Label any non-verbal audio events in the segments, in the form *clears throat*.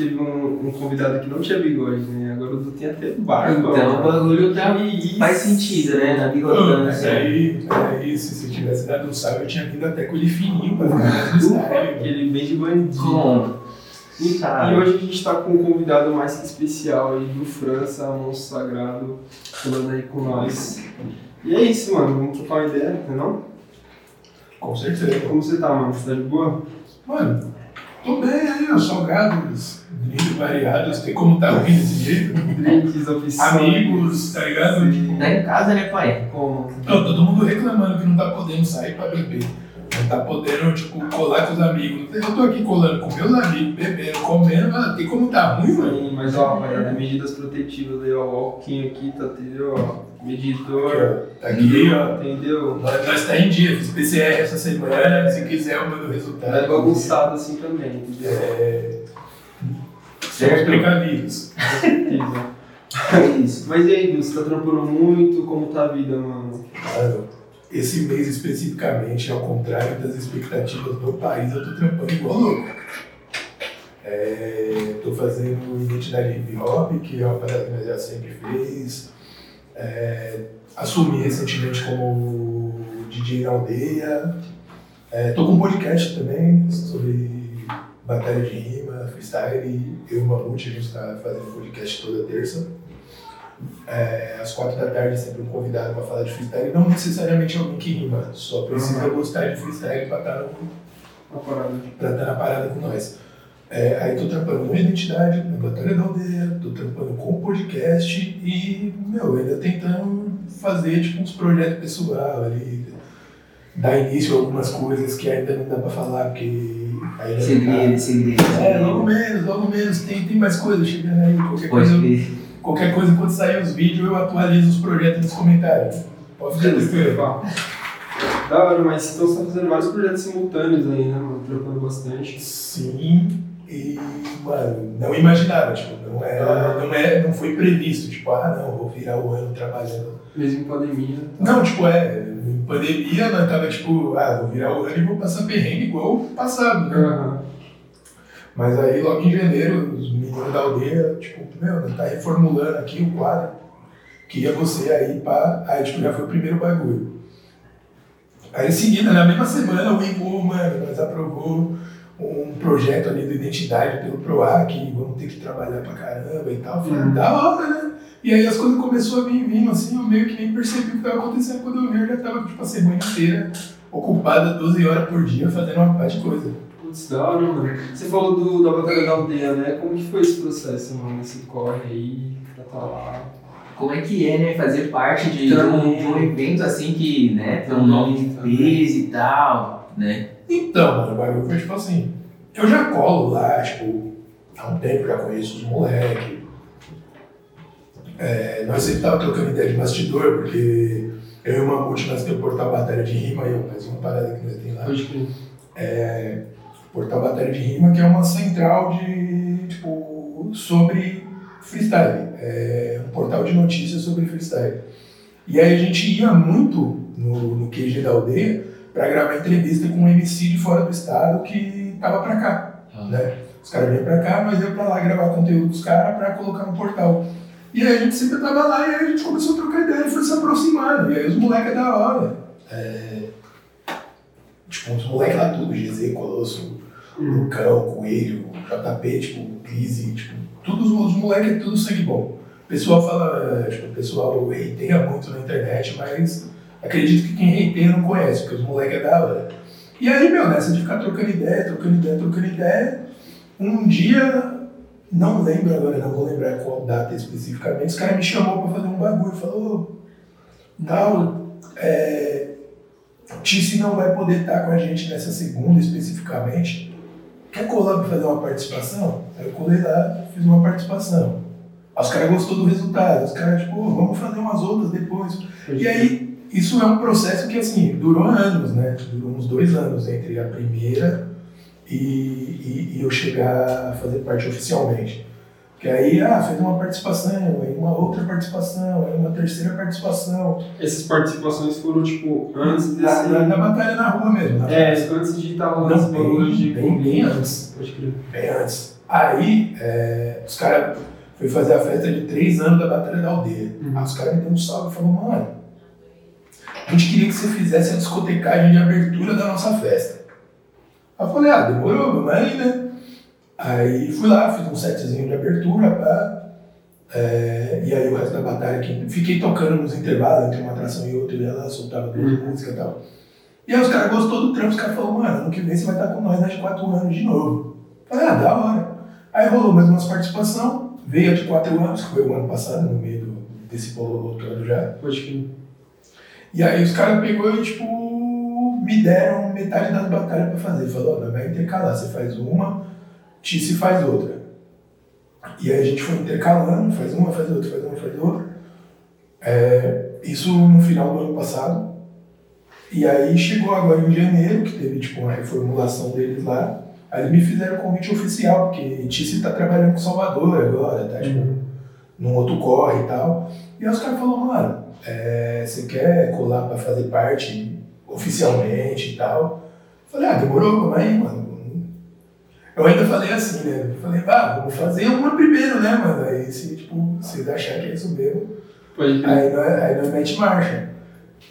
Teve um, um convidado que não tinha bigode, né? Agora o Du tem até barba. Então o bagulho tá, faz sentido, né? Na bigotância. É aí, é isso. Se eu tivesse dado um salve, eu tinha vindo até com ele fininho pra no style. Aquele bem de bandido. Como? E, Tá. e hoje a gente está com um convidado mais que especial aí do França, monstro sagrado, falando aí com nós. E é isso, mano. Vamos trocar uma ideia, não é não? Com certeza. Como você tá, mano? Você tá de boa? Mano, tô bem aí, ó, salgados, drinks variados, tem como tá ruim desse jeito. Drinks, opções. Amigos, tá ligado? Tipo, Tá em casa, né, pai? Como? Não, todo mundo reclamando que não tá podendo sair pra beber. Não tá podendo, tipo, colar com os amigos. Eu tô aqui colando com meus amigos, bebendo, comendo, mano, tem como tá ruim, mano. Sim, mas ó, rapaziada, medidas protetivas aí, ó. O alquinho aqui, tá, entendeu? Ó, medidor. Tá aqui, ó. Entendeu? Nós, nós tá em dia, fiz PCR essa semana, se quiser eu mando o resultado. É bagunçado assim também? É, Certo? precavidos. Certeza. É isso. Mas e aí, você tá trampando muito? Como tá a vida, mano? Mano, esse mês especificamente, ao contrário das expectativas do país, eu tô trampando igual louco. É, tô fazendo identidade hip hop, que é uma parada que nós já sempre fez. É, assumi recentemente como DJ na aldeia. É, tô com um podcast também sobre batalha de rima, freestyle. Eu e o Mamute, a gente tá fazendo podcast toda terça. É, às quatro da tarde, sempre um convidado para falar de freestyle. Não necessariamente alguém que rima, só precisa gostar de freestyle para estar Uma parada. pra estar na parada com nós. É, aí tô trampando com identidade, na Batalha da Aldeia, tô trampando com podcast e, meu, ainda tentando fazer tipo, uns projetos pessoal ali, dar início a algumas coisas que ainda não dá pra falar, porque ainda não Segredo, tá- segredo. É, logo menos, logo menos, tem, tem mais coisas chegando aí, qualquer Pode coisa, crer. qualquer coisa quando sair os vídeos eu atualizo os projetos nos comentários. Pode ficar tranquilo. Da hora, mas então você tá fazendo vários projetos simultâneos aí, né, mano? Trampando bastante. Sim, e, mano, não imaginava, tipo, não, era, não, é, não foi previsto, tipo, ah, não, vou virar o ano trabalhando. Mesmo em pandemia. tá? Não, tipo, é, em pandemia, nós tava, tipo, ah, vou virar o ano e vou passar perrengue igual o passado, né? Aham. Mas aí, logo em janeiro, os meninos da aldeia, tipo, meu, tá reformulando aqui o quadro, queria você aí, pá, aí, tipo, já foi o primeiro bagulho. Aí, em seguida, na mesma semana, o Ivo, mano, nós aprovou um projeto ali do Identidade pelo PROAC, vamos ter que trabalhar pra caramba e tal. Falei, Uhum. da hora, né? E aí as coisas começaram a vir vindo, assim, eu meio que nem percebi o que estava acontecendo. Quando eu vi, eu já tava, tipo, a semana inteira ocupada 12 horas por dia fazendo uma parte de coisa. Putz, da hora, mano. Você falou do, da Batalha da Aldeia, né? Como que foi esse processo, mano? Esse corre aí, pra tá lá. Como é que é, né? Fazer parte de, de Também. um, de um evento assim que, né? Tem um nome de peso e tal, né? Então, mano, o bagulho foi tipo assim. Eu já colo lá, tipo, há um tempo, já conheço os moleques. É, nós sempre tava trocando ideia de bastidor, porque eu e o Mamute nós temos o portal Batalha de Rima, eu, mais uma parada que nós tem lá. É, portal Batalha de Rima, que é uma central de, tipo, sobre freestyle. É um portal de notícias sobre freestyle. E aí a gente ia muito no, no QG da aldeia para gravar entrevista com um MC de fora do estado que tava pra cá, né? Os caras vinham pra cá, nós ia pra lá gravar conteúdo dos caras pra colocar no portal. E aí a gente sempre tava lá e aí a gente começou a trocar ideia e foi se aproximando. E aí os moleques é da hora. É... Tipo, os moleques lá tudo, GZ, Colosso, Lucão, Coelho, JP, tipo, Crise, tipo, todos os moleques é tudo sangue bom. O pessoal fala, tipo, o pessoal reiteia muito na internet, mas acredito que quem reiteia não conhece, porque os moleques é da hora. E aí, meu, nessa de ficar trocando ideia, trocando ideia, trocando ideia, um dia, não lembro agora, não vou lembrar qual data especificamente, os caras me chamou pra fazer um bagulho, falou, tal, é, Tice não vai poder estar com a gente nessa segunda especificamente, quer colar pra fazer uma participação? Aí eu colei lá, fiz uma participação. Os caras gostou do resultado, os caras, tipo, vamos fazer umas outras depois. E aí, isso é um processo que, assim, durou anos, né? Durou uns dois anos entre a primeira e, e, e eu chegar a fazer parte oficialmente. Que aí, ah, fez uma participação, aí uma outra participação, aí uma terceira participação. Essas participações foram, tipo, antes desse... Na batalha na rua mesmo. Na é, antes de estar rolando esse bagulho de... Bem, bem antes. Pode crer. Bem antes. Aí, é, os caras foi fazer a festa de três anos da Batalha da Aldeia. Uhum. Aí os caras me deram um salve e falaram, mano, a gente queria que você fizesse a discotecagem de abertura da nossa festa. Aí eu falei, ah, demorou, vamos aí, né? Aí fui lá, fiz um setzinho de abertura, pá. É, e aí o resto da batalha aqui, fiquei tocando nos intervalos entre uma atração e outra, e ela soltava duas uhum. músicas e tal. E aí os caras gostou do trampo, os caras falaram, mano, ano que vem você vai estar com nós nas quatro anos de novo. Falei, ah, da hora. Aí rolou mais umas participação, veio a de quatro anos, que foi o ano passado, no meio desse polo todo já. Pode que. E aí os caras pegou e, tipo, me deram metade das batalhas pra fazer. Falou, não, vai intercalar, você faz uma, Tice faz outra. E aí a gente foi intercalando, faz uma, faz outra, faz uma, faz outra. É, isso no final do ano passado. E aí chegou agora em janeiro, que teve tipo uma reformulação deles lá. Aí eles me fizeram o convite oficial, porque Tice está trabalhando com Salvador agora, tá? Tipo, uhum. num outro corre e tal. E aí os caras falaram, mano, é, você quer colar para fazer parte oficialmente e tal? Eu falei, ah, demorou, vamos aí, mano. Eu ainda falei assim, né? Eu falei, ah, vamos fazer uma primeiro, né, mano? Aí se, tipo, vocês acharem que é isso mesmo, aí nós, aí nós mete marcha.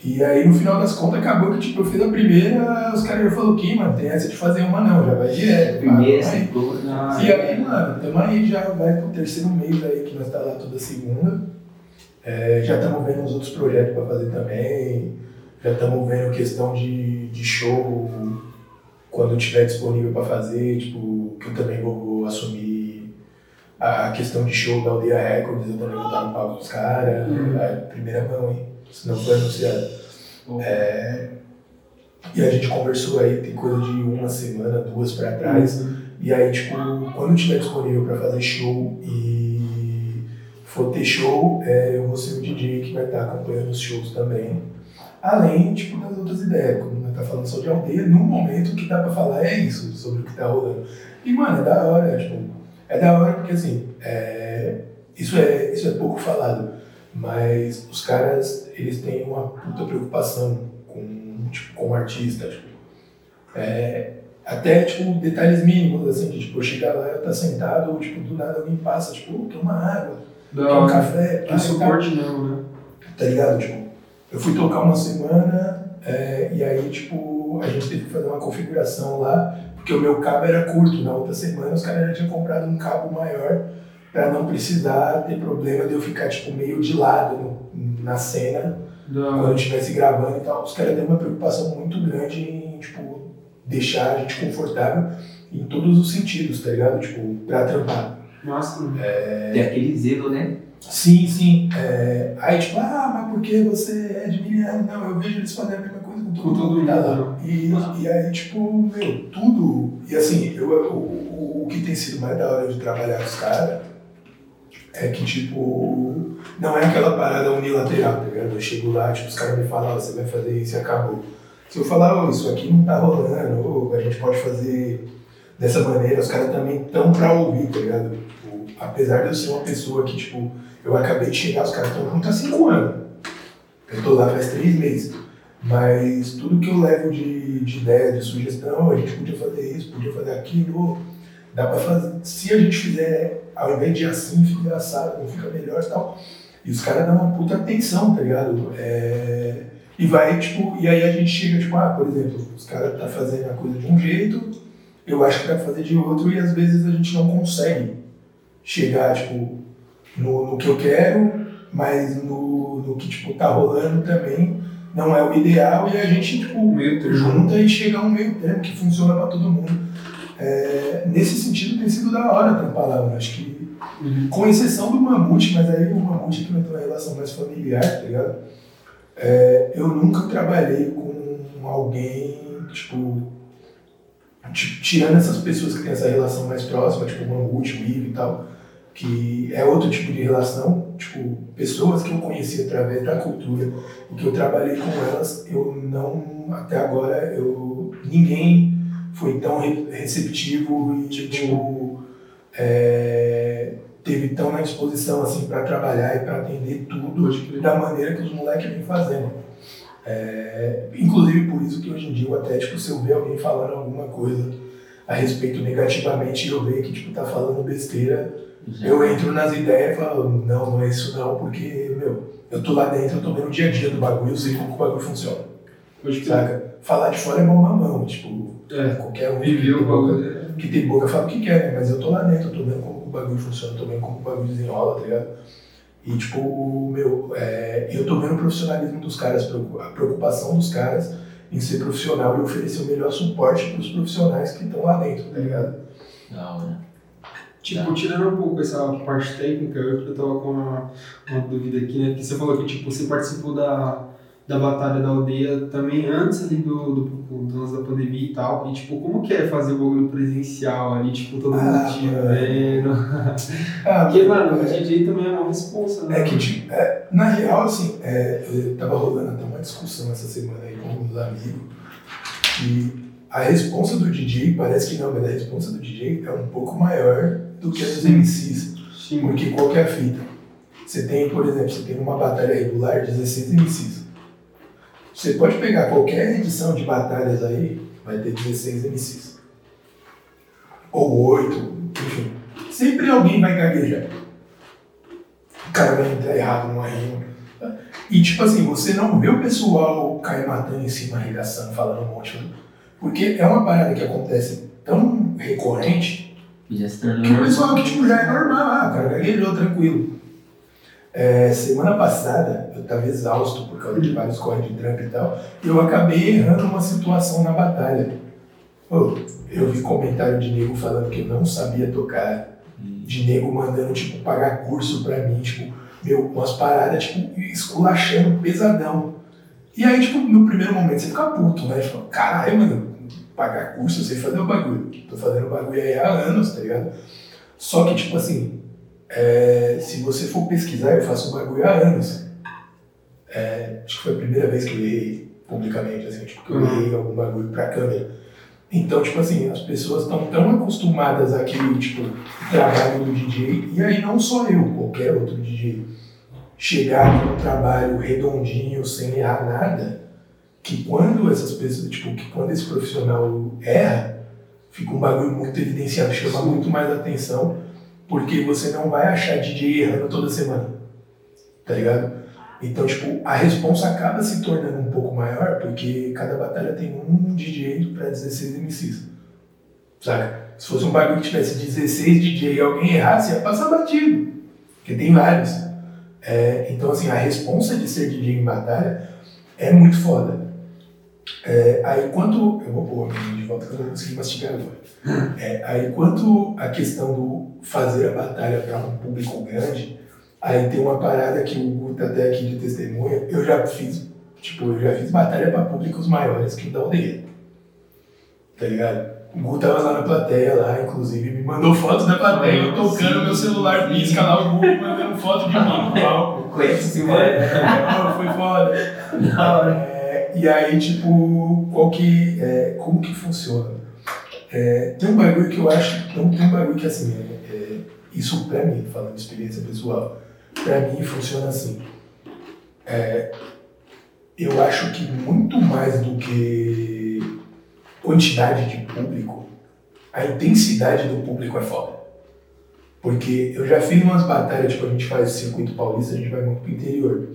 E aí no final das contas acabou que tipo, eu fiz a primeira, os caras já falaram que, mano, tem essa de fazer uma não, já vai direto. Primeira, segunda. E aí, mano, tamo aí, já vai pro terceiro mês aí que nós tá lá toda segunda. É, já estamos vendo os outros projetos para fazer também. Já estamos vendo questão de, de show quando tiver disponível para fazer, tipo, que eu também vou assumir a questão de show da Aldeia Records, eu também vou estar no palco dos caras, uhum. primeira mão, hein? Se não for anunciado. Uhum. É, e a gente conversou aí, tem coisa de uma semana, duas para trás. Uhum. E aí, tipo, quando tiver disponível para fazer show e for ter show, é, eu vou ser o DJ que vai estar acompanhando os shows também. Além, tipo, das outras ideias, como nós tá falando sobre aldeia, no momento que dá pra falar é isso, sobre o que tá rolando. E, mano, é da hora, é, tipo, é da hora porque, assim, é, isso, é, isso é pouco falado, mas os caras, eles têm uma puta preocupação com, tipo, com o artista, tipo, é, até, tipo, detalhes mínimos, assim, de, tipo, eu chegar lá, eu tá sentado, ou, tipo, do nada alguém passa, tipo, oh, uma água, não, um café, que suporte não, né? Tá ligado? Tipo, eu fui tocar uma semana é, e aí, tipo, a gente teve que fazer uma configuração lá, porque o meu cabo era curto. Na outra semana, os caras já tinham comprado um cabo maior para não precisar ter problema de eu ficar, tipo, meio de lado no, na cena não. quando eu estivesse gravando e tal. Os caras têm uma preocupação muito grande em, tipo, deixar a gente confortável em todos os sentidos, tá ligado? Tipo, pra trampar. Nossa, é... tem aquele zelo, né? Sim, sim. É, aí, tipo, ah, mas por que você é de Miliano? Não, eu vejo eles fazendo a mesma coisa com todo, mundo. Tá e, e aí, tipo, meu, tudo. E assim, eu, o, o que tem sido mais da hora de trabalhar com os caras é que, tipo, não é aquela parada unilateral, tá ligado? Eu chego lá, tipo, os caras me falam, você vai fazer isso e acabou. Se eu falar, oh, isso aqui não tá rolando, ou a gente pode fazer dessa maneira, os caras também estão pra ouvir, tá ligado? Tipo, apesar de eu ser uma pessoa que, tipo, eu acabei de chegar, os caras estão juntos há cinco anos. Eu estou lá faz três meses. Mas tudo que eu levo de, de ideia, de sugestão, a gente podia fazer isso, podia fazer aquilo, dá pra fazer. Se a gente fizer, ao invés de assim, fica assado, fica melhor e tal. E os caras dão uma puta atenção, tá ligado? É... E vai, tipo, e aí a gente chega, tipo, ah, por exemplo, os caras tá fazendo a coisa de um jeito, eu acho que dá pra fazer de outro, e às vezes a gente não consegue chegar, tipo, no, no que eu quero, mas no, no que, tipo, tá rolando também não é o ideal, e a gente, tipo, junta e chega a um meio termo que funciona pra todo mundo. É, nesse sentido tem sido da hora a palavra, acho que uhum. com exceção do Mamute, mas aí o Mamute que ter uma relação mais familiar, tá ligado? É, eu nunca trabalhei com alguém, tipo, tirando essas pessoas que têm essa relação mais próxima, tipo o Mamute, o Ivo e tal, que é outro tipo de relação, tipo, pessoas que eu conheci através da cultura e que eu trabalhei com elas, eu não, até agora, eu, ninguém foi tão receptivo e, tipo, é, teve tão na disposição assim para trabalhar e para atender tudo da maneira que os moleques vêm fazendo. É, inclusive por isso que hoje em dia até tipo, se eu ver alguém falando alguma coisa a respeito negativamente e eu ver que tipo, tá falando besteira, Já. eu entro nas ideias e falo, não, não é isso não, porque, meu, eu tô lá dentro, eu tô vendo o dia a dia do bagulho, eu sei como o bagulho funciona. Hoje saca? Falar de fora é mão na mão, tipo, é, qualquer um que, o bagulho. que tem boca fala o que quer, né? Mas eu tô lá dentro, eu tô vendo como o bagulho funciona, eu tô vendo como o bagulho desenrola, tá ligado? E, tipo, meu, é, eu tô vendo o profissionalismo dos caras, a preocupação dos caras em ser profissional e oferecer o melhor suporte para os profissionais que estão lá dentro, tá ligado? Não, né? Tipo, tirando um pouco essa parte técnica, eu tava com uma, uma dúvida aqui, né? Porque você falou que, tipo, você participou da da Batalha da Aldeia também antes ali do, do, do lance da pandemia e tal. E tipo, como que é fazer o bagulho presencial ali, tipo, todo mundo ah, te vendo? *laughs* Ah, Porque, mano, o DJ também é uma responsa, né? É que, tipo, é, na real, assim, é, eu tava rolando até uma discussão essa semana aí com uns amigos. E a responsa do DJ, parece que não, mas a responsa do DJ é um pouco maior do que a dos MCs. Sim. Porque qual que é a fita? Você tem, por exemplo, você tem uma batalha regular, 16 MCs. Você pode pegar qualquer edição de batalhas aí, vai ter 16 MCs. Ou 8, enfim. Sempre alguém vai gaguejar. O cara vai entrar errado numa rima. E tipo assim, você não vê o pessoal cair matando em cima, arregaçando, falando um monte de Porque é uma parada que acontece tão recorrente que o pessoal que tipo, já é normal, ah, cara gaguejou tranquilo. É, semana passada eu estava exausto por causa de vários corres de trampo e tal, e eu acabei errando uma situação na batalha. Oh, eu vi comentário de nego falando que eu não sabia tocar, de nego mandando tipo pagar curso pra mim, tipo, meu, umas paradas tipo esculachando pesadão. E aí, tipo, no primeiro momento você fica puto, né? Tipo, caralho, mano, pagar curso, eu sei fazer o bagulho. Tô fazendo o bagulho aí há anos, tá ligado? Só que, tipo assim, é, se você for pesquisar, eu faço um bagulho há anos. É, acho que foi a primeira vez que eu errei publicamente, assim, tipo, que eu uhum. errei algum bagulho pra câmera. Então, tipo assim, as pessoas estão tão acostumadas àquele, tipo, trabalho do DJ, e aí não só eu, qualquer outro DJ, chegar num trabalho redondinho, sem errar nada, que quando essas pessoas, tipo, que quando esse profissional erra, fica um bagulho muito evidenciado, chama muito mais atenção porque você não vai achar DJ errando toda semana. Tá ligado? Então, tipo, a responsa acaba se tornando um pouco maior, porque cada batalha tem um DJ para 16 MCs. Saca? Se fosse um bagulho que tivesse 16 DJ e alguém errasse, ia passar batido. Porque tem vários. É, então, assim, a responsa de ser DJ em batalha é muito foda. É, aí, quanto. Eu vou pôr aqui de volta que eu não consegui mastigar agora. É, aí, quanto a questão do fazer a batalha para um público grande, aí tem uma parada que o Guto até aqui de testemunha, eu já fiz, tipo, eu já fiz batalha para públicos maiores que o da aldeia. Tá ligado? O Guto tava lá na plateia, lá, inclusive, me mandou fotos da plateia, eu tocando meu celular, pisca lá, o Guto mandando foto de mim no palco. Conhece mano. É, *laughs* foi foda. É, e aí, tipo, qual que, é, como que funciona? É, tem um bagulho que eu acho, um, tem um bagulho que assim, é, isso para mim, falando de experiência pessoal, para mim funciona assim. É, eu acho que muito mais do que quantidade de público, a intensidade do público é foda. Porque eu já fiz umas batalhas, tipo, a gente faz circuito paulista, a gente vai muito pro interior.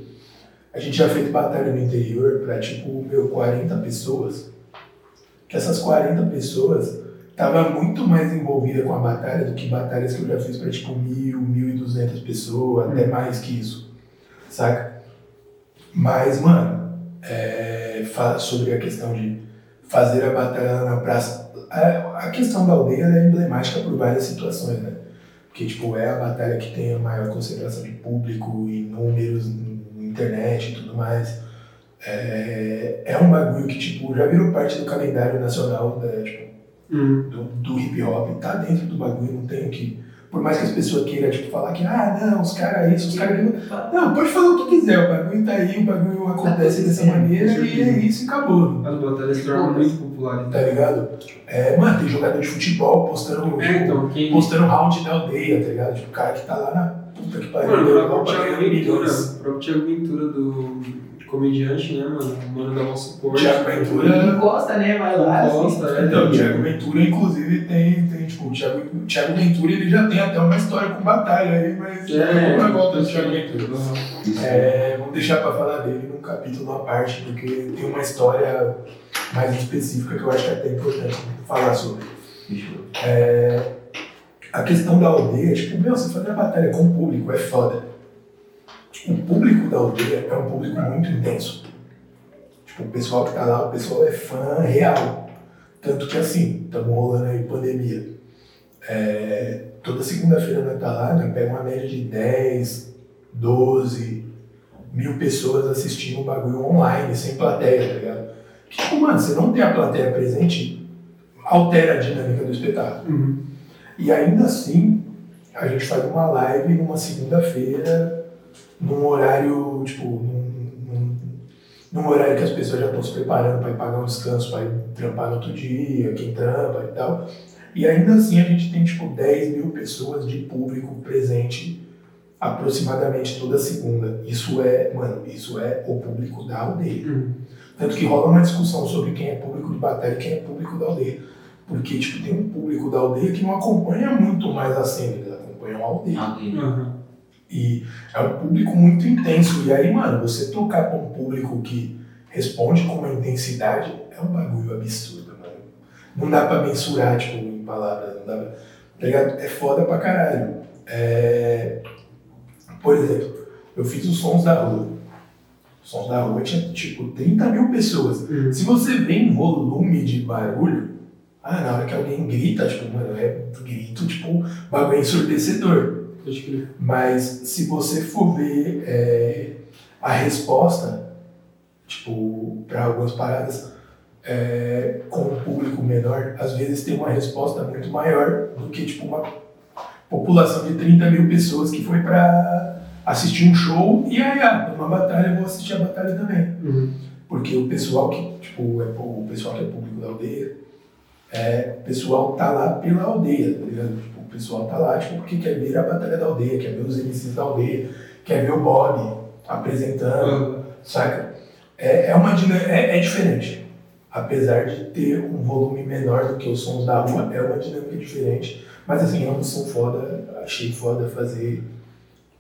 A gente já fez batalha no interior pra, tipo, meu, 40 pessoas. Que essas 40 pessoas tava muito mais envolvida com a batalha do que batalhas que eu já fiz pra, tipo, mil, mil e duzentas pessoas, até mais que isso. Saca? Mas, mano, é, sobre a questão de fazer a batalha na praça. A, a questão da aldeia é emblemática por várias situações, né? Porque, tipo, é a batalha que tem a maior concentração de público e números internet e tudo mais. É, é um bagulho que, tipo, já virou parte do calendário nacional né, tipo, uhum. do, do hip hop. Tá dentro do bagulho, não tem o que por mais que as pessoas queiram, tipo, falar que, ah, não, os caras isso, os caras aquilo. Não, pode falar o que quiser, o bagulho tá aí, o bagulho acontece dessa maneira e é isso e acabou. As batalhas se tornam muito populares. Tá ligado? É, mano, tem jogador de futebol postando, é, então, quem... postando round da aldeia, tá ligado? Tipo, o cara que tá lá na puta que pariu. Mano, o próprio Thiago Ventura, o próprio Thiago Ventura do comediante, né, mano? O mano dá um suporte. Thiago Ventura. Encosta, né? Vai lá. Encosta, assim. é. Então, o Thiago Ventura, inclusive, tem, tem tipo, o Thiago, o Thiago Ventura ele já tem até uma história com batalha aí, mas é, vamos volta do Thiago Ventura. É, vamos deixar pra falar dele num capítulo à parte, porque tem uma história mais específica que eu acho que é até importante falar sobre. É, a questão da aldeia, tipo, meu, você fazer a batalha com o público é foda o público da aldeia é um público muito intenso. Tipo, o pessoal que tá lá, o pessoal é fã real. Tanto que assim, estamos rolando aí pandemia. É, toda segunda-feira nós tá lá, nós pega uma média de 10, 12 mil pessoas assistindo o bagulho online, sem plateia, tá ligado? Tipo, mano, você não tem a plateia presente, altera a dinâmica do espetáculo. Uhum. E ainda assim, a gente faz uma live numa segunda-feira num horário, tipo, num, num, num, horário que as pessoas já estão se preparando para ir pagar um descanso, para ir trampar no outro dia, quem trampa e tal. E ainda assim a gente tem, tipo, 10 mil pessoas de público presente aproximadamente toda segunda. Isso é, mano, isso é o público da aldeia. Uhum. Tanto que rola uma discussão sobre quem é público de batalha e quem é público da aldeia. Porque, tipo, tem um público da aldeia que não acompanha muito mais a cena, eles acompanham a aldeia. Uhum. E é um público muito intenso. E aí, mano, você tocar com um público que responde com uma intensidade é um bagulho absurdo, mano. Não dá pra mensurar, tipo, em palavras, não dá pra. Tá ligado? É foda pra caralho. É... Por exemplo, eu fiz os sons da rua. Os sons da rua tinha, tipo, 30 mil pessoas. Uhum. Se você vê em volume de barulho, ah, na hora que alguém grita, tipo, mano, é grito, tipo, bagulho ensurdecedor. Mas se você for ver é, a resposta, tipo, para algumas paradas, é, com um público menor, às vezes tem uma resposta muito maior do que tipo uma população de 30 mil pessoas que foi para assistir um show e aí, ah, numa batalha eu vou assistir a batalha também. Uhum. Porque o pessoal que, tipo, é, o pessoal que é público da aldeia, é, o pessoal tá lá pela aldeia, tá ligado? pessoal tá lá, tipo, porque quer ver a Batalha da Aldeia, quer ver os MCs da aldeia, quer ver o Bob apresentando, uhum. saca? É, é, uma, é, é diferente. Apesar de ter um volume menor do que os sons da rua, é uma dinâmica diferente. Mas assim, ambos são foda, achei foda fazer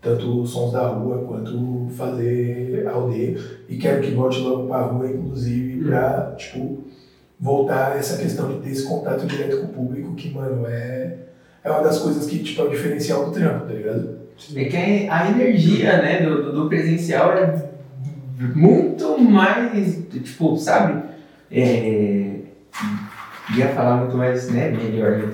tanto os sons da rua quanto fazer a aldeia. E quero que volte logo pra rua, inclusive, uhum. pra, tipo, voltar essa questão de ter esse contato direto com o público, que, mano, é é uma das coisas que tipo, é o diferencial do trampo, tá ligado? É que a energia né, do, do presencial é muito mais, tipo, sabe? É, ia falar muito mais, né, melhor, né?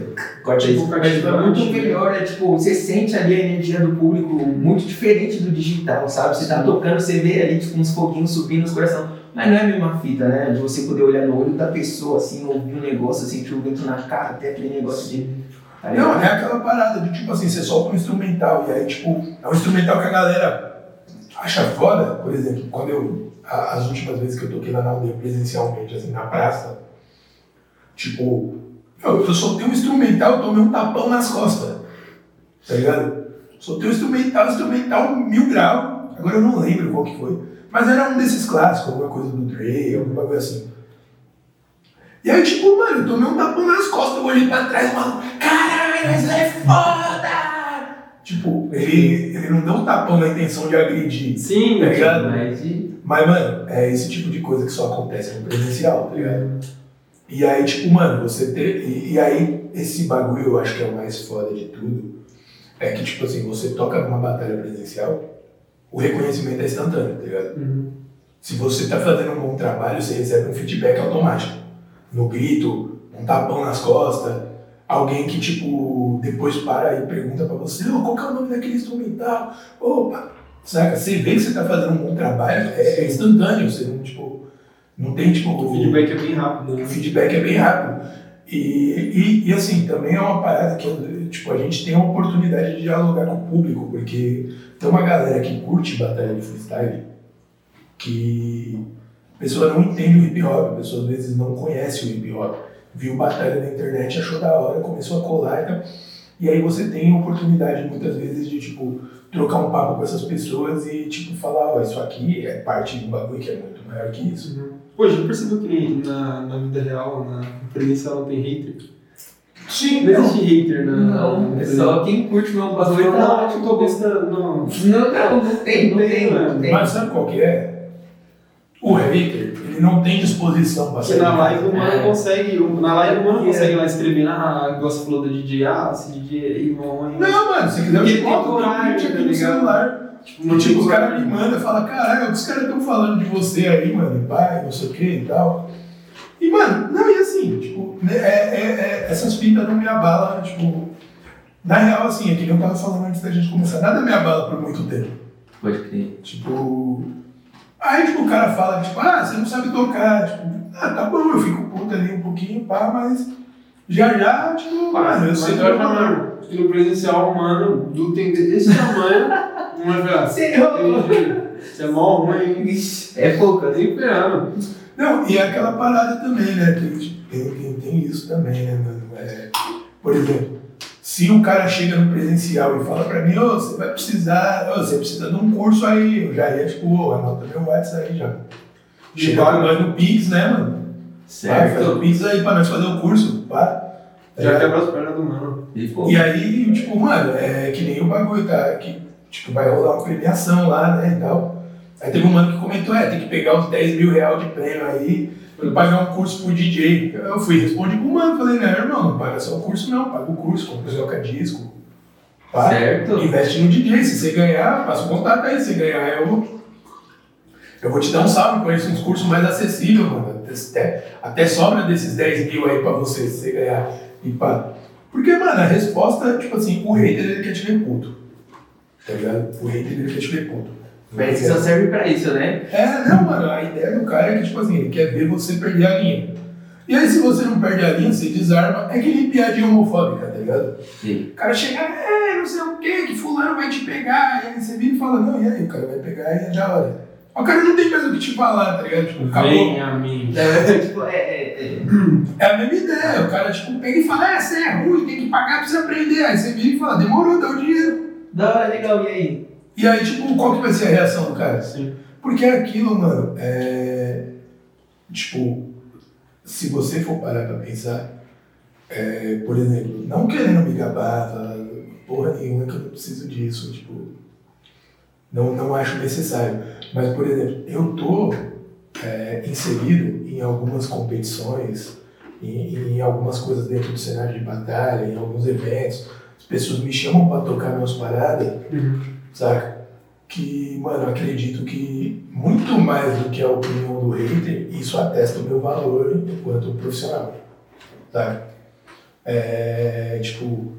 Corta tipo, é muito melhor, é tipo, você sente ali a energia do público muito diferente do digital, sabe? Você tá tocando, você vê ali, tipo, uns foguinhos subindo no coração. Mas não é a mesma fita, né? De você poder olhar no olho da pessoa, assim, ouvir um negócio, sentir o vento na cara, até aquele negócio de Aí, não, é aquela parada de tipo assim, você solta um instrumental e aí, tipo, é um instrumental que a galera acha foda, por exemplo, quando eu. As últimas vezes que eu toquei lá na aldeia presencialmente, assim, na praça, tipo, eu, eu soltei um instrumental, eu tomei um tapão nas costas. Tá ligado? Soltei um instrumental, instrumental mil grau, agora eu não lembro qual que foi. Mas era um desses clássicos, alguma coisa do Dre, alguma coisa assim. E aí, tipo, mano, eu tomei um tapão nas costas, eu olhei pra trás, mano, caralho, isso é foda! Tipo, ele, ele não deu um tapão na intenção de agredir. Sim, tá ligado? Mas Mas, mano, é esse tipo de coisa que só acontece no presencial, tá ligado? E aí, tipo, mano, você ter. E, e aí, esse bagulho eu acho que é o mais foda de tudo. É que, tipo assim, você toca numa batalha presencial, o reconhecimento é instantâneo, tá ligado? Uhum. Se você tá fazendo um bom trabalho, você recebe um feedback automático. No grito, um tapão nas costas, alguém que, tipo, depois para e pergunta pra você, ô, qual que é o nome daquele instrumental? Opa! Saca? Você vê que você tá fazendo um bom trabalho, é, é instantâneo, você não, tipo, não tem, tipo... O feedback é bem rápido, O né? feedback é bem rápido. E, e, e, assim, também é uma parada que tipo, a gente tem a oportunidade de dialogar com o público, porque tem uma galera que curte batalha de freestyle que a pessoa não entende o hip hop, a pessoa às vezes não conhece o hip hop. Viu batalha na internet, achou da hora, começou a colar e tal. E aí você tem a oportunidade muitas vezes de tipo trocar um papo com essas pessoas e tipo falar, ó, isso aqui é parte de um bagulho que é muito maior que isso. Uhum. Pô, já percebeu que na, na vida real, na presencial, não tem hater? Sim, Não existe hater na. Não, na é só quem curte meu bagulho Não, tá não, eu tô gostando, não. Não, não, não tem, não tem, não tem. Mas sabe qual que é? O hater, ele não tem disposição para Porque na live o mano É. consegue. Na live o mano É. consegue lá escrever, ah, igual você falou do DJ, ah, esse DJ aí, bom, hein? Não, mano, se quiser eu te conto, eu tá no ligado? celular. Tipo, E, tipo, os tem caras me mandam e falam, caralho, o que os caras estão falando de você aí, mano, pai, não sei o que e tal. E, mano, não, e assim, tipo, né, é, é, é, essas fitas não me abalam, tipo, na real, assim, é que eu tava falando antes da gente começar, nada me abala por muito tempo. Pode crer. Tipo. Aí, tipo, o cara fala, tipo, ah, você não sabe tocar. Tipo, ah, tá bom, eu fico puto ali um pouquinho, pá, mas já já, tipo, mano, eu sei Mas que que no presencial, mano, do tem desse tamanho, não vai falar. Você é mó ruim. É pouco, Eu tenho esperando. Não, e aquela parada também, né? Tem, tem, tem, tem isso também, né, mano? É, por exemplo, se o cara chega no presencial e fala pra mim, ô, você vai precisar, ô, você precisa de um curso aí, eu já ia, tipo, ô, anota meu WhatsApp aí já. Chega com nós no Pix, né, mano? Vai, faz o Pix aí pra nós fazer o curso, pá. Tá Já quebrou as pernas do mano. E, E aí, tipo, mano, é que nem o bagulho, tá? Que, tipo, vai rolar uma premiação lá, né, e tal. Aí teve um mano que comentou, é, tem que pegar os 10 mil reais de prêmio aí e pagar um curso pro DJ. Eu fui, respondi pro mano, falei, não, irmão, não paga só o curso não, paga o curso, compra o seu disco. Pá, certo? investe no DJ, se você ganhar, passa o contato aí, se ganhar eu... Eu vou te dar um salve, conheço uns cursos mais acessíveis, mano. Até, até sobra desses 10 mil aí pra você, se você ganhar. E pá. Porque, mano, a resposta, tipo assim, o hater ele quer te ver puto. Tá ligado? O hater ele quer te ver puto. Mas só serve pra isso, né? É, não, mano, a ideia do cara é que, tipo assim, ele quer ver você perder a linha. E aí, se você não perde a linha, você desarma. É que nem piadinha homofóbica, tá ligado? Sim. O cara chega, é, não sei o que, que fulano vai te pegar. E aí você vira e fala, não, e aí, o cara vai pegar e é da hora. O cara não tem mais o que te falar, tá ligado? Tipo, acabou. Vem a mim. É, tipo, é, é, é. É a mesma ideia. O cara, tipo, pega e fala, é, você é ruim, tem que pagar pra você aprender. Aí você vira e fala, demorou, dá o dinheiro. Da hora, legal, e aí? E aí, tipo, qual que vai ser a reação do cara? Sim. Porque aquilo, mano, é. Tipo, se você for parar pra pensar, é, por exemplo, não querendo me gabar, falar, porra nenhuma que eu não preciso disso, tipo, não, não acho necessário. Mas, por exemplo, eu tô é, inserido em algumas competições, em, em algumas coisas dentro do cenário de batalha, em alguns eventos, as pessoas me chamam pra tocar minhas paradas, saca? Que, mano, eu acredito que muito mais do que a opinião do hater, isso atesta o meu valor enquanto profissional, saca? É, tipo,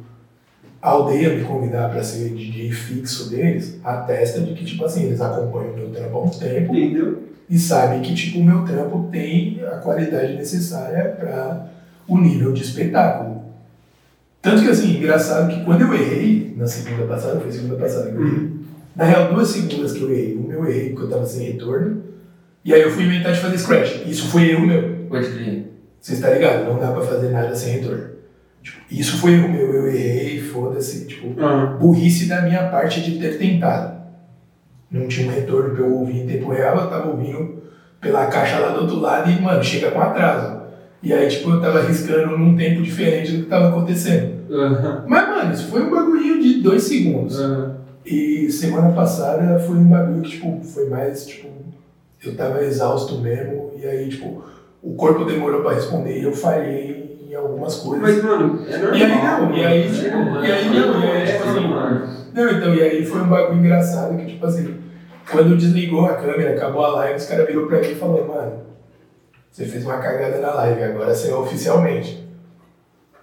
a aldeia me convidar para ser DJ fixo deles, atesta de que, tipo assim, eles acompanham o meu trampo há um tempo Entendeu? e sabem que, tipo, o meu trampo tem a qualidade necessária para o nível de espetáculo. Tanto que, assim, engraçado que quando eu errei, na segunda passada, foi segunda passada que eu errei, na real, duas segundas que eu errei. Uma eu errei porque eu tava sem retorno, e aí eu fui inventar de fazer scratch. Isso foi erro meu. Pode crer. Você está ligado? Não dá pra fazer nada sem retorno. Tipo, isso foi erro meu. Eu errei, foda-se. Tipo, Ah, burrice da minha parte de ter tentado. Não tinha um retorno pra eu ouvir em tempo real, eu tava ouvindo pela caixa lá do outro lado e, mano, chega com atraso. E aí, tipo, eu tava arriscando num tempo diferente do que tava acontecendo. Aham. Mas, mano, isso foi um bagulho de dois segundos. Aham. E semana passada foi um bagulho que, tipo, foi mais, tipo, eu tava exausto mesmo, e aí, tipo, o corpo demorou pra responder e eu falhei em algumas coisas. Mas, mano, é normal. E aí não, e aí, É tipo, e aí não, e aí, tipo assim, Não, então, e aí foi um bagulho engraçado que, tipo assim, quando desligou a câmera, acabou a live, os caras virou pra mim e falou, mano, você fez uma cagada na live, agora você é oficialmente.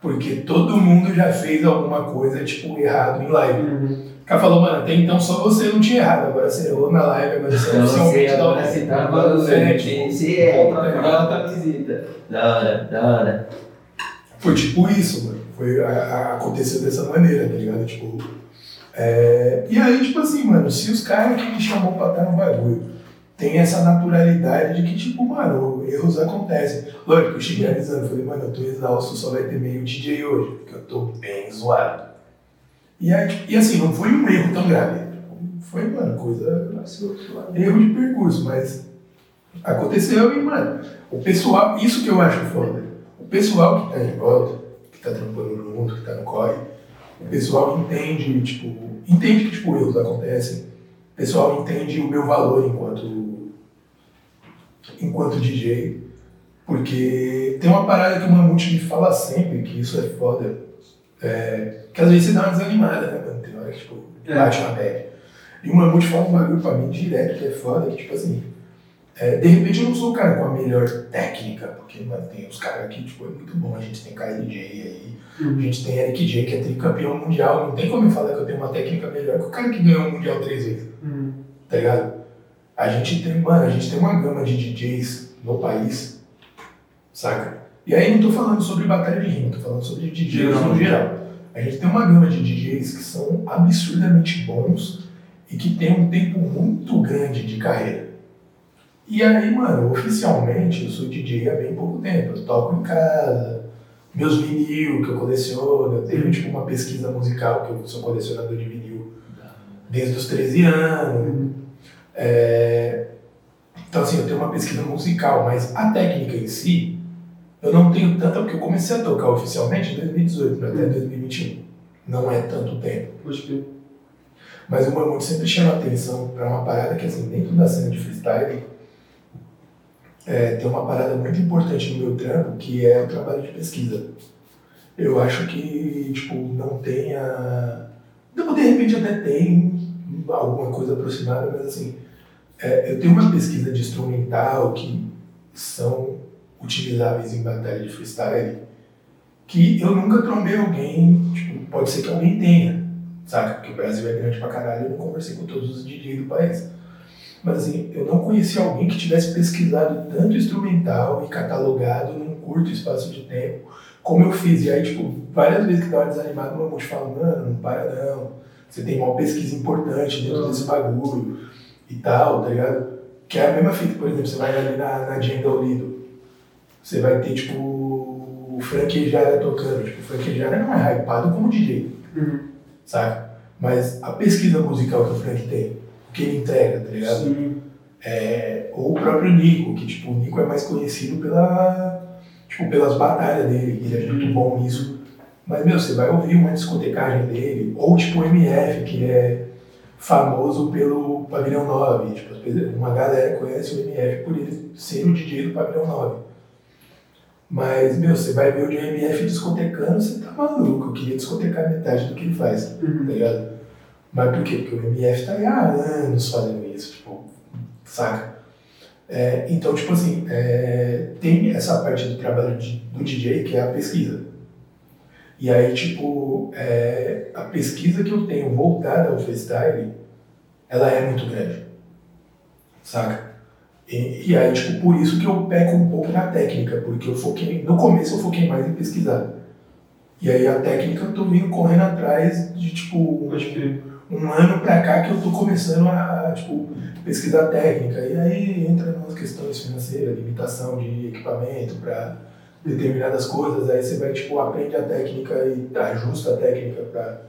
Porque todo mundo já fez alguma coisa, tipo, errado em live. Uhum. O cara falou, mano, até então só você não tinha errado, agora você errou na live, agora você é você oficialmente da hora. você tá você é, você você é, aquela camiseta. Da hora, da hora. Foi tipo isso, mano. Foi, a, a- aconteceu dessa maneira, tá ligado? Tipo. é, E aí, tipo assim, mano, se os caras que me chamam pra estar no bagulho tem essa naturalidade de que, tipo, mano, erros acontecem. Lógico, eu cheguei avisando, falei, mano, eu tô exausto, só vai ter meio DJ hoje, porque eu tô bem zoado. E aí, e assim, não foi um erro tão grave. Foi, mano, coisa erro de percurso, mas aconteceu e, mano, o pessoal, isso que eu acho foda. O pessoal que tá em volta, que tá trampando junto, que tá no corre, o pessoal entende, tipo, entende que, tipo, erros acontecem. O pessoal entende o meu valor enquanto, enquanto DJ. Porque tem uma parada que o Mamute me fala sempre, que isso é foda. É, que às vezes você dá uma desanimada, né, mano? Tem hora que, tipo, É. bate uma bad. E o Mamute fala um bagulho pra mim direto, que é foda, que, tipo assim, é, de repente eu não sou o cara com a melhor técnica, porque mano, tem os caras aqui, tipo, é muito bom. A gente tem KLJ aí, a gente tem Eric J, que é tricampeão mundial. Não tem como eu falar que eu tenho uma técnica melhor que o cara que ganhou o mundial três vezes, Uhum. tá ligado? A gente tem, mano, a gente tem uma gama de DJs no país, saca? E aí não tô falando sobre batalha de rima, tô falando sobre DJs Geral. no geral. A gente tem uma gama de DJs que são absurdamente bons e que tem um tempo muito grande de carreira. E aí, mano, oficialmente eu sou DJ há bem pouco tempo. Eu toco em casa, meus vinil que eu coleciono, eu tenho tipo uma pesquisa musical que eu sou colecionador de vinil desde os 13 anos. Uhum. É, Então, assim, eu tenho uma pesquisa musical, mas a técnica em si, eu não tenho tanta, porque eu comecei a tocar oficialmente em 2018 até 2021. Não é tanto tempo. Crer. Mas o Mamute sempre chama atenção para uma parada que, assim, dentro da cena de freestyle, é, tem uma parada muito importante no meu trampo, que é o trabalho de pesquisa. Eu acho que, tipo, não tenha... Não, de repente até tem alguma coisa aproximada, mas, assim, é, eu tenho uma pesquisa de instrumental que são utilizáveis em batalha de freestyle que eu nunca trombei alguém, tipo, pode ser que alguém tenha, saca? Porque o Brasil é grande pra caralho, eu não conversei com todos os DJs do país. Mas assim, eu não conheci alguém que tivesse pesquisado tanto instrumental e catalogado num curto espaço de tempo, como eu fiz. E aí, tipo, várias vezes que tava desanimado, meu amor fala, mano, não para não. Você tem uma pesquisa importante dentro Uhum. desse bagulho e tal, tá ligado? Que é a mesma fita, por exemplo, você vai ali na, na Agenda Lido, você vai ter, tipo, o Frank Jara tocando. Tipo, o Frank Jara não é hypado como DJ, Uhum. saca? Mas a pesquisa musical que o Frank tem, que ele entrega, tá ligado? Sim. É, ou o próprio Nico, que tipo, o Nico é mais conhecido pela, tipo, pelas batalhas dele, ele é muito bom nisso. Mas, meu, você vai ouvir uma discotecagem dele, ou tipo o MF, que é famoso pelo Pavilhão 9. Tipo, uma galera conhece o MF por ele ser o DJ do Pavilhão 9. Mas, meu, você vai ver o MF discotecando, você tá maluco. Eu queria discotecar metade do que ele faz tá Uhum. ligado? Mas por quê? Porque o MF tá aí há anos fazendo isso, tipo, saca? É, então, tipo assim, é, tem essa parte do trabalho de- do DJ que é a pesquisa. E aí, tipo, é, a pesquisa que eu tenho voltada ao freestyle, ela é muito grande, saca? E, e aí, tipo, por isso que eu peco um pouco na técnica, porque eu foquei, no começo eu foquei mais em pesquisar. E aí a técnica eu tô vindo correndo atrás de, tipo, Pode crer. Um ano pra cá que eu tô começando a, tipo, pesquisar técnica. E aí entra nas questões financeiras, limitação de equipamento para determinadas coisas. Aí você vai, tipo, aprende a técnica e ajusta a técnica para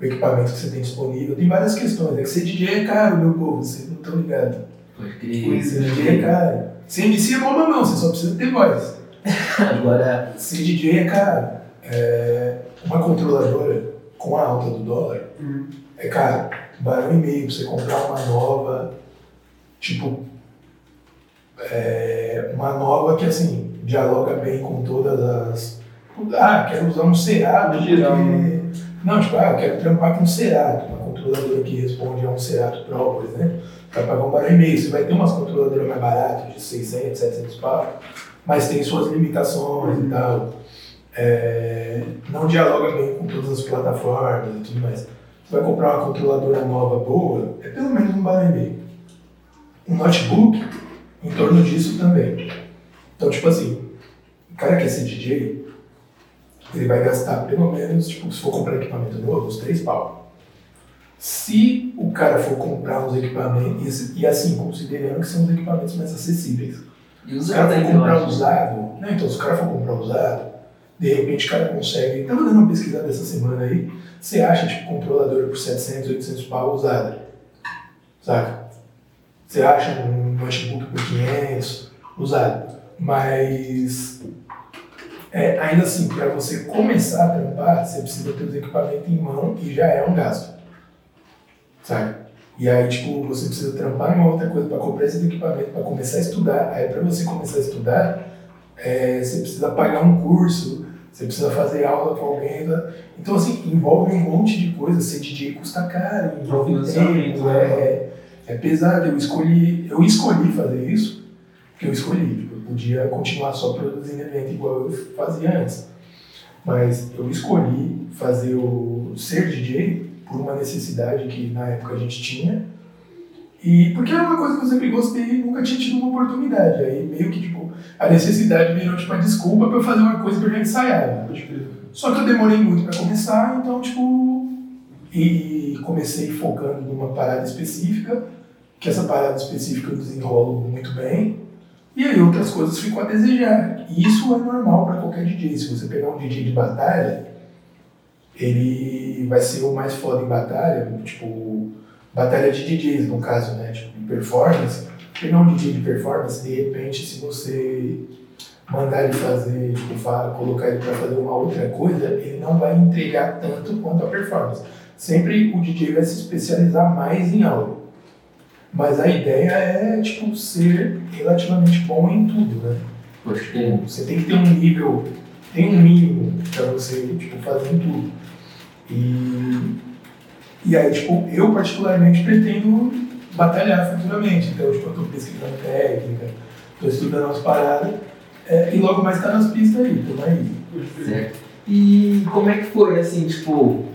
o equipamento que você tem disponível. Tem várias questões. É que ser DJ é caro, meu povo, vocês não estão ligados. Pode crer. Ser DJ é caro. Ser MC é mó mamão, você só precisa ter voz. *laughs* Agora. Se DJ é caro, é, uma controladora com a alta do dólar Uhum. É caro. Barão e meio pra você comprar uma nova, tipo. é, uma nova que assim, dialoga bem com todas as. Ah, quero usar um Cerato. No geral, porque- né? Não, tipo, ah, eu quero trampar com um Cerato, uma controladora que responde a um Cerato por exemplo, vai pagar um barão e meio. Você vai ter umas controladoras mais baratas, de 600, 700 pau, mas tem suas limitações e tal. É, não dialoga bem com todas as plataformas e tudo mais. Vai comprar uma controladora nova boa, é pelo menos um meio. Um notebook, em torno disso também. Então, tipo assim, o cara quer ser DJ, ele vai gastar pelo menos, tipo, se for comprar equipamento novo, uns três pau. Se o cara for comprar uns equipamentos, e, assim, considerando que são os equipamentos mais acessíveis. E Se o usar cara for comprar usado, né? Então, se o cara for comprar usado, de repente o cara consegue. Tava dando uma pesquisa dessa semana aí, você acha, tipo, controlador por 700, 800 pau usado. Saca? Você acha um notebook por 500 usado. Mas é, ainda assim, para você começar a trampar, você precisa ter os equipamentos em mão e já é um gasto. Sabe? E aí, tipo, você precisa trampar em uma outra coisa para comprar esse equipamento, para começar a estudar. Aí, para você começar a estudar, é, você precisa pagar um curso, você precisa fazer aula com alguém. Tá? Então, assim, envolve um monte de coisa. Ser DJ custa caro, envolve tempo, né? é, é pesado. Eu escolhi, eu escolhi fazer isso, porque eu escolhi. Eu podia continuar só produzindo evento igual eu fazia antes. Mas eu escolhi fazer o ser DJ por uma necessidade que na época a gente tinha. E porque era uma coisa que eu sempre gostei e nunca tinha tido uma oportunidade. Aí meio que tipo, a necessidade virou tipo, a desculpa para eu fazer uma coisa que eu já ensaiava. Crer. Só que eu demorei muito para começar, então, tipo. E comecei focando numa parada específica, que essa parada específica eu desenrolo muito bem. E aí outras coisas ficam a desejar. E isso é normal para qualquer DJ. Se você pegar um DJ de batalha, ele vai ser o mais foda em batalha, tipo, batalha de DJs no caso, né? Tipo, em performance. Pegar um DJ de performance, de repente, se você mandar ele fazer, tipo, colocar ele para fazer uma outra coisa, ele não vai entregar tanto quanto a performance. Sempre o DJ vai se especializar mais em algo. Mas a ideia é, tipo, ser relativamente bom em tudo, né? Pode crer. Você tem que ter um nível, tem um mínimo para você, tipo, fazer em tudo. E, e aí, tipo, eu particularmente pretendo batalhar futuramente. Então, tipo, eu tô pesquisando técnica, tô estudando umas paradas, é, e logo mais tá nas pistas aí, tamo aí. Certo. E como é que foi, assim, tipo,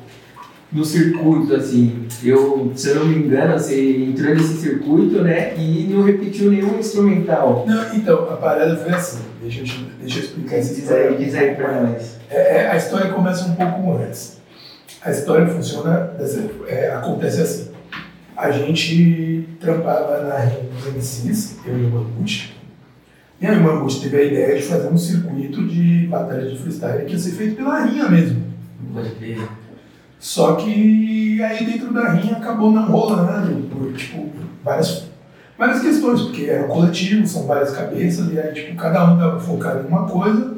no circuito, assim, eu, se eu não me engano, você entrou nesse circuito, né, e não repetiu nenhum instrumental. Não, então, a parada foi assim, deixa eu, deixa eu explicar Diz aí, diz aí pra nós. É, é, a história começa um pouco antes. A história funciona, é, acontece assim. A gente trampava na Rinha dos MCs, eu e o Mamute. E aí o Mamute teve a ideia de fazer um circuito de batalha de freestyle que ia ser feito pela Rinha mesmo. Pode crer. Só que aí dentro da Rinha acabou não rolando por tipo, várias, várias questões, porque era um coletivo, são várias cabeças, e aí tipo, cada um estava focado em uma coisa,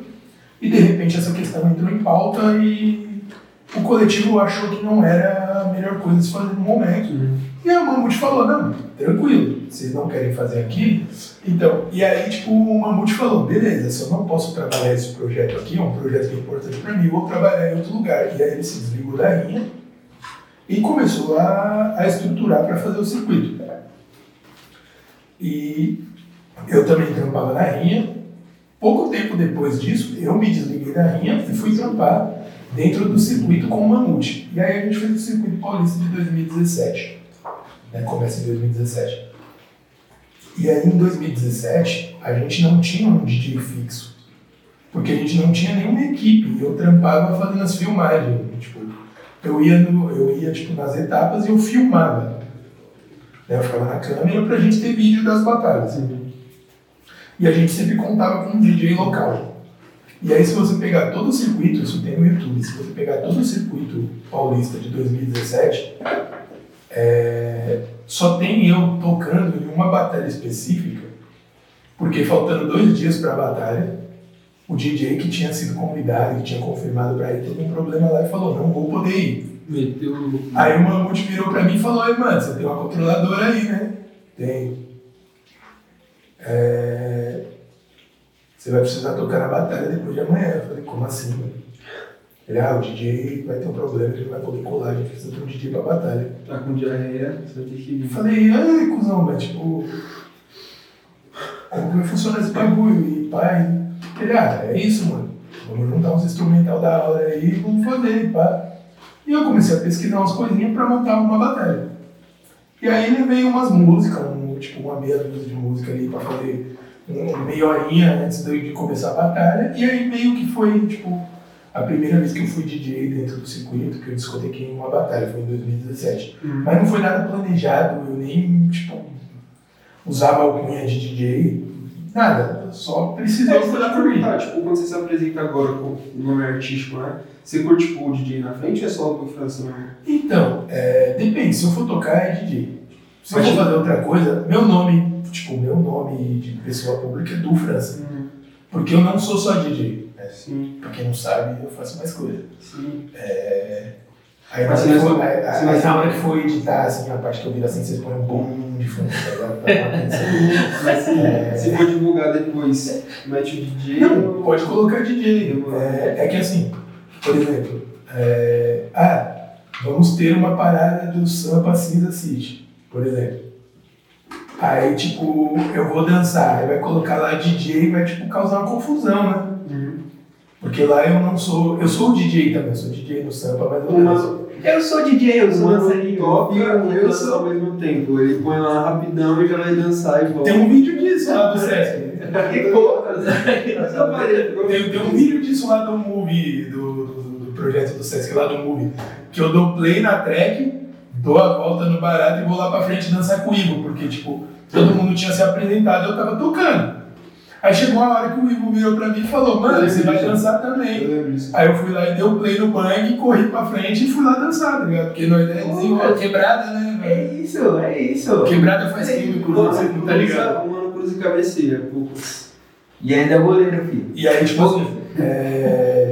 e de repente essa questão entrou em pauta e o coletivo achou que não era a melhor coisa a se fazer no momento. E aí o Mamute falou, não, tranquilo, vocês não querem fazer aqui? Então, e aí tipo, o Mamute falou, beleza, se eu não posso trabalhar esse projeto aqui, é um projeto que é importante para mim, vou trabalhar em outro lugar. E aí ele se desligou da Rinha e começou a, a estruturar para fazer o circuito. E eu também trampava na Rinha. Pouco tempo depois disso, eu me desliguei da Rinha e fui trampar dentro do circuito com o Mamute. E aí a gente fez o circuito paulista de 2017. Né? Começa em 2017. E aí em 2017 a gente não tinha um DJ fixo. Porque a gente não tinha nenhuma equipe. Eu trampava fazendo as filmagens. Tipo, eu ia, no, eu ia tipo, nas etapas e eu filmava. Né? Eu ficava na câmera pra gente ter vídeo das batalhas. E a gente sempre contava com um DJ local. E aí, se você pegar todo o circuito, isso tem no YouTube, se você pegar todo o circuito paulista de 2017, é, só tem eu tocando em uma batalha específica, porque faltando dois dias para a batalha, o DJ que tinha sido convidado, que tinha confirmado pra ir, teve um problema lá e falou, não vou poder ir. Meteu. Aí o Mamute virou pra mim e falou, "Ei, mano, você tem uma controladora aí, né? Tem. É... Você vai precisar tocar na batalha depois de amanhã. Eu falei, como assim? Ele, ah, o DJ vai ter um problema, ele vai poder colar, a gente precisa de um DJ pra batalha. Tá com diarreia, você vai ter que Eu falei, ai, cuzão, mas tipo. Como que vai funcionar esse bagulho? E pai, ele, ah, é isso, mano. Vamos juntar uns instrumental da hora aí e vamos fazer, pá. E eu comecei a pesquisar umas coisinhas pra montar uma batalha. E aí levei umas músicas, um, tipo uma meia dúzia de música ali pra fazer meia horinha antes de começar a batalha. E aí meio que foi, tipo, a primeira vez que eu fui DJ dentro do circuito, que eu discotequei uma batalha, foi em 2017. Hum. Mas não foi nada planejado, eu nem, tipo, usava alcunha de DJ, nada. Só precisou É, lá por mim. perguntar, tipo, quando você se apresenta agora com o nome artístico, né? Você curte, tipo, o DJ na frente ou é só o França mesmo? Então, é, depende, se eu for tocar é DJ. Se eu Mas, for tipo- fazer outra coisa, meu nome, tipo, meu nome de pessoa pública é do França. Porque eu não sou só DJ. né? Sim, Pra quem não sabe, eu faço mais coisa. sim. É... Aí, Mas aí- nós- na hora que for editar, assim, a parte que eu viro assim, vocês põem um bom de fundo, tá. Mas se, É. se for divulgar depois, mete o DJ. Não, ou- pode colocar DJ. É, é que assim, por exemplo, é, ah, vamos ter uma parada do Sampa Cinza City, por exemplo. Aí, tipo, eu vou dançar, aí vai colocar lá DJ e vai, tipo, causar uma confusão, né? Uhum. Porque lá eu não sou. Eu sou o DJ também, eu sou DJ no Sampa, mas eu Uma- danço. Eu sou DJ, eu sou dançarino. toca E eu eu sou- ao mesmo tempo. Ele põe lá rapidão e já vai dançar e volta. Tem um vídeo disso lá do Sesc. Que poucas. Tem, tem um vídeo disso lá do movie, do, do, do projeto do Sesc lá do movie, que eu dou play na track, dou a volta no barato e vou lá pra frente dançar com o Ivo, porque, tipo, todo mundo tinha se apresentado e eu tava tocando. Aí chegou a hora que o Ivo virou pra mim e falou, mano, você vai dançar também. Eu lembro disso. Aí eu fui lá e dei o play no bang, corri pra frente e fui lá dançar, tá ligado? Porque nós é desenvolve quebrada, né, É isso, é isso. Quebrada faz tempo, inclusive, você não tá ligado? O mano cruza e cabeceia. poucos. E ainda é goleiro, filho. E aí, tipo assim, é...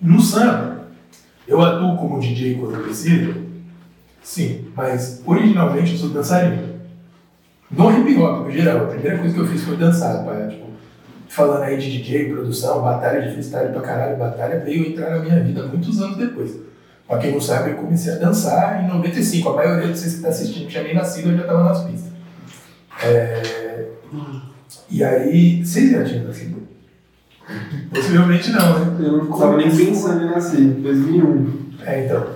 no samba, eu atuo como DJ quando eu preciso, sim, mas originalmente eu sou dançarino. No hip hop, no geral, a primeira coisa que eu fiz foi dançar, pá, tipo, falando aí de DJ, produção, batalha de freestyle pra caralho, batalha veio entrar na minha vida muitos anos depois. Pra quem não sabe, eu comecei a dançar em 95, a maioria de vocês que tá assistindo não tinha nem nascido, eu já tava nas pistas. É... E aí, vocês já tinham nascido? Possivelmente não, né? Eu não tava nem pensando em nascer. 2001. É, então.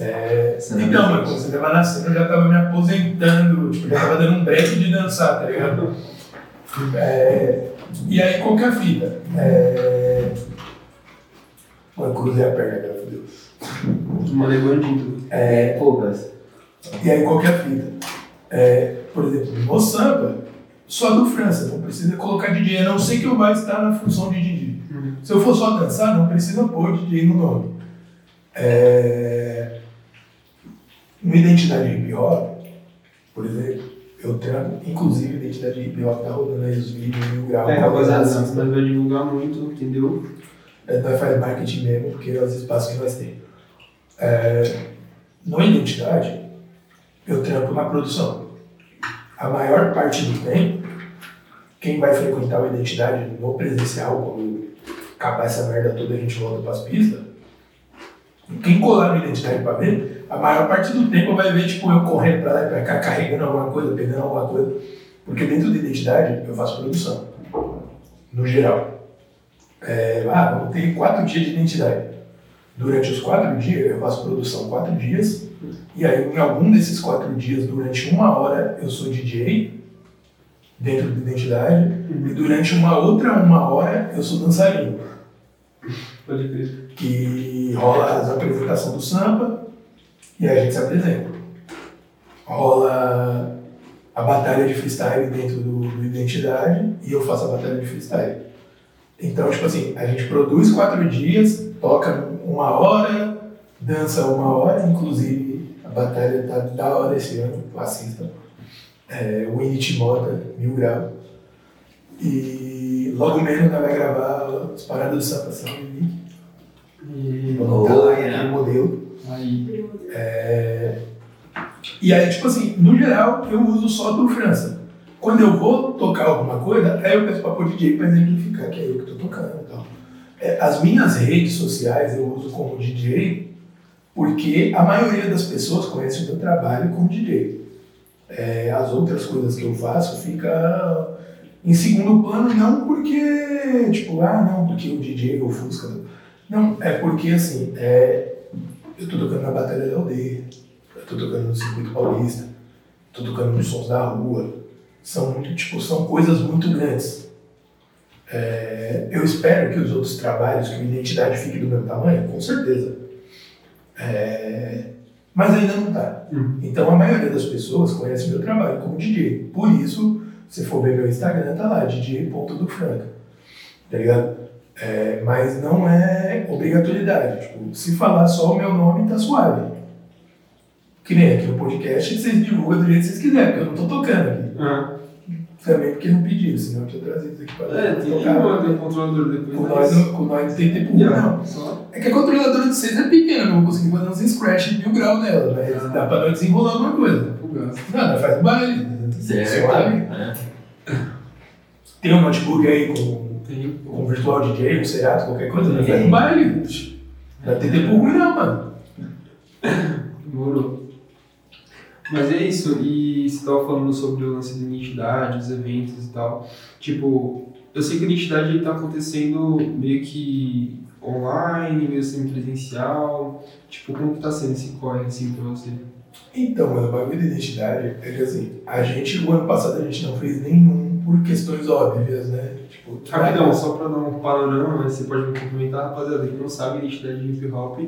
É, então, mas quando você tava nascendo, eu já tava me aposentando, tipo, já tava dando um break de dançar, tá ligado? É, e aí, qual que é a fita? É... Mano, cruzei a perna, graças a Deus. Mano, é bandido. É, poucas. E aí, qual que é a fita? É, por exemplo, no samba, só do França, não precisa colocar DJ, a não ser que eu vá estar na função de DJ. Uhum. Se eu for só dançar, não precisa pôr DJ no nome. É... No Identidade Hip Hop, por exemplo, eu trampo, inclusive Identidade Hip Hop tá rodando aí os vídeos mil graus. É, rapaziada, assim, nós vai divulgar muito, entendeu? é, nós faz marketing mesmo, porque é os espaços que nós temos. É, no Identidade, eu trampo na produção. A maior parte do tempo, quem vai frequentar o Identidade no presencial, quando acabar essa merda toda a gente volta para as pistas, quem colar no Identidade para ver, a maior parte do tempo vai ver tipo, eu correndo para lá e para cá, carregando alguma coisa, pegando alguma coisa. Porque dentro da Identidade eu faço produção, no geral. É, ah, ter quatro dias de identidade. Durante os quatro dias, eu faço produção quatro dias. E aí, em algum desses quatro dias, durante uma hora, eu sou DJ, dentro da identidade. E durante uma outra uma hora, eu sou dançarino. Pode crer. Que rola as apresentações do samba e aí a gente se apresenta. Rola a batalha de freestyle dentro do, do Identidade e eu faço a batalha de freestyle. Então, tipo assim, a gente produz quatro dias, toca uma hora, dança uma hora, inclusive a batalha tá da hora esse ano, assistam. É, o Init Moda, Mil Grau. E logo menos nós vai gravar as paradas do sapação e E... lá aquele modelo. Aí. É, E aí, tipo assim, no geral, eu uso só do França. Quando eu vou tocar alguma coisa, aí eu peço pra pôr DJ pra exemplificar que é eu que tô tocando e tal. É, As minhas redes sociais eu uso como DJ porque a maioria das pessoas conhece o meu trabalho como DJ. É, as outras coisas que eu faço fica em segundo plano, não porque, tipo, ah, não, porque o DJ ou o Fusca. Não, é porque, assim, é, eu tô tocando na Batalha da Aldeia, eu tô tocando no Circuito Paulista, tô tocando nos Sons da Rua. São, muito, tipo, são coisas muito grandes. É, eu espero que os outros trabalhos, que a identidade fique do mesmo tamanho, com certeza. É, mas ainda não tá. Uhum. Então a maioria das pessoas conhece meu trabalho como DJ. Por isso, se for ver meu Instagram, tá lá, DJ.dofranca. Tá ligado? É, mas não é obrigatoriedade. Tipo, se falar só o meu nome, tá suave. Que nem aqui no podcast, vocês divulgam do jeito que vocês quiserem, porque eu não tô tocando aqui. Ah. Também porque não pediram, senão eu tinha trazido isso aqui pra É, tem que tocar. mandar o controlador depois. Com mas- nós, não- com nós não tem tempo ruim, não. Não, só. É que a controladora de vocês é pequena, não vou conseguir fazer uns scratch de mil graus nela, mas dá pra nós desenrolar alguma coisa. Não, nós faz um baile. Certo. Suave. É. Tem um notebook aí com, Tem. com virtual DJ, um Cerato, qualquer coisa, Tem. faz um baile. Não tem tempo ruim não, mano. Demorou. Mas é isso, e você estava falando sobre o lance de identidade, os eventos e tal. Tipo, eu sei que a identidade está acontecendo meio que online, meio semi-presencial. Tipo, como que tá sendo esse corre assim pra você? Então, mano, o bagulho da identidade é que assim, a gente, o ano passado a gente não fez nenhum por questões óbvias, né? Tipo, Rapidão, só pra dar um panorama, mas você pode me complementar, rapaziada, quem não sabe, a Identidade de Hip Hop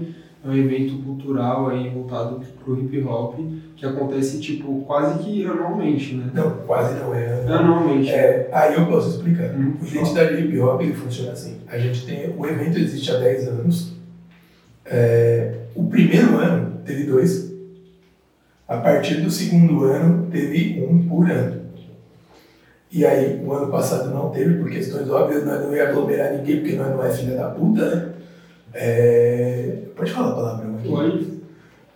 é um evento cultural aí voltado pro hip hop, que acontece, tipo, quase que anualmente, né? Não, quase não é. Anualmente. É, aí eu posso explicar. Hum, O Identidade Hip Hop ele funciona assim. A gente tem. O evento existe há 10 anos. É, o primeiro ano teve dois. A partir do segundo ano teve um por ano. E aí, o ano passado não teve, por questões óbvias, nós não ia aglomerar ninguém, porque nós não é filha da puta, né? É, pode falar a palavra aqui? Pode?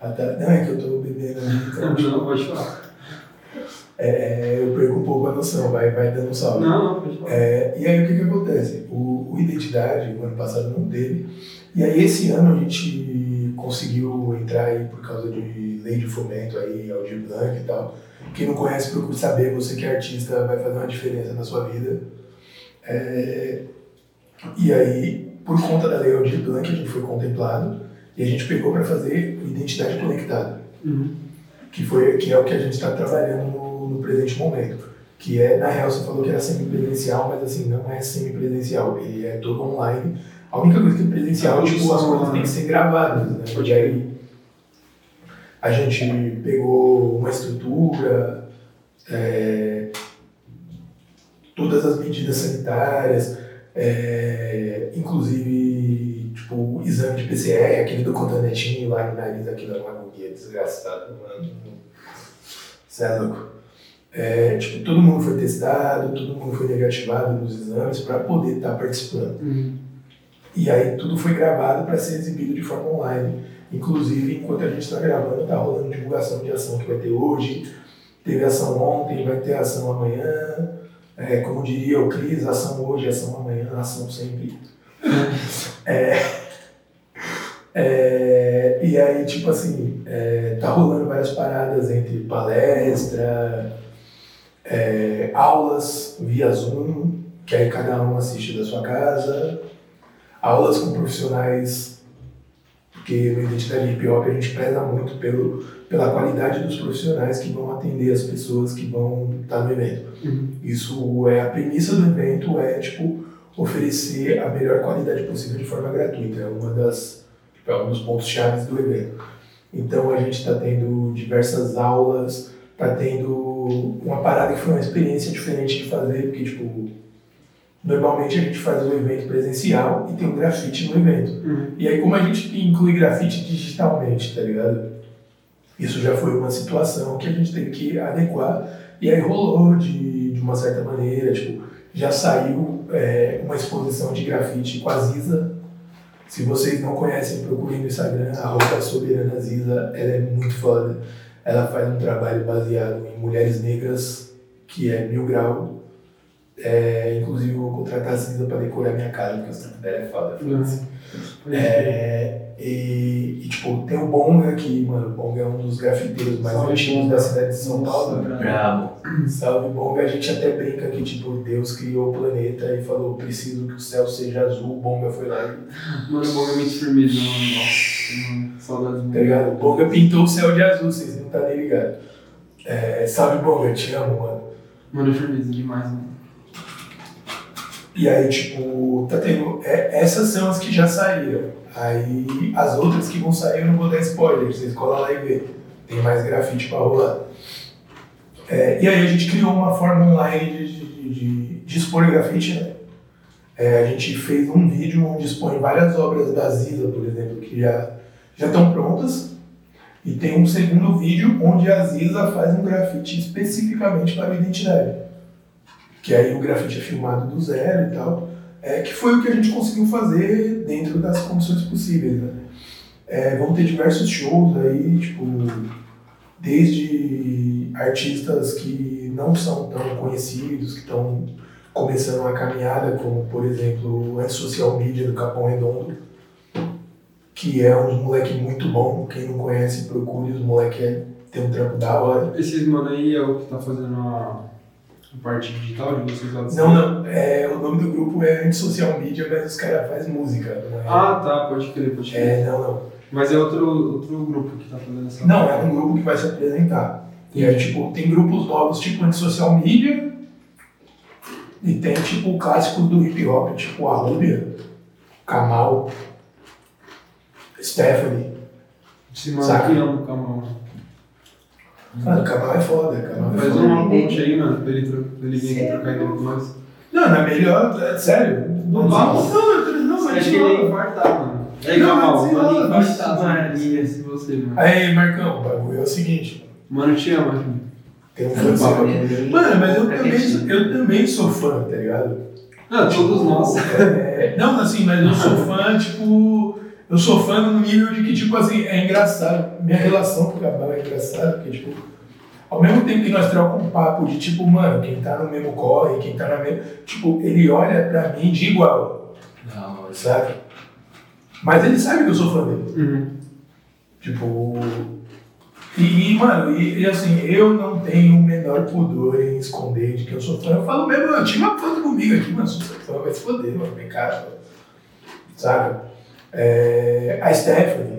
Ah, tá. Não, é que eu tô bebendo então. Não, pode falar. É, eu perco um pouco a noção, vai, vai dando um salve. Não, não, pode falar. É, e aí o que, que acontece? O, o Identidade, o ano passado não teve, e aí esse ano a gente conseguiu entrar aí por causa de lei de fomento aí, Aldir Blanc e tal. Quem não conhece, procure saber, você que é artista vai fazer uma diferença na sua vida. É, e aí, por conta da lei Aldir Blanc, a gente foi contemplado e a gente pegou para fazer Identidade Conectada Uhum. que, foi, que é o que a gente está trabalhando no, no presente momento. Que é, na real, você falou que era semipresencial, mas assim, não é semipresencial, ele é todo online. A única coisa que é presencial, Ah, tipo, as coisas têm que ser gravadas, né? Porque aí a gente pegou uma estrutura, é, todas as medidas sanitárias, é, inclusive, tipo, o exame de PCR, aquele do cotonetinho lá no nariz, aquilo é uma agonia desgraçada, mano. Você é louco. É, tipo, todo mundo foi testado, todo mundo foi negativado nos exames para poder estar participando. Uhum. E aí tudo foi gravado para ser exibido de forma online. Inclusive, enquanto a gente está gravando, está rolando divulgação de ação que vai ter hoje. Teve ação ontem, vai ter ação amanhã. É, como diria o Cris, ação hoje, ação amanhã, ação sempre. É, é, e aí, tipo assim, é, tá rolando várias paradas entre palestra, é, aulas via Zoom, que aí cada um assiste da sua casa, aulas com profissionais, porque no Identidade Hip Hop a gente preza muito pelo, pela qualidade dos profissionais que vão atender as pessoas que vão estar no evento. Uhum. Isso é a premissa do evento, é tipo oferecer a melhor qualidade possível de forma gratuita. É uma das tipo, é um dos pontos chaves do evento. Então a gente está tendo diversas aulas, está tendo uma parada que foi uma experiência diferente de fazer, porque tipo normalmente a gente faz um evento presencial e tem um grafite no evento. Uhum. E aí como a gente inclui grafite digitalmente, tá ligado? Isso já foi uma situação que a gente teve que adequar e aí rolou de, de uma certa maneira, tipo, já saiu é, uma exposição de grafite com a Ziza. Se vocês não conhecem, procurem no Instagram, arroba Soberana Ziza, ela é muito foda. Ela faz um trabalho baseado em mulheres negras, que é mil grau. É, inclusive, eu vou contratar a Ziza para decorar minha casa, porque o trampo dela é foda. foda-se. É, e, e, tipo, tem o Bonga aqui, mano. O Bonga é um dos grafiteiros mais Salve, antigos Bonga. da cidade de São Paulo. Brabo. *clears throat* Salve Bonga, a gente até brinca que tipo, Deus criou o planeta e falou, preciso que o céu seja azul, o Bonga foi lá, Mano, o Boga é muito firmeza, mano. Nossa, mano. Saudades tá ligado? O Bonga pintou o céu de azul, vocês não tá nem ligados. É, salve Bonga, te amo, mano. Mano, é firmeza demais, mano. E aí, tipo, tá tendo. é, essas são as que já saíram. Aí as outras que vão sair eu não vou dar spoiler, vocês colam lá e vê. Tem mais grafite pra rolar. É, e aí a gente criou uma forma online de, de, de, de expor grafite, né? É, a gente fez um vídeo onde expõe várias obras da Ziza, por exemplo, que já já estão prontas. E tem um segundo vídeo onde a Ziza faz um grafite especificamente para a identidade. Que aí o grafite é filmado do zero e tal. É, que foi o que a gente conseguiu fazer dentro das condições possíveis. Né? É, vão ter diversos shows aí, tipo, desde artistas que não são tão conhecidos, que estão começando uma caminhada, como por exemplo o Social Media do Capão Redondo, que é um moleque muito bom. Quem não conhece, procure, os moleque é, tem um trampo da hora. Esses mano aí é o que tá fazendo a, parte digital de vocês lá do Não, não, é, o nome do grupo é Anti-Social Media, mas os caras fazem música. É, Ah, tá, pode crer, pode crer. é, não, não. Mas é outro, outro grupo que tá fazendo essa Não, é um grupo que vai se apresentar. E aí, tipo, tem grupos novos, tipo, anti-social media, e tem, tipo, clássicos do hip hop, tipo, a Rúbia, Kamal, Stephanie. Esse mano Saca? que ama o Camão. Mano, Kamal é foda, Kamal é Faz foda. uma ponte aí, mano, pra ele, pra ele vir aqui trocar ideia com nós. Não, não é melhor, é sério. Não, Vamos? não, não, não, mas acha que ele ia infartar, mano? Aí, Não, Camal, mas mano, desenrola, infartar, mas- Maria, se você, mano. Aí, Marcão, o bagulho é o seguinte, Mano, te amo, aqui. tem um fã seu aqui. Mano, mas eu também, eu também sou fã, tá ligado? Não, todos nós. É, não, assim, mas eu sou fã, tipo. Eu sou fã no nível de que, tipo assim, é engraçado. Minha relação com o Cabal é engraçada, porque, tipo, ao mesmo tempo que nós trocamos um papo de, tipo, mano, quem tá no mesmo corre, quem tá na mesma. Tipo, ele olha pra mim de igual, Não, sabe? Mas ele sabe que eu sou fã dele. Uhum. Tipo. E, mano, e, e assim, eu não tenho o menor pudor em esconder de que eu sou fã. Eu falo mesmo, eu tinha uma foto comigo aqui, mano, sou fã, vai se foder, mano, vem cá, sabe? É, a Stephanie,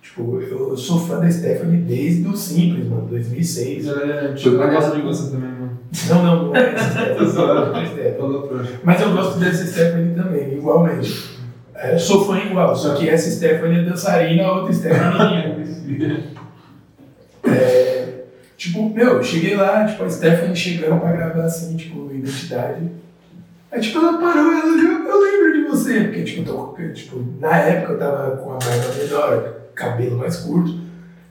tipo, eu sou fã da Stephanie desde o Simples, mano, 2006. Ela é, quando gosta ela- de você também, mano. Não, não, não é Stephanie, *laughs* é Stephanie. Falou pra Mas eu gosto dessa Stephanie também, igualmente. É, sou fã igual, só que essa Stephanie é dançarina, a outra Stephanie é. *laughs* É, tipo, meu, eu cheguei lá, tipo, a Stephanie chegando pra gravar assim, tipo, identidade. Aí, tipo, ela parou, ela eu, eu lembro de você, porque, tipo, eu tô, tipo, na época eu tava com a barba menor, cabelo mais curto,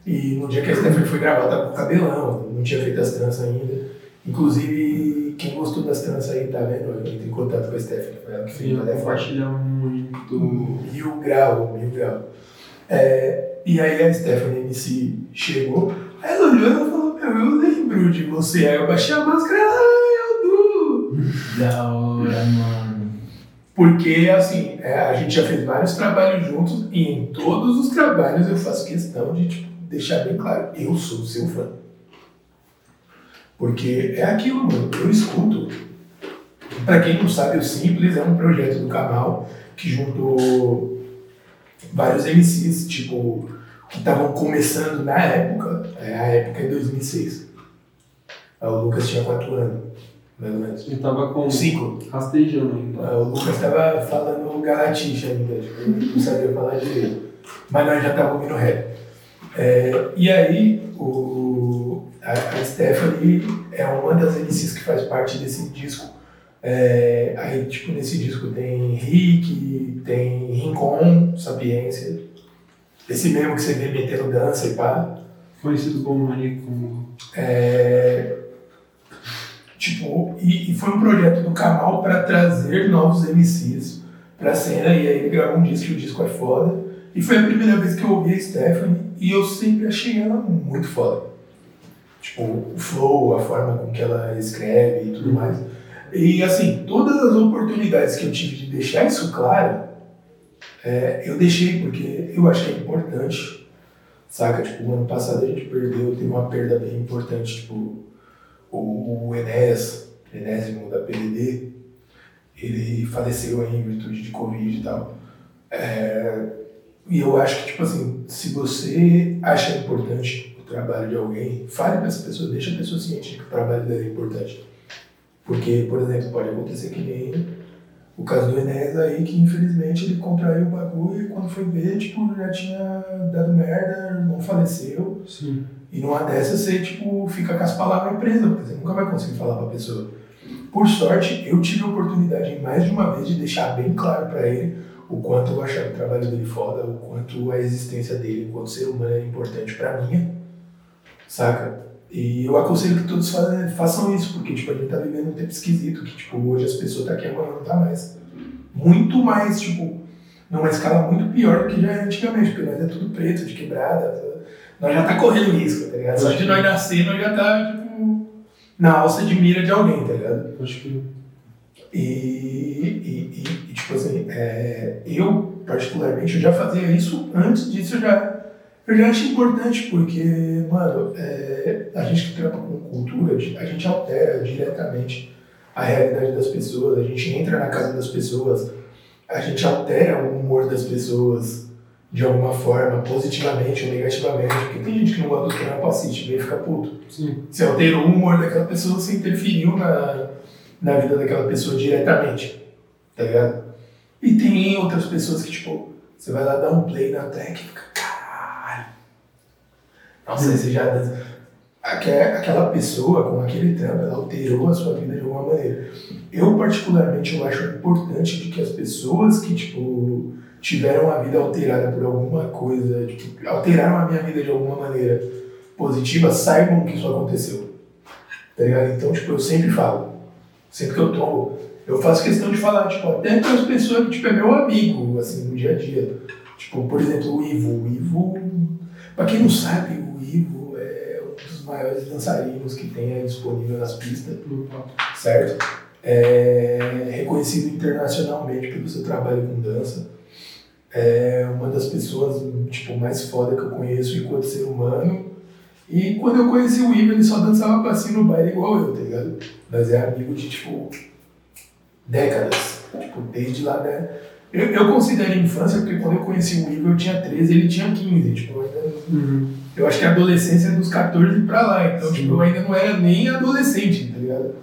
e no dia que a Stephanie foi gravar, eu tava com cabelão, não tinha feito as tranças ainda. Inclusive, quem gostou das tranças aí, tá vendo? Eu entrei em contato com a Stephanie, foi ela que fez Sim, o telefone. compartilhar muito. Mil grau, mil grau. É, e aí a Stephanie MC chegou, aí ela olhou e ela falou, meu, eu lembro de você. Aí eu baixei a máscara, ah, é o Du. *laughs* Da hora. Porque, assim, é, a gente já fez vários trabalhos juntos e em todos os trabalhos eu faço questão de tipo, deixar bem claro, eu sou seu fã. Porque é aquilo, mano, eu escuto. Pra quem não sabe, o Simples é um projeto do canal que juntou vários MCs, tipo, que estavam começando na época, é, a época é 2006. Aí O Lucas tinha 4 anos, mais ou menos. Ele tava com. 5. Rastejando ainda. Ah, O Lucas estava falando galatixa ainda, tipo, não sabia falar direito. Mas nós já estávamos ouvindo rap. É, e aí, o, a, a Stephanie é uma das MCs que faz parte desse disco. É, aí, tipo, nesse disco tem Rick, tem Rincon, Sapiência. Esse mesmo que você vê metendo dança e pá. Conhecido como Maníaco. como- É, Tipo, e, e foi um projeto do Kamal para trazer novos MCs pra cena, e aí ele gravou um disco, o disco é foda. E foi a primeira vez que eu ouvi a Stephanie, e eu sempre achei ela muito foda. Tipo, o flow, a forma com que ela escreve e tudo mais. E assim, todas as oportunidades que eu tive de deixar isso claro, é, eu deixei porque eu é importante. Saca? Tipo, o ano passado a gente perdeu, teve uma perda bem importante, tipo, o, Enéas, enésimo da PDD, ele faleceu aí em virtude de Covid e tal. É, e eu acho que, tipo assim, se você acha importante o trabalho de alguém, fale para essa pessoa, deixa a pessoa ciente que o trabalho dela é importante. Porque, por exemplo, pode acontecer que nem o caso do Enéas aí, que infelizmente ele contraiu o bagulho e quando foi ver, tipo, já tinha dado merda, o irmão faleceu. Sim. E numa dessas você, tipo, fica com as palavras presas, porque você nunca vai conseguir falar pra pessoa. Por sorte, eu tive a oportunidade mais de uma vez de deixar bem claro para ele o quanto eu achava o trabalho dele foda, o quanto a existência dele enquanto ser humano é importante para mim, saca? E eu aconselho que todos façam isso, porque tipo, a gente tá vivendo um tempo esquisito, que tipo, hoje as pessoas tá aqui, amanhã não tá mais. Muito mais, tipo, numa escala muito pior do que já era antigamente, porque nós é tudo preto, de quebrada, nós já tá correndo risco, tá ligado? Só de nós nascer, nós já tá, tipo, na alça de mira de alguém, tá ligado? Acho que. E, e, e, e tipo assim, é, eu, particularmente, eu já fazia isso, antes disso eu já, eu já acho importante, porque, mano, é, a gente que trabalha com cultura, a gente altera diretamente a realidade das pessoas, a gente entra na casa das pessoas, a gente altera o humor das pessoas, de alguma forma, positivamente ou negativamente. Porque tem gente que não gosta do trampo, assiste, vem fica puto. Sim. Você alterou o humor daquela pessoa, você interferiu na, na vida daquela pessoa diretamente. Tá ligado? E tem outras pessoas que, tipo, você vai lá dar um play na track e fica, caralho. Nossa, hum. você já. Aquela pessoa com aquele trampo, ela alterou a sua vida de alguma maneira. Eu, particularmente, eu acho importante de que as pessoas que, tipo, tiveram a vida alterada por alguma coisa, tipo, alteraram a minha vida de alguma maneira positiva, saibam que isso aconteceu. Tá ligado? Então, tipo, eu sempre falo, sempre que eu tomo, eu faço questão de falar, tipo, até para as pessoas que, tipo, é meu amigo, assim, no dia a dia. Tipo, por exemplo, o Ivo. O Ivo, pra quem não sabe, o Ivo é um dos maiores dançarinos que tem disponível nas pistas, certo? É reconhecido internacionalmente pelo seu trabalho com dança é uma das pessoas tipo, mais foda que eu conheço enquanto ser humano. E quando eu conheci o Ivo, ele só dançava passinho no baile igual eu, tá ligado? Mas é amigo de, tipo, décadas. Tipo, desde lá, né? Eu, eu considero infância porque quando eu conheci o Ivo eu tinha 13 ele tinha 15. Tipo, eu, ainda, uhum. eu acho que a adolescência é dos 14 pra lá. Então, tipo, eu ainda não era nem adolescente, tá ligado?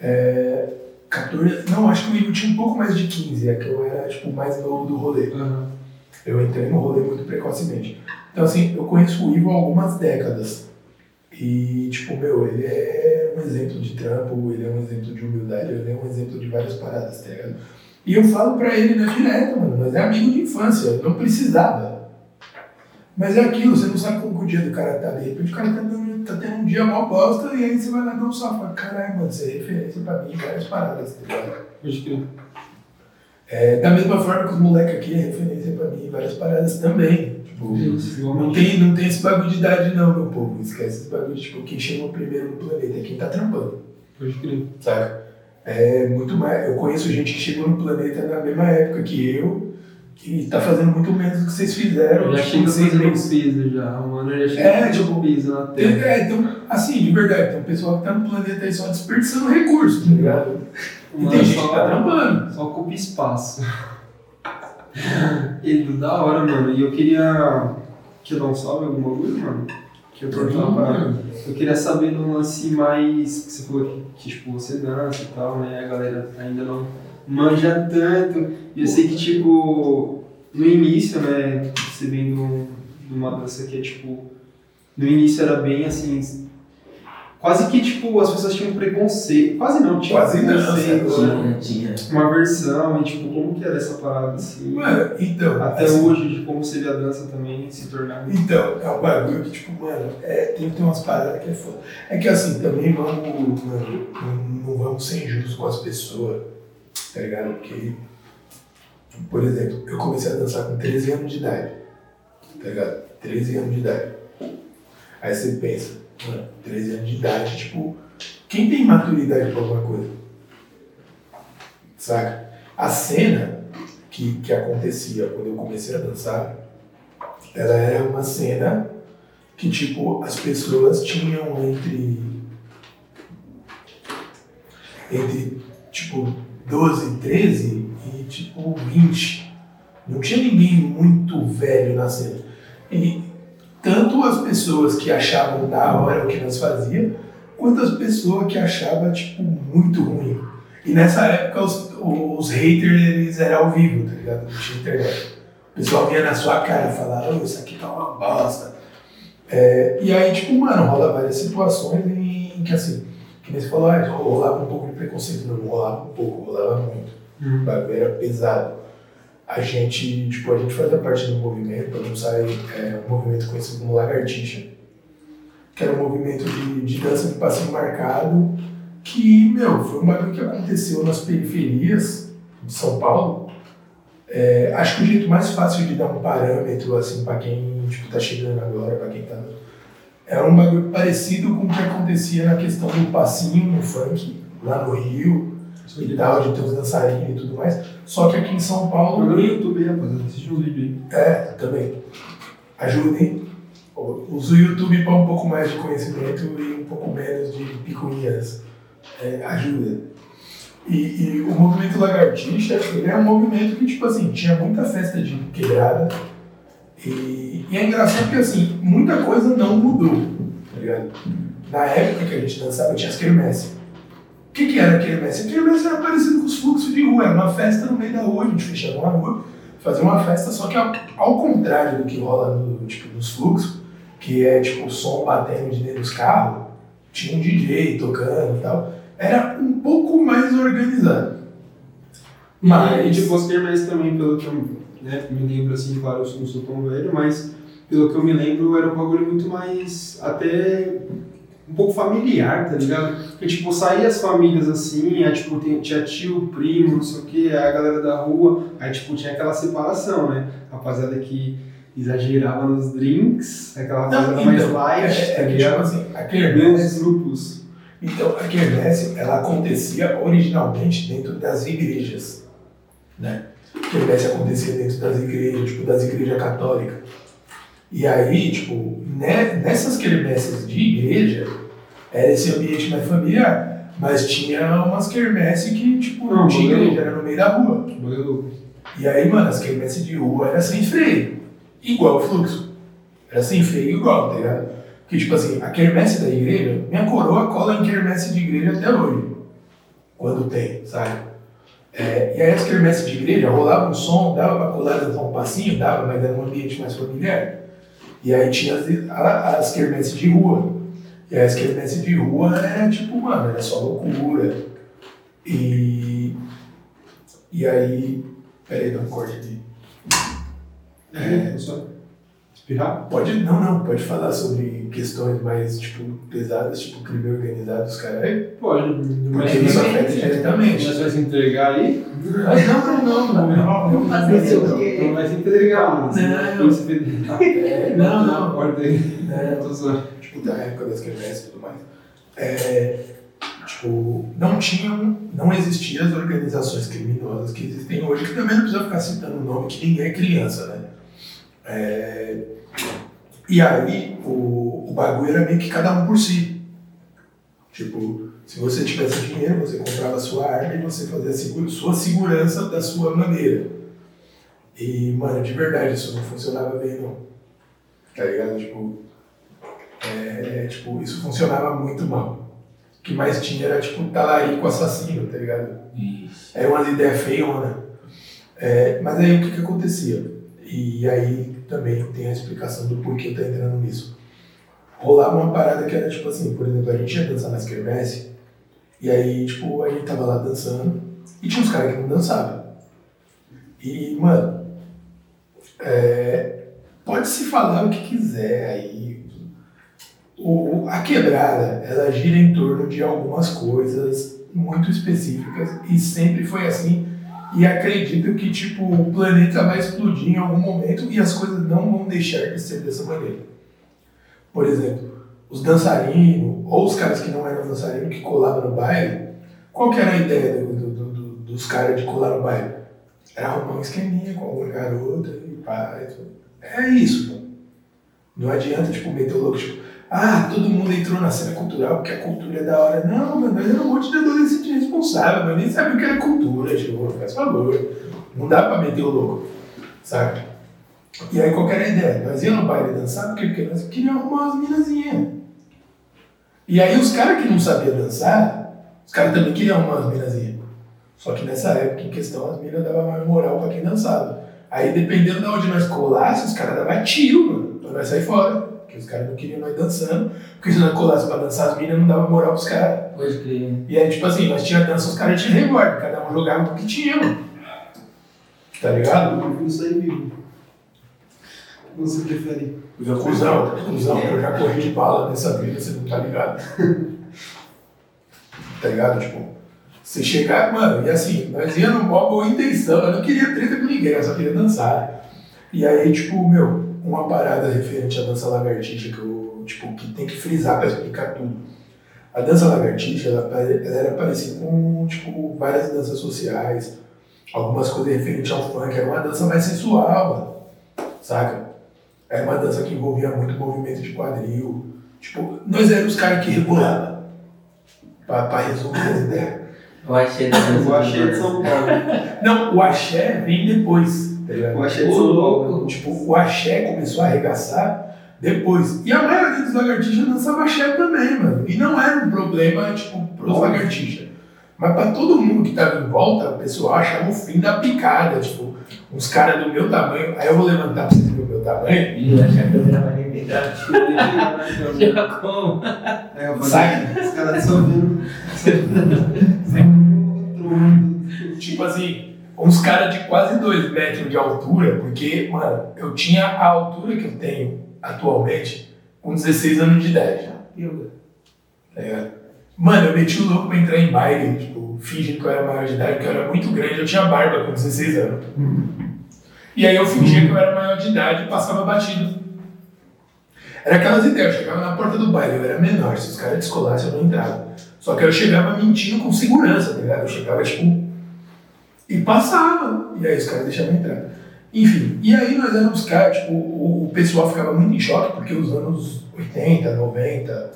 É, 14. Não, acho que o Igor tinha um pouco mais de 15, é que eu era tipo mais novo do rolê. Uhum. Eu entrei no rolê muito precocemente. Então, assim, eu conheço o Ivo há algumas décadas. E, tipo, meu, ele é um exemplo de trampo, ele é um exemplo de humildade, ele é um exemplo de várias paradas, tá ligado? E eu falo pra ele na direta, mano, mas é amigo de infância, não precisava. Mas é aquilo, você não sabe como o dia do cara tá, de repente o cara tá dando tá tendo um dia mal bosta, e aí você vai lá dar um. Fala, caralho, mano, você é referência pra mim em várias paradas, tá ligado? É, da mesma forma que os moleques aqui é referência pra mim em várias paradas também. Tipo, não, tem, não tem esse bagulho de idade não, meu povo. Esquece esse bagulho tipo, quem chegou primeiro no planeta é quem tá trampando. Pode crer. Sabe? É muito mais. Eu conheço gente que chegou no planeta na mesma época que eu que tá fazendo muito menos do que vocês fizeram. Já tipo, chega fazendo meses. piso já, o mano já chega é, tipo, piso na Terra. É, então, assim, de verdade, tem um pessoal que tá no planeta aí só desperdiçando recursos, tá ligado? E tem gente que tá trampando. Só ocupa espaço. e da hora, mano. E eu queria. Quer dar um salve algum bagulho, mano? Que eu pra... Eu queria saber no lance mais. Que você falou que, que tipo, você dança e tal, né? A galera ainda não manja tanto. E eu sei que, tipo, no início, né, você vem de uma dança que é, tipo, no início era bem assim, Quase que, tipo, as pessoas tinham preconceito. Quase não, tinha Quase não, preconceito. sabe? Tinha, tinha. Uma versão, e tipo, como que era essa parada assim? Mano, então. Até assim, hoje, de como seria a dança também se tornar. Então, é um bagulho que, tipo, mano, é, tem que ter umas paradas que é foda. É que assim, também vamos, mano, não, não vamos ser injustos com as pessoas, tá ligado? Porque, por exemplo, eu comecei a dançar com 13 anos de idade, tá ligado? 13 anos de idade. Aí você pensa, mano, 13 anos de idade, tipo, quem tem maturidade pra alguma coisa? Saca? A cena que, que acontecia quando eu comecei a dançar, ela era uma cena que, tipo, as pessoas tinham entre. entre, tipo, 12, 13 e, tipo, 20. Não tinha ninguém muito velho na cena. E tanto as pessoas que achavam da hora o que nós fazíamos, quanto as pessoas que achavam, tipo, muito ruim. E nessa época os, os haters eles eram ao vivo, tá ligado? Não tinha internet. O pessoal vinha na sua cara e falava, isso aqui tá uma bosta. É, e aí, tipo, mano, rola várias situações em que assim, que nem você falou, ah, rolava um pouco de preconceito, não, rolava um pouco, rolava muito. O bagulho era pesado. A gente, tipo, a gente fazia parte do movimento, pra não sair, é, um movimento conhecido como Lagartixa, que era um movimento de, de dança de passinho marcado, que, meu, foi um bagulho que aconteceu nas periferias de São Paulo. É, acho que o jeito mais fácil de dar um parâmetro, assim, pra quem, tipo, tá chegando agora, pra quem tá... É um bagulho parecido com o que acontecia na questão do passinho no funk, lá no Rio, e tal, de ter os dançarinos e tudo mais. Só que aqui em São Paulo... No YouTube rapaziada. Assiste um vídeo aí. É, também. Ajudem. Usa o YouTube para um pouco mais de conhecimento e um pouco menos de picuinhas. É, ajuda. E, e o movimento lagartixa, ele é um movimento que, tipo assim, tinha muita festa de quebrada. E, e é engraçado porque, assim, muita coisa não mudou, tá ligado? Na época que a gente dançava, tinha as quermesses. O que, que era a quermesse? A quermesse era parecido com os fluxos de rua, era uma festa no meio da rua, a gente fechava uma rua, fazia uma festa, só que ao, ao contrário do que rola no, tipo, nos fluxos, que é tipo o som batendo de dentro dos carros, tinha um DJ tocando e tal, era um pouco mais organizado. Mas, e tipo, as quermesses também, pelo que eu né, me lembro, assim, claro, eu não sou tão velho, mas pelo que eu me lembro, era um bagulho muito mais, até um pouco familiar, tá ligado? Porque, tipo, saía as famílias assim, aí, tipo, tinha tio, primo, não sei o que, a galera da rua, aí, tipo, tinha aquela separação, né? Rapaziada que exagerava nos drinks, aquela rapaziada Não, mais então, light, é, tá é que, tipo assim, a quermesse, grupos. então, a quermesse, ela acontecia originalmente dentro das igrejas, A quermesse acontecia dentro das igrejas, tipo, das igrejas católicas. E aí, tipo, né, nessas quermesses de igreja, era esse ambiente mais familiar. Mas tinha umas quermesses que, tipo, não Não, tinha igreja, era no meio da rua. Louco. E aí, mano, as quermesses de rua era sem freio. Igual o fluxo. Era sem freio igual, tá ligado? Porque, tipo assim, a quermesse da igreja, minha coroa cola em quermesse de igreja até hoje. Quando tem, sabe? É, e aí as quermesses de igreja rolava um som, dava pra colar dançar um passinho, dava, mas era um ambiente mais familiar. E aí tinha as, as quermesses de rua. E aí as quermesses de rua era tipo, mano, era só loucura. E. E aí. Peraí, dá um corte aqui. É, só espirrar? Pode. Não, não, pode falar sobre questões mais, tipo, pesadas, tipo crime organizado, os caras. Pode, mas Porque isso afeta diretamente. Mas vai se entregar aí? Mas não, não, não, não, não. O isso. quê. Não vai se entregar, mas Não. se. *laughs* É, Não, não. Acorda aí. Não. Tô zoando. tipo, da época das quermesses e tudo mais, é, tipo, não tinham, não existiam as organizações criminosas que existem hoje, que também não precisa ficar citando o nome, que ninguém é criança, né? É, e aí, o, o bagulho era meio que cada um por si. Tipo, se você tivesse dinheiro, você comprava a sua arma e você fazia a segura, sua segurança da sua maneira. E, mano, de verdade, isso não funcionava bem, não. Tá ligado? Tipo, é, tipo, isso funcionava muito mal. O que mais tinha era, tipo, talarico assassino, tá ligado? Isso. Era umas ideias feiona. É, mas aí o que que acontecia? E aí também tem a explicação do porquê eu tô entrando nisso. rolava uma parada que era tipo assim, por exemplo, a gente ia dançar nas quermesse, e aí, tipo, a gente tava lá dançando, e tinha uns caras que não dançavam. E, mano, é, pode se falar o que quiser aí. O, a quebrada, ela gira em torno de algumas coisas muito específicas e sempre foi assim. E acredito que, tipo, o planeta vai explodir em algum momento e as coisas não vão deixar de ser dessa maneira. Por exemplo, os dançarinos, ou os caras que não eram dançarinos, que colavam no baile, qual que era a ideia do, do, do, dos caras de colar no baile? Era arrumar um esqueminha com alguma garota e pá. E tudo. É isso. Não adianta, tipo, meter o louco, tipo, ah, todo mundo entrou na cena cultural porque a cultura é da hora. Não, mas era um monte de adolescente responsável, mas nem sabe o que era cultura, tipo, faz favor. Não dá pra meter o louco, sabe? E aí qual era a ideia? Nós íamos no baile dançar porque, porque nós queríamos arrumar umas minazinhas. E aí os caras que não sabiam dançar, os caras também queriam arrumar umas minazinhas. Só que nessa época em questão as minas davam mais moral pra quem dançava. Aí dependendo de onde nós colasse, os caras davam tiro, mano, pra nós sair fora. Porque os caras não queriam nós dançando. Porque se nós colasse pra dançar as minas, não dava moral pros caras. Pode crer. E aí, tipo assim, nós tinha dança, os caras tinham reward, cada um jogava o que tinha, mano. Tá ligado? Eu prefiro sair vivo. Você prefere? Cusão, cuzão, eu já corri de bala nessa vida, você não tá ligado? *laughs* tá ligado? Tipo, você chegar, mano, e assim, nós ia no mó boa intenção, eu não queria treta com ninguém, eu só queria dançar. E aí, tipo, meu, uma parada referente à dança lagartixa que eu, tipo, que tem que frisar pra explicar tudo. A dança lagartixa, ela, ela era parecida com, tipo, várias danças sociais, algumas coisas referentes ao funk, era uma dança mais sensual, mano, saca? Era uma dança que envolvia muito movimento de quadril. Tipo, nós éramos os caras que regulavam. Pra, pra resumir as ideias. Axé. O axé de São Paulo. Não, o axé vem depois. Ligado? O axé de São Paulo. Tipo, o axé começou a arregaçar depois. E a maioria dos lagartixas dançava axé também, mano. E não era um problema, tipo, pros lagartixas. Mas pra todo mundo que tava em volta, o pessoal achava o fim da picada. Tipo, uns caras do meu tamanho. Aí eu vou levantar pra vocês verem o meu tamanho. Ih, eu acho que. É, eu falei, Sai. os caras estão vendo. *laughs* Tipo assim, uns caras de quase 2 metros de altura, porque, mano, eu tinha a altura que eu tenho atualmente com 16 anos de idade. Tá ligado? Mano, eu meti o louco pra entrar em baile, tipo, fingindo que eu era maior de idade, porque eu era muito grande, eu tinha barba com 16 anos. E aí eu fingia que eu era maior de idade e passava batido. Era aquelas ideias, eu chegava na porta do baile, eu era menor, se os caras descolassem eu não entrava. Só que eu chegava mentindo com segurança, tá ligado? Eu chegava, tipo, e passava. E aí os caras deixavam entrar. Enfim, e aí nós éramos caras, tipo, o, o pessoal ficava muito em choque, porque os anos 80, 90,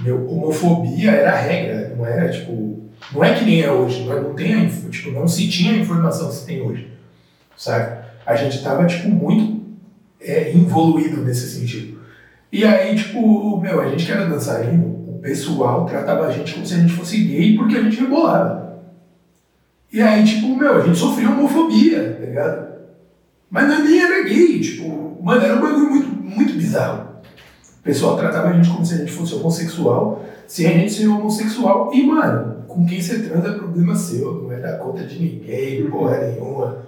meu, homofobia era a regra, não era, tipo, não é que nem é hoje, não, não tem tipo, não se tinha a informação que se tem hoje, sabe? A gente tava, tipo, muito é, involuído nesse sentido. E aí, tipo, meu, a gente que era dançarino, o pessoal tratava a gente como se a gente fosse gay porque a gente rebolava. E aí, tipo, meu, a gente sofria homofobia, tá ligado? Mas nós nem era gay, tipo, mano, era um bagulho muito, muito bizarro. O pessoal tratava a gente como se a gente fosse homossexual, sem a gente ser homossexual. E, mano, com quem você transa é problema seu, não é da conta de ninguém, porra nenhuma.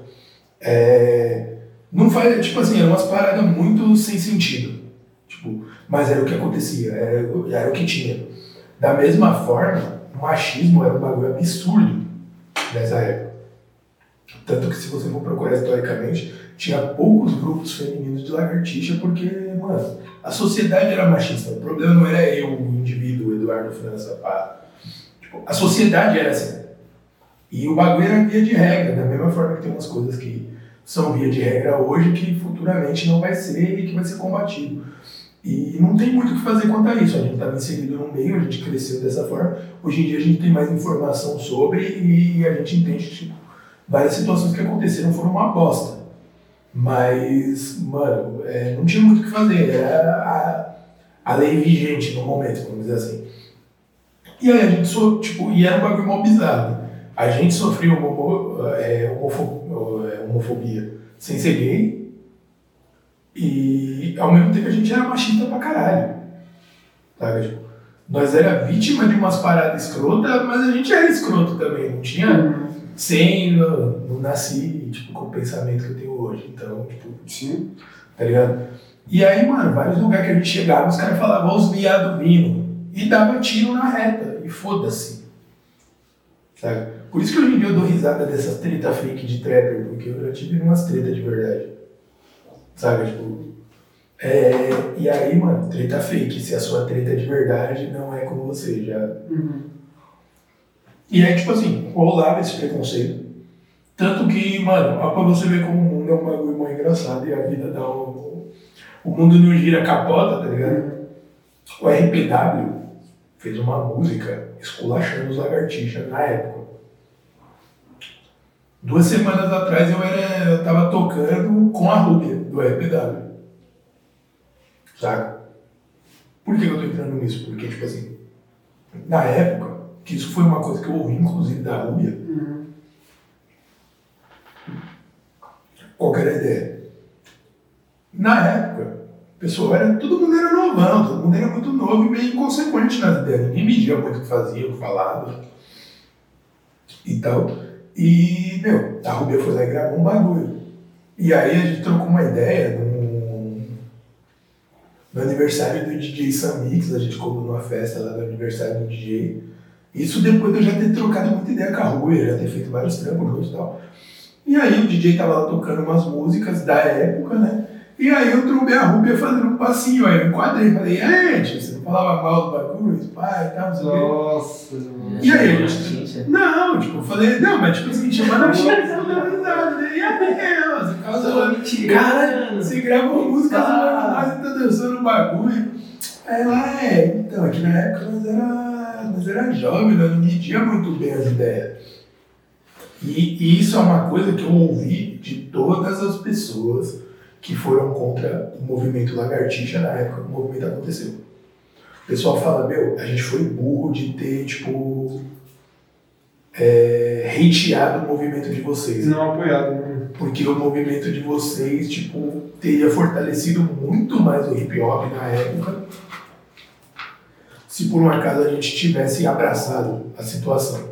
É, não faz, tipo assim, eram umas paradas muito sem sentido. Tipo, mas era o que acontecia, era, era o que tinha. Da mesma forma, o machismo era um bagulho absurdo nessa época. Tanto que se você for procurar historicamente, tinha poucos grupos femininos de lagartixa, porque, mano, a sociedade era machista. O problema não era eu, o indivíduo, o Eduardo França, pá. Tipo, a sociedade era assim. E o bagulho era via de regra, da mesma forma que tem umas coisas que são via de regra hoje que futuramente não vai ser e que vai ser combatido. E não tem muito o que fazer quanto a isso. A gente estava inserido no meio, a gente cresceu dessa forma. Hoje em dia a gente tem mais informação sobre e a gente entende tipo, várias situações que aconteceram foram uma bosta. Mas, mano, é, não tinha muito o que fazer. Era a, a lei vigente no momento, vamos dizer assim. E aí a gente, so, tipo, e era um bagulho mó bizarro. A gente sofreu é, homofo, é, homofobia sem ser gay e ao mesmo tempo a gente era machista pra caralho. Sabe? Tipo, nós era vítima de umas paradas escrotas, mas a gente era escroto também. Não tinha. Uhum. Sem. Não, não nasci tipo, com o pensamento que eu tenho hoje. Então, tipo, Sim. tá ligado? E aí, mano, vários lugares que a gente chegava, os caras falavam, ó, os viados vindo. E dava tiro na reta. E foda-se. Sabe? Por isso que hoje em dia eu dou risada dessas treta fake de trapper, porque eu já tive umas treta de verdade. Sabe? Tipo. É, e aí, mano, treta fake. Se a sua treta é de verdade, não é com você. Já Uhum. e aí, tipo assim, rolava esse preconceito. Tanto que, mano, ó, pra você ver como o mundo é um bagulho muito engraçado e a vida dá um. O mundo não gira capota, tá ligado? O RPW fez uma música esculachando os lagartixas na época. Duas semanas atrás eu, era, eu tava tocando com a Rúbia, do RPW. Saca? Por que eu tô entrando nisso? Porque, tipo assim, na época, que isso foi uma coisa que eu ouvi, inclusive, da Rúbia, Uhum. qual que era a ideia? Na época, o pessoal era, todo mundo era novão, todo mundo era muito novo e meio inconsequente nas ideias. Ninguém media muito o que fazia, o que falava e tal. E, meu, a Rubia foi lá e gravou um bagulho. E aí a gente trocou uma ideia no, no aniversário do DJ Samix, a gente colou numa festa lá do aniversário do DJ. Isso depois de eu já ter trocado muita ideia com a Rubia, já ter feito vários trampos juntos e tal. E aí o DJ tava lá tocando umas músicas da época, né? E aí eu trombei a Rubia fazendo um passinho, aí eu enquadrei, falei, aí, tio, você não falava mal do bagulho, pai e tal, não sei o quê. Nossa. E aí, na chincha. Não, tipo, eu falei, não, mas tipo assim, chamando a chance, não deu risada, né? E aí, você causa mentira. Cara, você grava uma música, você Ah. e tá dançando um bagulho. Aí ela, é, então, aqui na época nós era, nós era jovem, nós não media muito bem as ideias. E, e isso é uma coisa que eu ouvi de todas as pessoas que foram contra o movimento lagartixa na época que o movimento aconteceu. O pessoal fala, meu, a gente foi burro de ter, tipo, é, hateado o movimento de vocês. Não apoiado, né? Porque o movimento de vocês, tipo, teria fortalecido muito mais o hip hop na época se por um acaso a gente tivesse abraçado a situação.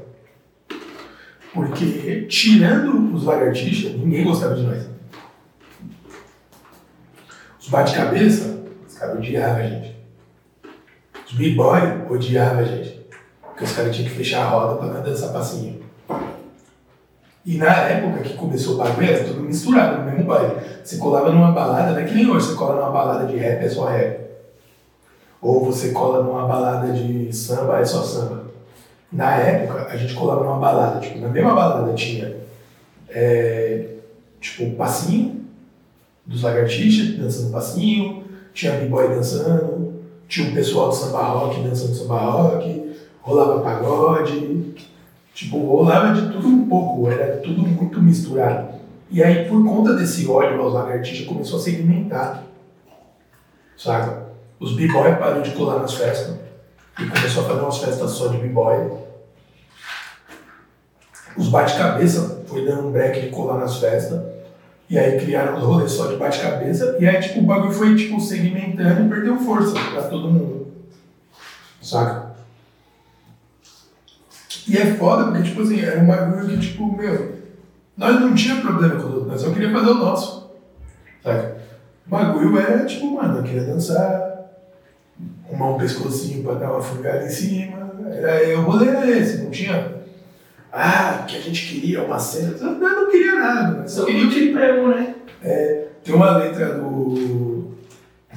Porque, tirando os lagartixas, ninguém gostava de nós. Os bate-cabeça, os caras odiavam a gente. Os b-boy odiavam a gente. Porque os caras tinham que fechar a roda pra dançar passinho. E na época que começou o bagulho, era tudo misturado no mesmo baile. Você colava numa balada, não é que nem hoje, você cola numa balada de rap, é só rap. Ou você cola numa balada de samba, é só samba. Na época, a gente colava numa balada, tipo, na mesma balada tinha, é, tipo, um passinho dos lagartixas dançando passinho, tinha b-boy dançando, tinha um pessoal do samba rock dançando samba rock, rolava pagode, tipo, rolava de tudo um pouco, era tudo muito misturado. E aí, por conta desse ódio aos lagartixas, começou a segmentar, saca? Os b-boy pararam de colar nas festas e começou a fazer umas festas só de b-boy. Os bate-cabeça foi dando um break de colar nas festas. E aí criaram os rolês só de bate-cabeça. E aí, tipo, o bagulho foi, tipo, segmentando e perdeu força pra todo mundo. Saca? E é foda porque, tipo assim, era um bagulho que, tipo, meu, nós não tinha problema com os outros, nós só queria fazer o nosso. Saca? O bagulho era, tipo, mano, eu queria dançar, arrumar um pescocinho pra dar uma fungada em cima. Era, o rolê era esse, não tinha. Ah, que a gente queria uma cena. Eu não queria nada, mas só queria que de prego, né? tem uma letra do.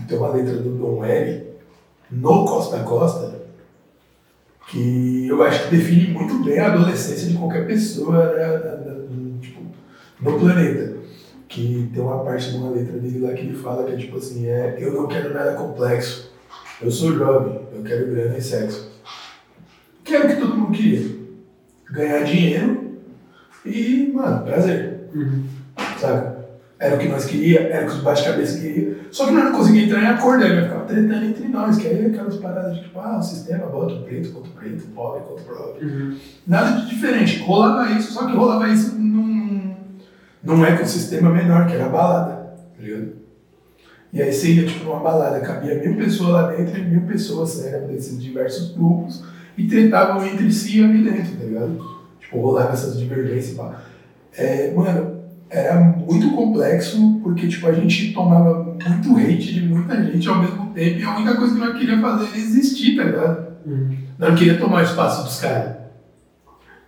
Tem uma letra do Dom L no Costa Costa que eu acho que define muito bem a adolescência de qualquer pessoa né, do- tipo, no planeta. Que tem uma parte de uma letra dele lá que ele fala que é tipo assim, é eu não quero nada complexo. Eu sou jovem, eu quero grana e sexo. Que era o que todo mundo queria. Ganhar dinheiro e, mano, prazer Uhum. sabe? Era o que nós queríamos, era o que os bate-cabeça queriam. Só que nós não conseguíamos entrar em acordo, aí nós ficava tretando entre nós, que aí aquelas paradas de tipo, ah, o sistema bota o preto contra o preto, o pobre contra o pobre. Uhum. Nada de diferente. Rolava isso, só que rolava isso num, num ecossistema menor, que era a balada, tá ligado? E aí você ia, tipo, numa balada, cabia mil pessoas lá dentro e mil pessoas né, desses diversos grupos e tretavam entre si ali dentro, tá ligado? Tipo, rolava essas divergências e pá. É, mano, era muito complexo porque, tipo, a gente tomava muito hate de muita gente ao mesmo tempo e a única coisa que nós queríamos fazer era existir, tá ligado? Uhum. Nós não queria tomar espaço dos caras.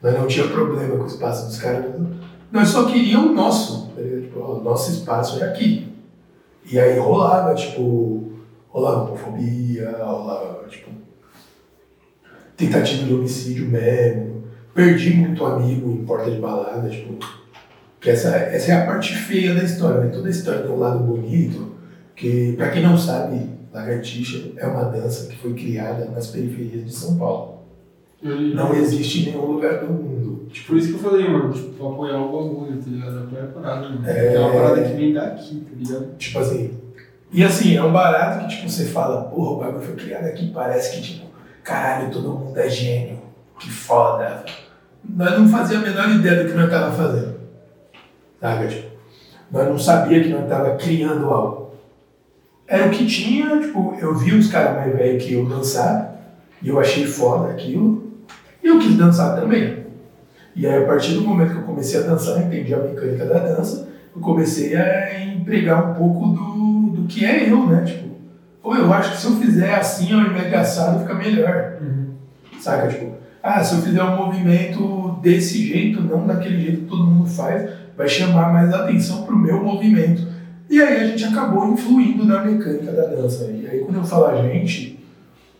Nós não tinha problema com o espaço dos caras. Nós só queríamos o nosso. Tá ligado? Tipo, o nosso espaço é aqui. E aí rolava, tipo, rolava homofobia, rolava, tipo, tentativa de homicídio mesmo. Perdi muito amigo em porta de balada, tipo. Que essa, essa é a parte feia da história, né? Toda a história tem um lado bonito, que, pra quem não sabe, lagartixa é uma dança que foi criada nas periferias de São Paulo. Não existe em nenhum lugar do mundo. Tipo, por isso que eu falei, mano, tipo, apoiar o bagulho, tá ligado? Apoiar a parada, mano. É. É uma parada que vem daqui, tá ligado? Tipo assim. E assim, é um barato que tipo, você fala, porra, o bagulho foi criado aqui, parece que, tipo, caralho, todo mundo é gênio. Que foda. Nós não fazíamos a menor ideia do que nós tava fazendo. Sabe? Nós não sabíamos que nós tava criando algo. Era o que tinha, tipo, eu vi os caras mais velhos que eu dançar, e eu achei foda aquilo, e eu quis dançar também. E aí, a partir do momento que eu comecei a dançar, entendi a mecânica da dança, eu comecei a empregar um pouco do, do que é eu, né? Tipo, pô, eu acho que se eu fizer assim, ao invés de assado, fica melhor. Saca? Tipo, ah, se eu fizer um movimento desse jeito, não daquele jeito que todo mundo faz, vai chamar mais atenção pro meu movimento. E aí a gente acabou influindo na mecânica da dança. E aí quando eu falo a gente,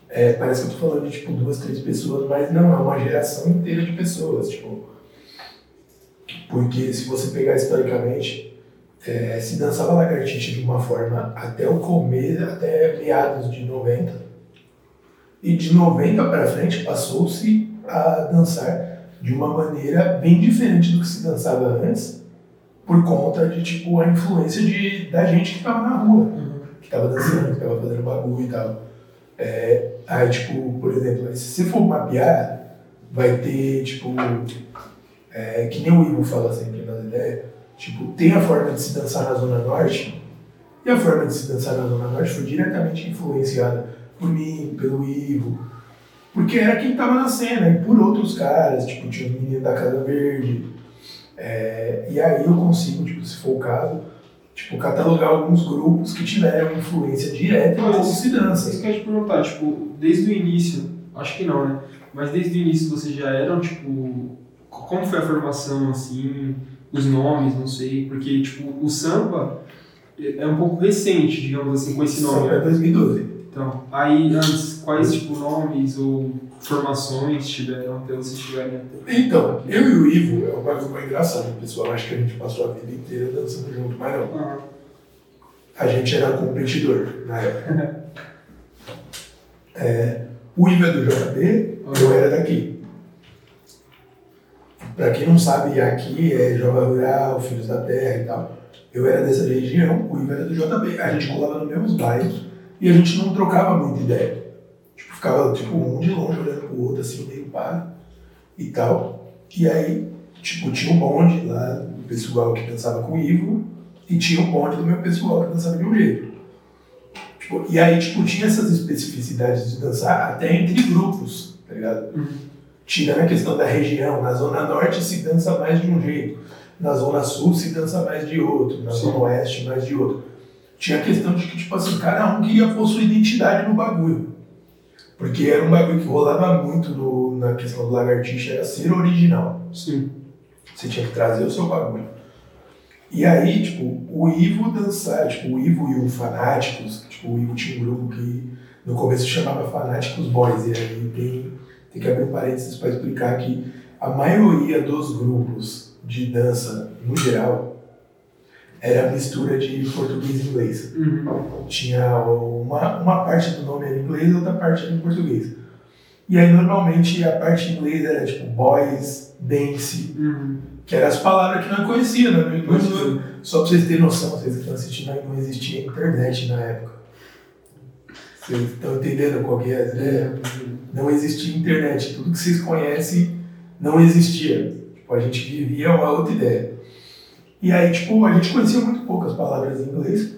é, parece que eu tô falando de tipo duas, três pessoas, mas não, é uma geração inteira de pessoas. Tipo, porque se você pegar historicamente, é, se dançava lagartixa de uma forma até o começo, até meados de 90. E de 90 para frente passou-se a dançar de uma maneira bem diferente do que se dançava antes, por conta de tipo a influência de, da gente que estava na rua, que estava dançando, que estava fazendo bagulho e tal. É, aí, tipo, por exemplo, se você for mapear, vai ter, tipo, é, que nem o Ivo fala sempre nas ideias, tipo, tem a forma de se dançar na Zona Norte, e a forma de se dançar na Zona Norte foi diretamente influenciada por mim, pelo Ivo, porque era quem estava na cena, e por outros caras, tipo, tinha os meninos da Casa Verde, é, e aí eu consigo, tipo, se for o caso, tipo, catalogar alguns grupos que tiveram influência direta Mas- como se dança. Isso que eu ia te perguntar, tipo, desde o início, acho que não, né? Mas desde o início vocês já eram, tipo, co- como foi a formação, assim, os nomes, não sei, porque, tipo, o samba é um pouco recente, digamos assim, com esse nome. É né? 2012. Então, aí antes, quais, tipo, nomes ou formações tiveram até vocês chegarem até? Então, eu e o Ivo, é um bagulho mais engraçado, o pessoal acha que a gente passou a vida inteira dançando junto, mas não. Ah, A gente era competidor na época. *laughs* É, o Ivo é do JB, eu era daqui. Pra quem não sabe, aqui é Jova Rural, Filhos da Terra e tal. Eu era dessa região, o Ivo era do JB. A gente colava nos mesmos bairros e a gente não trocava muita ideia. Tipo, ficava tipo, um de longe olhando pro outro, assim, meio pá e tal. E aí, tipo, tinha um bonde lá do pessoal que dançava com o Ivo e tinha um bonde do meu pessoal que dançava de um jeito. Tipo, e aí, tipo, tinha essas especificidades de dançar até entre grupos, tá ligado? Tirando a questão da região, na Zona Norte se dança mais de um jeito, na Zona Sul se dança mais de outro, na Sim. Zona Oeste mais de outro. Tinha a questão de que, tipo assim, cada um queria pôr sua identidade no bagulho. Porque era um bagulho que rolava muito no- na questão do lagartixa, era ser original. sim. Você tinha que trazer o seu bagulho. E aí, tipo, o Ivo dançar, tipo, o Ivo e o Fanáticos, tipo, o Ivo tinha um grupo que no começo chamava Fanáticos Boys, e aí tem, tem que abrir um parênteses para explicar que a maioria dos grupos de dança, no geral, era mistura de português e inglês. Uhum. Tinha uma, uma parte do nome era em inglês e outra parte era em português. E aí, normalmente, a parte em inglês era tipo boys, dance, Uhum. que eram as palavras que não conhecia, né? Não- Pode não- só pra vocês terem noção, vocês que estão assistindo aí, não existia internet na época. Vocês estão entendendo qual que é a ideia? Não existia internet. Tudo que vocês conhecem não existia. Tipo, a gente vivia uma outra ideia. E aí, tipo, a gente conhecia muito poucas palavras em inglês.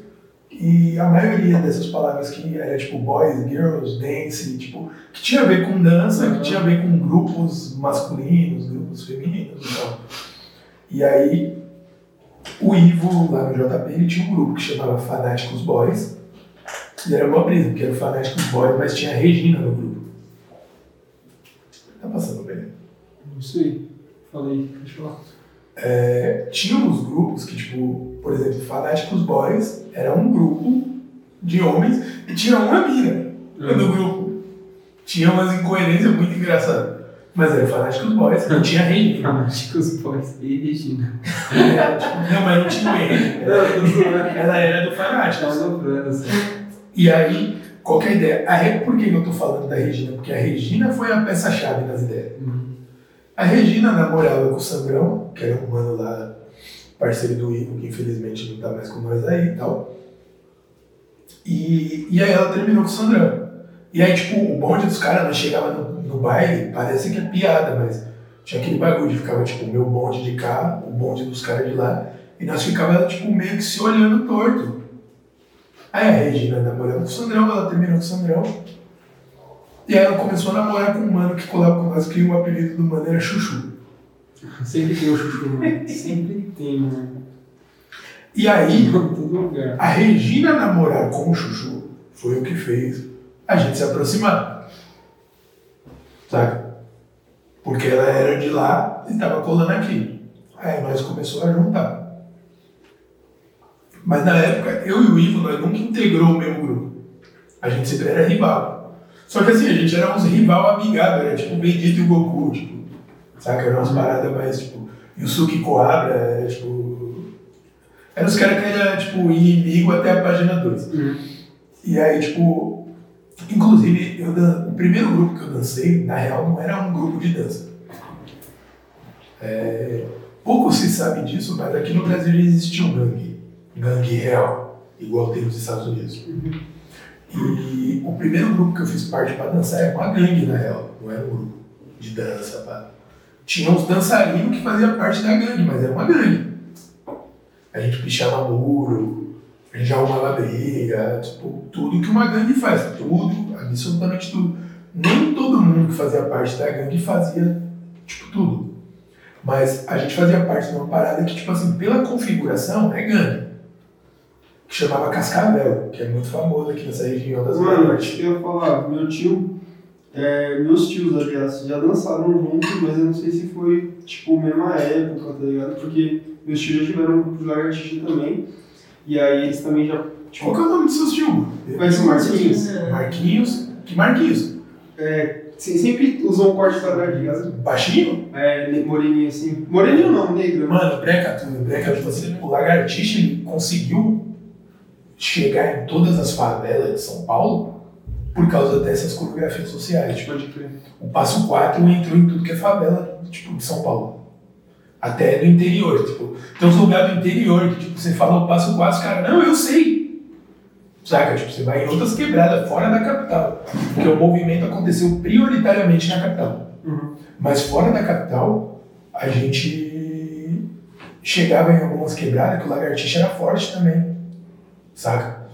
E a maioria dessas palavras que era tipo boys, girls, dance, tipo, que tinha a ver com dança, que tinha a ver com grupos masculinos, grupos femininos e tal. E aí, o Ivo, lá no JP, ele tinha um grupo que chamava Fanáticos Boys. E era uma brisa, porque era o Fanáticos Boys, mas tinha a Regina no grupo. Tá passando bem. Isso aí. Falei, deixa eu falar. É, tinha uns grupos que, tipo, por exemplo, Fanáticos Boys era um grupo de homens e tinha uma mina no grupo. Tinha umas incoerências muito engraçadas. Mas era Fanáticos Boys e tinha Regina. Fanáticos Boys e Regina. É, tipo, não, mas não tinha. Não, tô zoando. Ela era do Tá Fanáticos. soprando assim. E aí, qual que é a ideia? Aí, por que eu tô falando da Regina? Porque a Regina foi a peça-chave das ideias. A Regina namorava com o Sandrão, que era um mano lá, parceiro do Ivo, que infelizmente não tá mais com nós aí e tal. E, e aí ela terminou com o Sandrão. E aí, tipo, o bonde dos caras, nós chegava no, no baile, parece que é piada, mas tinha aquele bagulho de ficava, tipo, o meu bonde de cá, o bonde dos caras de lá, e nós ficava, tipo, meio que se olhando torto. Aí a Regina namorando com o Sandrão, ela terminou com o Sandrão. E aí ela começou a namorar com um mano que colava com nós, que o apelido do mano era Chuchu. *laughs* Sempre tem o chuchu, mano. Sempre tem, mano. E aí, a Regina namorar com o Chuchu foi o que fez a gente se aproximar. Sabe? Porque ela era de lá e tava colando aqui. Aí nós começamos a juntar. Mas na época, eu e o Ivo, nós nunca integrou o mesmo grupo. A gente sempre era rival. Só que assim, a gente era uns rival amigável, era tipo o Vegeta e o Goku, tipo. Saca? Eram umas paradas mais, tipo. Yusuke Koabra, era tipo. Eram os caras que eram, tipo, inimigo até a página 2. Uhum. E aí, tipo, inclusive, eu dan- o primeiro grupo que eu dancei, na real, não era um grupo de dança. É, pouco se sabe disso, mas aqui no Brasil já existia um gangue, gangue real, igual tem nos Estados Unidos. E o primeiro grupo que eu fiz parte para dançar era uma gangue, na real, não era um grupo de dança. Pá. Tinha uns dançarinos que faziam parte da gangue, mas era uma gangue. A gente pichava muro, a gente arrumava briga, tipo, tudo que uma gangue faz, tudo, absolutamente tudo. Nem todo mundo que fazia parte da gangue fazia, tipo, tudo. Mas a gente fazia parte de uma parada que, tipo assim, pela configuração, é gangue. Que chamava Cascavel, que é muito famoso aqui nessa região das Mano, Norte. eu ia falar, meu tio, é, meus tios, aliás, já dançaram juntos, mas eu não sei se foi, tipo, mesma época, tá ligado? Porque meus tios já tiveram um grupo de lagartixa também, e aí eles também já, Qual tipo, que é o nome dos seus tios? vai ser Marquinhos. Marquinhos? Que Marquinhos? Se- Sempre usam um corte quadradinho, Baixinho? é, moreninho assim. Moreninho não, negro. né? Mano, breca tudo, breca tipo assim, o Lagartixa ele conseguiu chegar em todas as favelas de São Paulo por causa dessas coreografias sociais. Tipo, o Passo 4 entrou em tudo que é favela, tipo, de São Paulo. Até do interior, tipo, tem uns lugares do interior que, tipo, você fala o Passo 4, os caras, não, eu sei. Saca? Tipo, você vai em outras quebradas, fora da capital. Porque o movimento aconteceu prioritariamente na capital. Uhum. Mas fora da capital, a gente chegava em algumas quebradas que o lagartixa era forte também. Saca?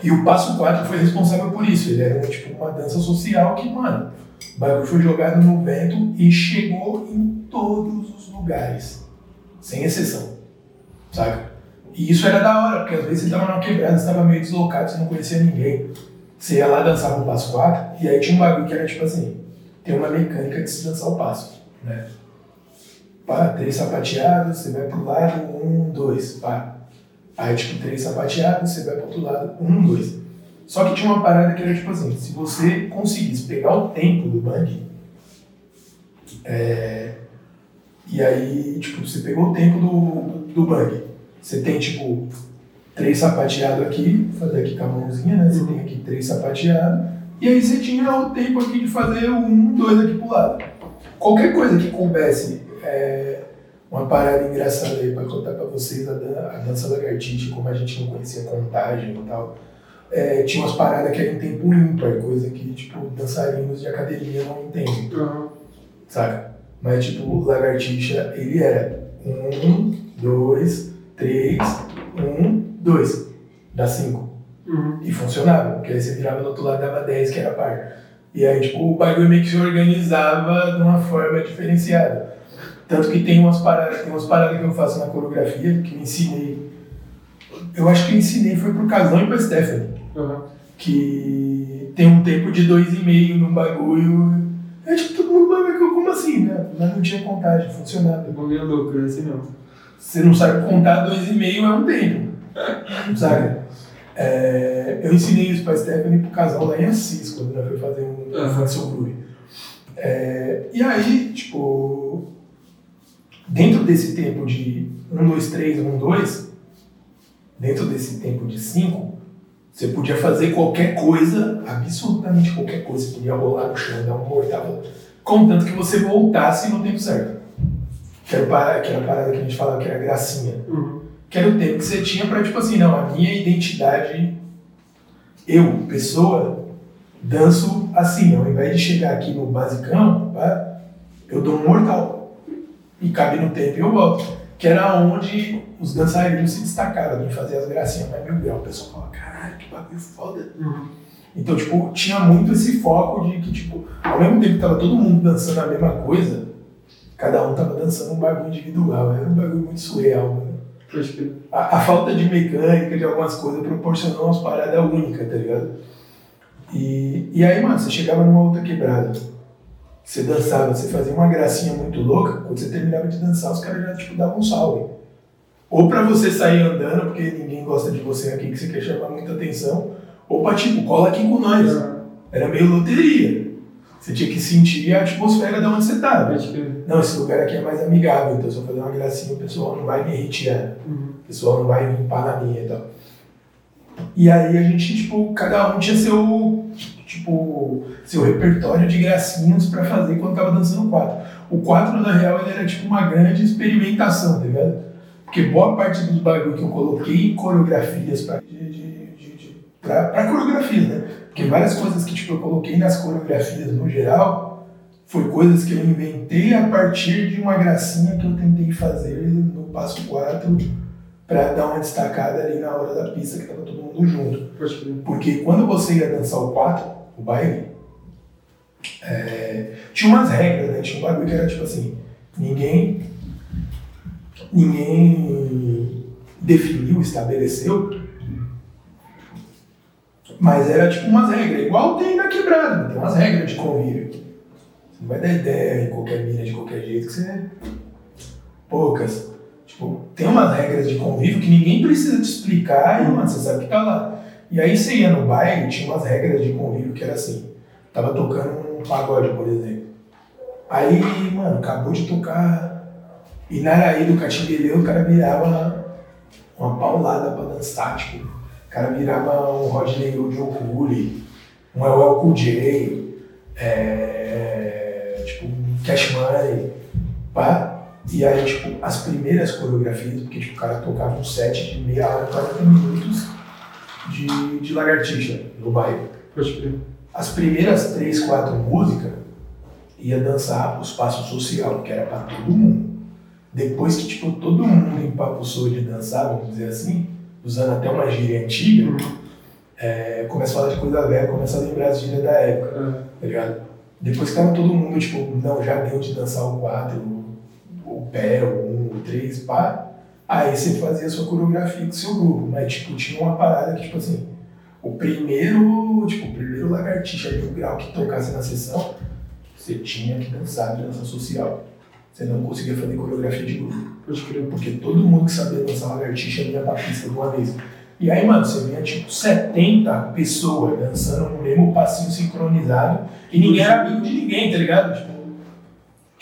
E o Passo 4 foi responsável por isso. Ele era tipo uma dança social que, mano, o bagulho foi jogado no vento e chegou em todos os lugares. Sem exceção. Saca? E isso era da hora, porque às vezes você tava numa quebrada, você tava meio deslocado, você não conhecia ninguém. Você ia lá dançar o passo 4, e aí tinha um bagulho que era tipo assim, tem uma mecânica de se dançar o passo, né? Pá, três sapateados, você vai pro lado, um, dois, pá. Aí tipo, três sapateados, você vai pro outro lado, um, dois. Só que tinha uma parada que era tipo assim, se você conseguisse pegar o tempo do bang, é, e aí, tipo, você pegou o tempo do, do bang. Você tem, tipo, três sapateados aqui, fazer aqui com a mãozinha, né? Você tem aqui três sapateados. E aí você tinha o tempo aqui de fazer o um, dois aqui pro lado. Qualquer coisa que coubesse é, uma parada engraçada aí pra contar pra vocês, a, dan a dança lagartixa, como a gente não conhecia contagem e tal. É, tinha umas paradas que eram em tempo ímpar, coisa que, tipo, dançarinos de academia não entendem Uhum. saca? Mas tipo, o lagartixa, ele era um, dois, três, um, dois. dá 5. Uhum. E funcionava, porque aí você virava do outro lado dava 10, que era par. E aí, tipo, o bagulho meio que se organizava de uma forma diferenciada. Tanto que tem umas paradas, tem umas paradas que eu faço na coreografia, que eu ensinei. Eu acho que eu ensinei foi pro Casão e pra Stephanie. Uhum. Que tem um tempo de dois e meio no bagulho. É tipo, todo mundo vai ver como assim, né? Mas não tinha contagem, funcionava. Bom meio louco, é assim não. Você não sabe contar dois e meio é um tempo. *laughs* Sabe? É, eu ensinei isso pra Stephanie pro casal lá em Assis, quando ela foi fazer um Uhum. Function Groove. É, e aí, tipo, dentro desse tempo de 1, 2, 3, 1, 2, dentro desse tempo de 5, você podia fazer qualquer coisa, absolutamente qualquer coisa, você podia rolar no chão, dar um mortal, contanto que você voltasse no tempo certo. Que era, para- que era a parada que a gente falava que era gracinha Uhum. que era o tempo que você tinha pra, tipo assim, não, a minha identidade, eu, pessoa, danço assim, ao invés de chegar aqui no basicão, eu dou um mortal. E cabe no tempo e eu volto. Que era onde os dançarinos se destacaram, de fazer as gracinhas mais mil grau. O pessoal fala, caralho, que bagulho foda. Uhum. Então, tipo, tinha muito esse foco de que, tipo, ao mesmo tempo que tava todo mundo dançando a mesma coisa, cada um tava dançando um bagulho individual. Era um bagulho muito surreal, crer. a, a falta de mecânica de algumas coisas proporcionou umas paradas únicas, tá ligado? E, e aí, mano, você chegava numa outra quebrada, você dançava, você fazia uma gracinha muito louca, quando você terminava de dançar, os caras já, tipo, davam um salve. Ou pra você sair andando, porque ninguém gosta de você aqui, que você quer chamar muita atenção, ou pra, tipo, cola aqui com nós. Era meio loteria. Você tinha que sentir a atmosfera de onde você tava. Pode crer. Não, esse lugar aqui é mais amigável, então se eu fazer uma gracinha, o pessoal não vai me retirar. Uhum. O pessoal não vai limpar na minha e tal. E aí a gente, tipo, cada um tinha seu, tipo, seu repertório de gracinhas pra fazer quando tava dançando quatro. O quatro, na real, ele era tipo uma grande experimentação, tá ligado? Porque boa parte dos bagulho que eu coloquei em coreografias pra, de, de, de, pra, pra coreografias, né? Porque várias coisas que tipo, eu coloquei nas coreografias no geral foi coisas que eu inventei a partir de uma gracinha que eu tentei fazer no passo 4 para dar uma destacada ali na hora da pista que tava todo mundo junto. Porque quando você ia dançar o 4, o baile, é, tinha umas regras, né? Tinha um bagulho que era tipo assim, ninguém, ninguém definiu, estabeleceu, mas era tipo umas regras, igual tem na quebrada, tem umas regras de convívio. Você não vai dar ideia em qualquer mina de qualquer jeito que você. Poucas. Tem umas regras de convívio que ninguém precisa te explicar e, mano, você sabe que tá lá. E aí você ia no baile, tinha umas regras de convívio que era assim. Tava tocando um pagode, por exemplo. Aí, mano, acabou de tocar Inaraí do Catingueleu, o cara virava uma paulada pra dançar, tipo. O cara virava um Rodney Hood Cooley, um El Cool é, tipo, um Cash Money, pá. E aí, tipo, as primeiras coreografias, porque tipo, o cara tocava um set de meia hora, 40 minutos de, de lagartixa no crer. As primeiras três, quatro músicas ia dançar os passos social, que era pra todo mundo. Depois que tipo, todo mundo empapuçou de dançar, vamos dizer assim, usando até uma gíria antiga, Uhum. é, começa a falar de coisa velha, começa a lembrar as gírias da época Ah, tá ligado? Depois que tava todo mundo, tipo, não, já deu de dançar o 4, o, o pé, o 1, o 3, pá. Aí você fazia a sua coreografia com o seu grupo. Mas, tipo, tinha uma parada que, tipo assim, o primeiro, tipo, o primeiro lagartixa ali, o grau que tocasse na sessão, você tinha que dançar de dança social. Você não conseguia fazer coreografia de grupo. Porque todo mundo que sabia dançar lagartixa ia pra pista de uma vez. E aí, mano, você via tipo 70 pessoas dançando no mesmo passinho sincronizado e ninguém era amigo de ninguém, tá ligado? Tipo,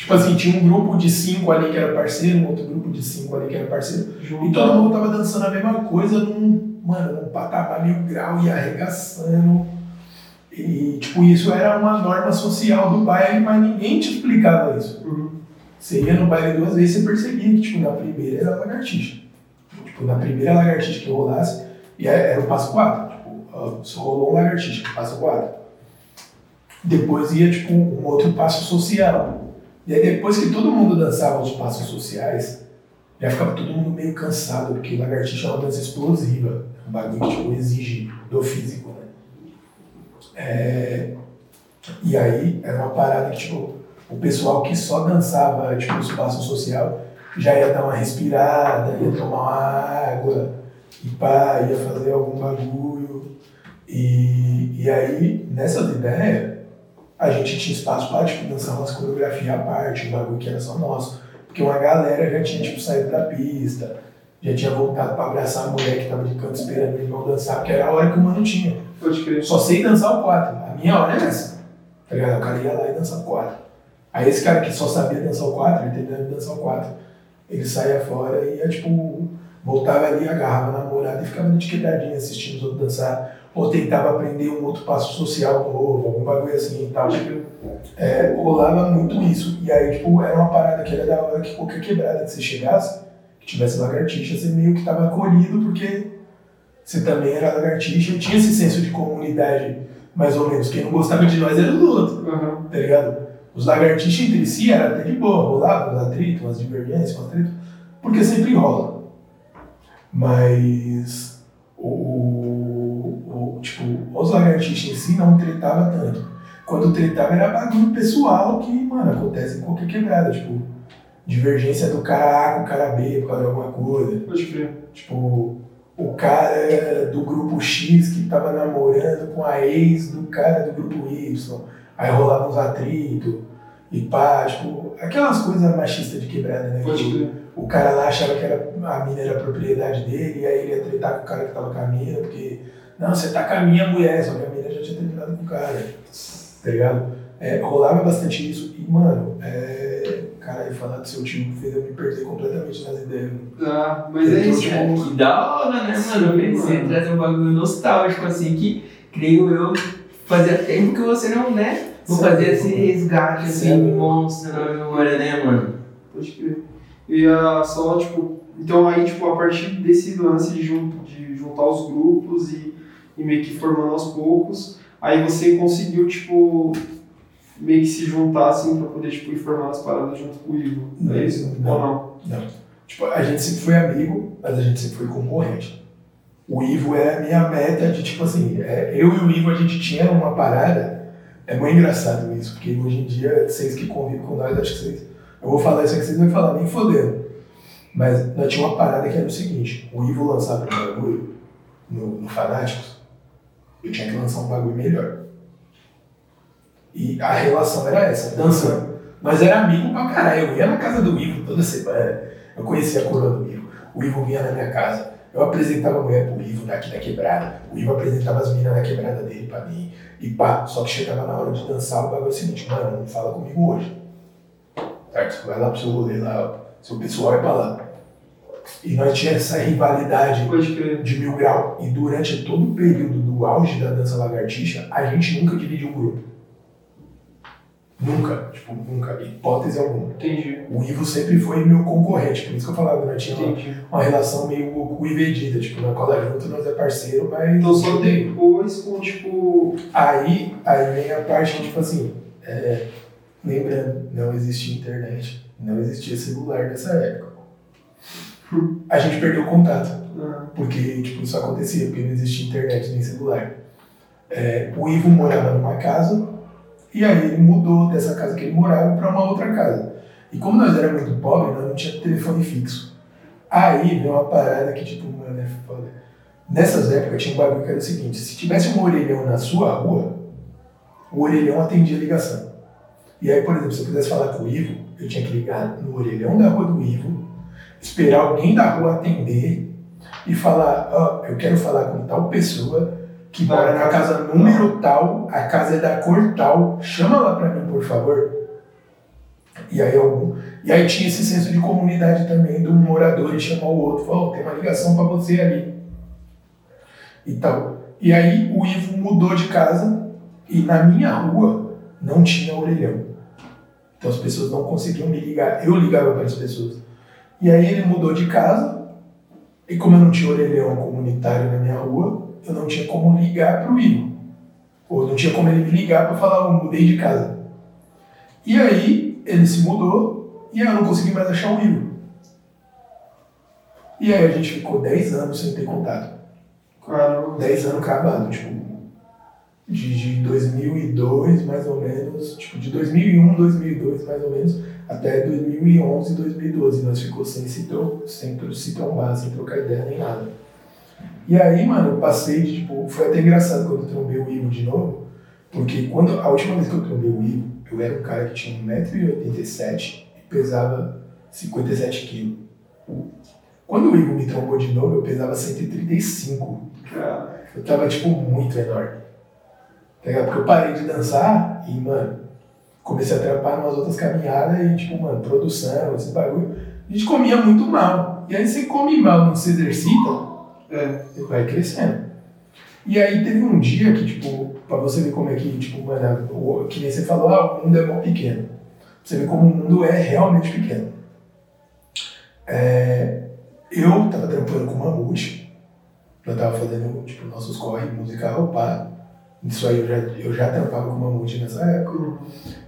tipo assim, tinha um grupo de cinco ali que era parceiro, um outro grupo de cinco ali que era parceiro. E todo mundo tava dançando a mesma coisa num, mano, num patamar mil grau e arregaçando. E, tipo, isso era uma norma social do baile, mas ninguém te explicava isso. Uhum. Você ia no baile duas vezes você percebia que, tipo, na primeira era lagartixa. Tipo, na primeira lagartixa que rolasse, e era era o passo 4. Tipo, só rolou um lagartixa, passo 4. Depois ia, tipo, um outro passo social. E aí depois que todo mundo dançava os passos sociais, já ficava todo mundo meio cansado, porque lagartixa é uma dança explosiva, é um bagulho que tipo, exige do físico, né? É, e aí era uma parada que, tipo, o pessoal que só dançava, tipo, no espaço social, já ia dar uma respirada, ia tomar uma água, e pá, ia fazer algum bagulho. E, e aí, nessas ideias, a gente tinha espaço para, tipo, dançar umas coreografias à parte, um bagulho que era só nosso. Porque uma galera já tinha, tipo, saído da pista, já tinha voltado para abraçar a mulher que tava de canto esperando o irmão dançar, porque era a hora que o mano tinha. Pode crer. Só sei dançar o quatro. A minha hora é essa. Tá ligado? O cara ia lá e dançava o quatro. Aí esse cara que só sabia dançar o quatro, ele tentava dançar o quatro. Ele saía fora e ia, tipo, voltava ali, agarrava a namorada e ficava de quebradinha assistindo os outros dançar. Ou tentava aprender um outro passo social novo, algum bagulho assim e tal. Tipo, é, rolava muito isso. E aí, tipo, era uma parada que era da hora que qualquer quebrada que você chegasse, que tivesse lagartixa, você meio que tava acolhido porque você também era lagartixa e tinha esse senso de comunidade, mais ou menos. Quem não gostava de nós era o outro, Aham. tá ligado? Os lagartixas entre si era até de boa, rolava uns atritos, umas divergências, um atrito, porque sempre rola. Mas o- tipo, os lagartixas em si não tretava tanto. Quando tretava era bagulho pessoal que, mano, acontece em qualquer quebrada, tipo, divergência do cara A com o cara B por causa de alguma coisa. Pode crer. Tipo, o cara do grupo X que tava namorando com a ex do cara do grupo Y. Aí rolava uns atritos e pá, tipo, aquelas coisas machistas de quebrada, né? Pode Que crer. o cara lá achava que era, a mina era propriedade dele, e aí ele ia tretar com o cara que tava com a mina, porque, não, você tá com a minha mulher, só que a mina já tinha terminado com o cara, tá ligado? É, rolava bastante isso, e, mano, é, caralho, falar do seu tio fez eu me perder completamente nas ideias. Ah, mas é Então, isso. tipo, É, que da hora, né, Sim, mano? Mano. em trazer um bagulho nostálgico, assim, que creio eu, fazia tempo que você não, né? Sim. fazia esse resgate, assim, Sim. monstro na memória, né, mano? Pode crer. Eu ia só, tipo. Então aí, tipo, a partir desse lance de, jun- de juntar os grupos e, e meio que formando aos poucos, aí você conseguiu, tipo, meio que se juntar assim pra poder, tipo, ir as paradas junto com o Ivo. Não, é isso? não. Ou não? Tipo, a gente sempre foi amigo, mas a gente sempre foi concorrente. O Ivo é a minha meta de, tipo assim, é, eu e o Ivo a gente tinha uma parada, é muito engraçado isso, porque hoje em dia, vocês que convivem com nós, acho que vocês, eu vou falar isso aqui, vocês não vão falar nem fodendo. Mas nós tinha uma parada que era o seguinte, o Ivo lançava um bagulho no, no Fanáticos, eu tinha que lançar um bagulho melhor. E a relação era essa, dançando. Nós era amigo pra caralho, eu ia na casa do Ivo toda semana, eu conhecia a coroa do Ivo, o Ivo vinha na minha casa, eu apresentava a mulher pro Ivo daqui da quebrada, o Ivo apresentava as meninas da quebrada dele pra mim, e pá, só que chegava na hora de dançar, o bagulho é o seguinte, mano, não fala comigo hoje. Certo? Vai lá pro seu rolê lá, seu pessoal é pra lá. E nós tínhamos essa rivalidade de mil grau. E durante todo o período do auge da dança lagartixa, a gente nunca dividiu um grupo. Nunca, tipo, nunca, hipótese alguma. Entendi. O Ivo sempre foi meu concorrente, por isso que eu falava, nós tinha uma, uma relação meio Goku e Vegeta, tipo, na cola junto nós é parceiro, mas. Então só depois com, tipo. Aí, aí vem a parte que, tipo assim, é, lembrando, não existia internet, não existia celular nessa época. A gente perdeu o contato. ah, Porque, tipo, isso acontecia, porque não existia internet nem celular. É, o Ivo morava numa casa, e aí ele mudou dessa casa que ele morava para uma outra casa. E como nós éramos muito pobres, nós não tinha telefone fixo. Aí veio uma parada que, tipo, mano, é foda. Nessas épocas tinha um bagulho que era o seguinte, se tivesse um orelhão na sua rua, o orelhão atendia a ligação. E aí, por exemplo, se eu quisesse falar com o Ivo, eu tinha que ligar no orelhão da rua do Ivo, esperar alguém da rua atender e falar, ó, eu quero falar com tal pessoa que mora na casa número tal, a casa é da cor tal, chama lá pra mim, por favor. E aí, eu, e aí tinha esse senso de comunidade também do morador e chamar o outro, falou, tem uma ligação pra você ali. E tal. E aí o Ivo mudou de casa e na minha rua não tinha orelhão. Então as pessoas não conseguiam me ligar, eu ligava para as pessoas. E aí ele mudou de casa, e como eu não tinha orelhão comunitário na minha rua, eu não tinha como ligar para o Ivo. Ou não tinha como ele me ligar para falar, eu mudei de casa. E aí ele se mudou, e aí eu não consegui mais achar o Ivo. E aí a gente ficou 10 anos sem ter contato. Caramba. 10 anos acabado, tipo, de, de 2002 mais ou menos, tipo, de 2001, 2002 mais ou menos, até 2011, 2012. Nós ficou sem se, tro sem se trombar, sem trocar ideia nem nada. E aí, mano, eu passei de, tipo, foi até engraçado quando eu trombei o Ivo de novo, porque quando, a última vez que eu trombei o Ivo, eu era um cara que tinha 1,87m e pesava 57 quilos. Quando o Ivo me trombou de novo, eu pesava 135. Eu tava, tipo, muito enorme. Tá Porque eu parei de dançar e, mano, comecei a trampar umas outras caminhadas e, tipo, mano, produção, esse bagulho. A gente comia muito mal. E aí você come mal, não se exercita, É. vai crescendo. E aí teve um dia que, tipo, pra você ver como é que, tipo, mano, que nem você falou, ah, o mundo é mó pequeno. Pra você ver como o mundo é realmente pequeno. É, eu tava trampando com o Mamute, eu tava fazendo, tipo, nossos corre musical, pá. Isso aí eu já, eu já trampava com o Mamute nessa época.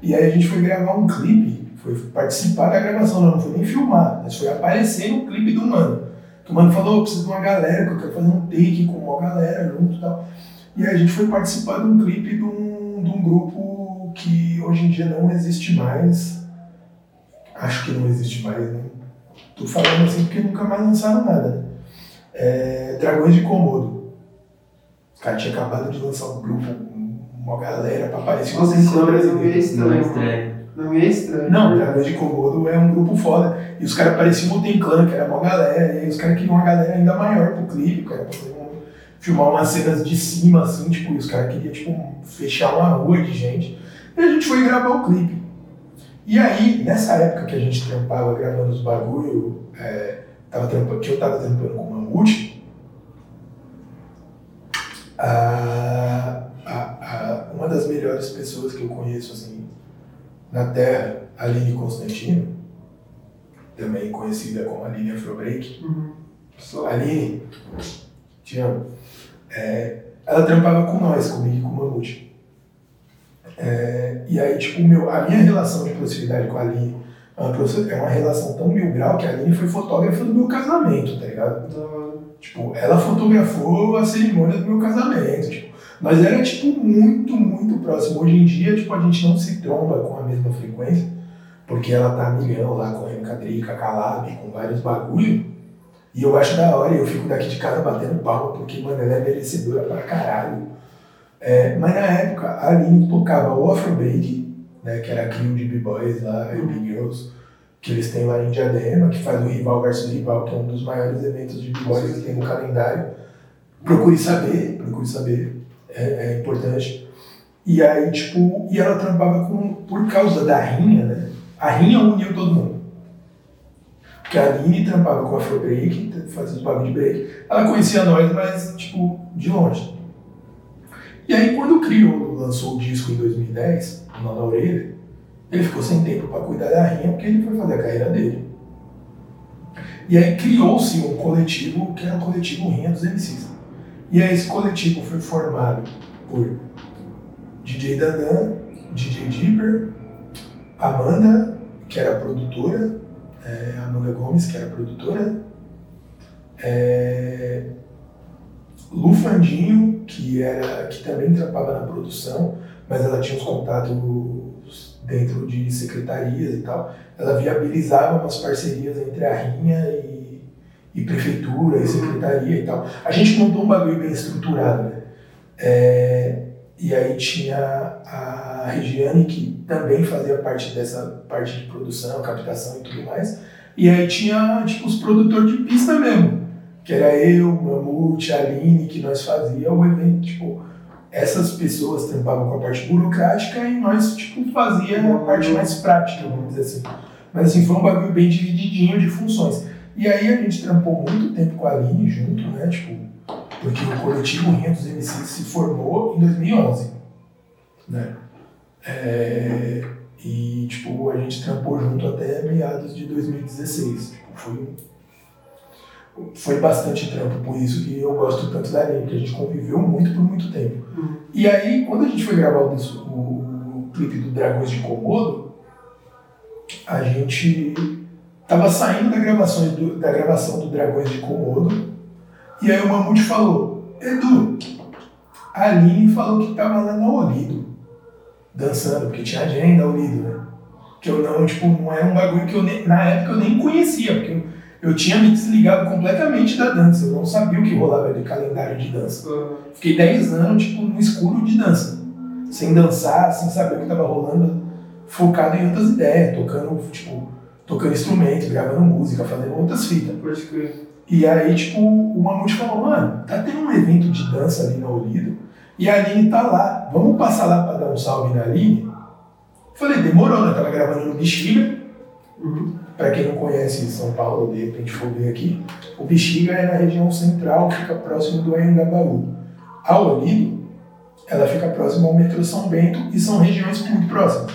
E aí a gente foi gravar um clipe, foi participar da gravação, não, não foi nem filmar, mas foi aparecer no clipe do Mano. Que o Mano falou, "Eu preciso de uma galera, que eu quero fazer um take com uma galera junto e tal. E aí a gente foi participar de um clipe de um, de um grupo que hoje em dia não existe mais. Acho que não existe mais, né? Tô falando assim porque nunca mais lançaram nada. É, Dragões de Komodo. Os caras tinham acabado de lançar um grupo, um- uma galera pra aparecer nome é meio Não é estranho. Não é estranho. Não, Dragões de Komodo é um grupo foda. E os caras pareciam o Tem Clan, que era uma galera. E aí os caras queriam uma galera ainda maior pro clipe, cara, pra um- filmar umas cenas de cima, assim, tipo, e os caras queriam, tipo, fechar uma rua de gente. E a gente foi gravar o clipe. E aí, nessa época que a gente trampava gravando os bagulho, é, tava trampando, que eu tava trampando com o Mamute, a, a, a, uma das melhores pessoas que eu conheço, assim, na Terra, a Aline Constantino, também conhecida como Aline Afrobreak. Uhum. Aline, te amo. É, ela trampava com nós, comigo e com o Mamute. É, e aí, tipo, meu, a minha relação de proximidade com a Aline é uma, é uma relação tão mil grau que a Aline foi fotógrafa do meu casamento, tá ligado? Tipo, ela fotografou a cerimônia do meu casamento. Tipo, nós era, tipo, muito, muito próximo. Hoje em dia, tipo, a gente não se tromba com a mesma frequência, porque ela tá milhão lá, com a Drica, com a Lab, com vários bagulho. E eu acho da hora, eu fico daqui de casa batendo palma, porque, mano, ela é merecedora pra caralho. É, mas na época, a Aline tocava o Afrobeat, né, que era a crew de B-Boys lá, e B-Girls, que eles têm lá em Diadema, que faz o Rival versus Rival, que é um dos maiores eventos de B-Boys que tem no calendário. Procure saber, procure saber, é, é importante. E aí, tipo, e ela trampava com, por causa da rinha, né? A rinha uniu todo mundo. Porque a Aline trampava com a Afrobreak, fazia os bagulho de break. Ela conhecia nós, mas, tipo, de longe. E aí, quando o Criolo lançou o disco em 2010, o na Orelha, ele ficou sem tempo para cuidar da rinha, porque ele foi fazer a carreira dele. E aí criou-se um coletivo, que era o coletivo Rinha dos MCs. E aí esse coletivo foi formado por DJ Dandan, DJ Dipper, Amanda, que era produtora, é, Amanda Gomes, que era produtora, é, Lu Fandinho, que, era, que também trampava na produção, mas ela tinha os contatos dentro de secretarias e tal. Ela viabilizava umas parcerias entre a Rinha e, e prefeitura e secretaria e tal. A gente montou um bagulho bem estruturado, né? É, e aí tinha a Regiane, que também fazia parte dessa parte de produção, captação e tudo mais. E aí tinha, tipo, os produtores de pista mesmo. Que era eu, Mamute, a Aline, que nós fazíamos o evento, tipo... Essas pessoas trampavam com a parte burocrática e nós, tipo, fazia a parte mais prática, vamos dizer assim. Mas, assim, foi um bagulho bem divididinho de funções. E aí a gente trampou muito tempo com a Aline junto, né, tipo... Porque o coletivo Rinha dos MCs se formou em 2011, né? É, e, tipo, a gente trampou junto até meados de 2016. Tipo, foi, foi bastante trampo, por isso que eu gosto tanto da Aline, que a gente conviveu muito por muito tempo. Uhum. E aí, quando a gente foi gravar o, dis- o clipe do Dragões de Komodo, a gente tava saindo da gravação do, da gravação do Dragões de Komodo, e aí o Mamute falou, Edu, a Aline falou que tava lá no Olido, dançando, porque tinha agenda Olido, né? Que eu não, tipo, não é um bagulho que eu, nem, na época eu nem conhecia, porque eu, eu tinha me desligado completamente da dança, eu não sabia o que rolava de calendário de dança. Fiquei 10 anos, tipo, no escuro de dança, sem dançar, sem saber o que tava rolando, focado em outras ideias, tocando, tipo, tocando instrumento, gravando música, fazendo outras fitas. Pode crer. E aí, tipo, o Mamute falou, mano, tá tendo um evento de dança ali na Olido, e a Aline tá lá, vamos passar lá pra dar um salve na Aline? Falei, demorou, né? Tava gravando no Bexiga. Uhum. Pra quem não conhece São Paulo, de repente for ver aqui, o Bexiga é na região central, fica próximo do Anhangabaú. A Olido, ela fica próxima ao metrô São Bento e são regiões muito próximas.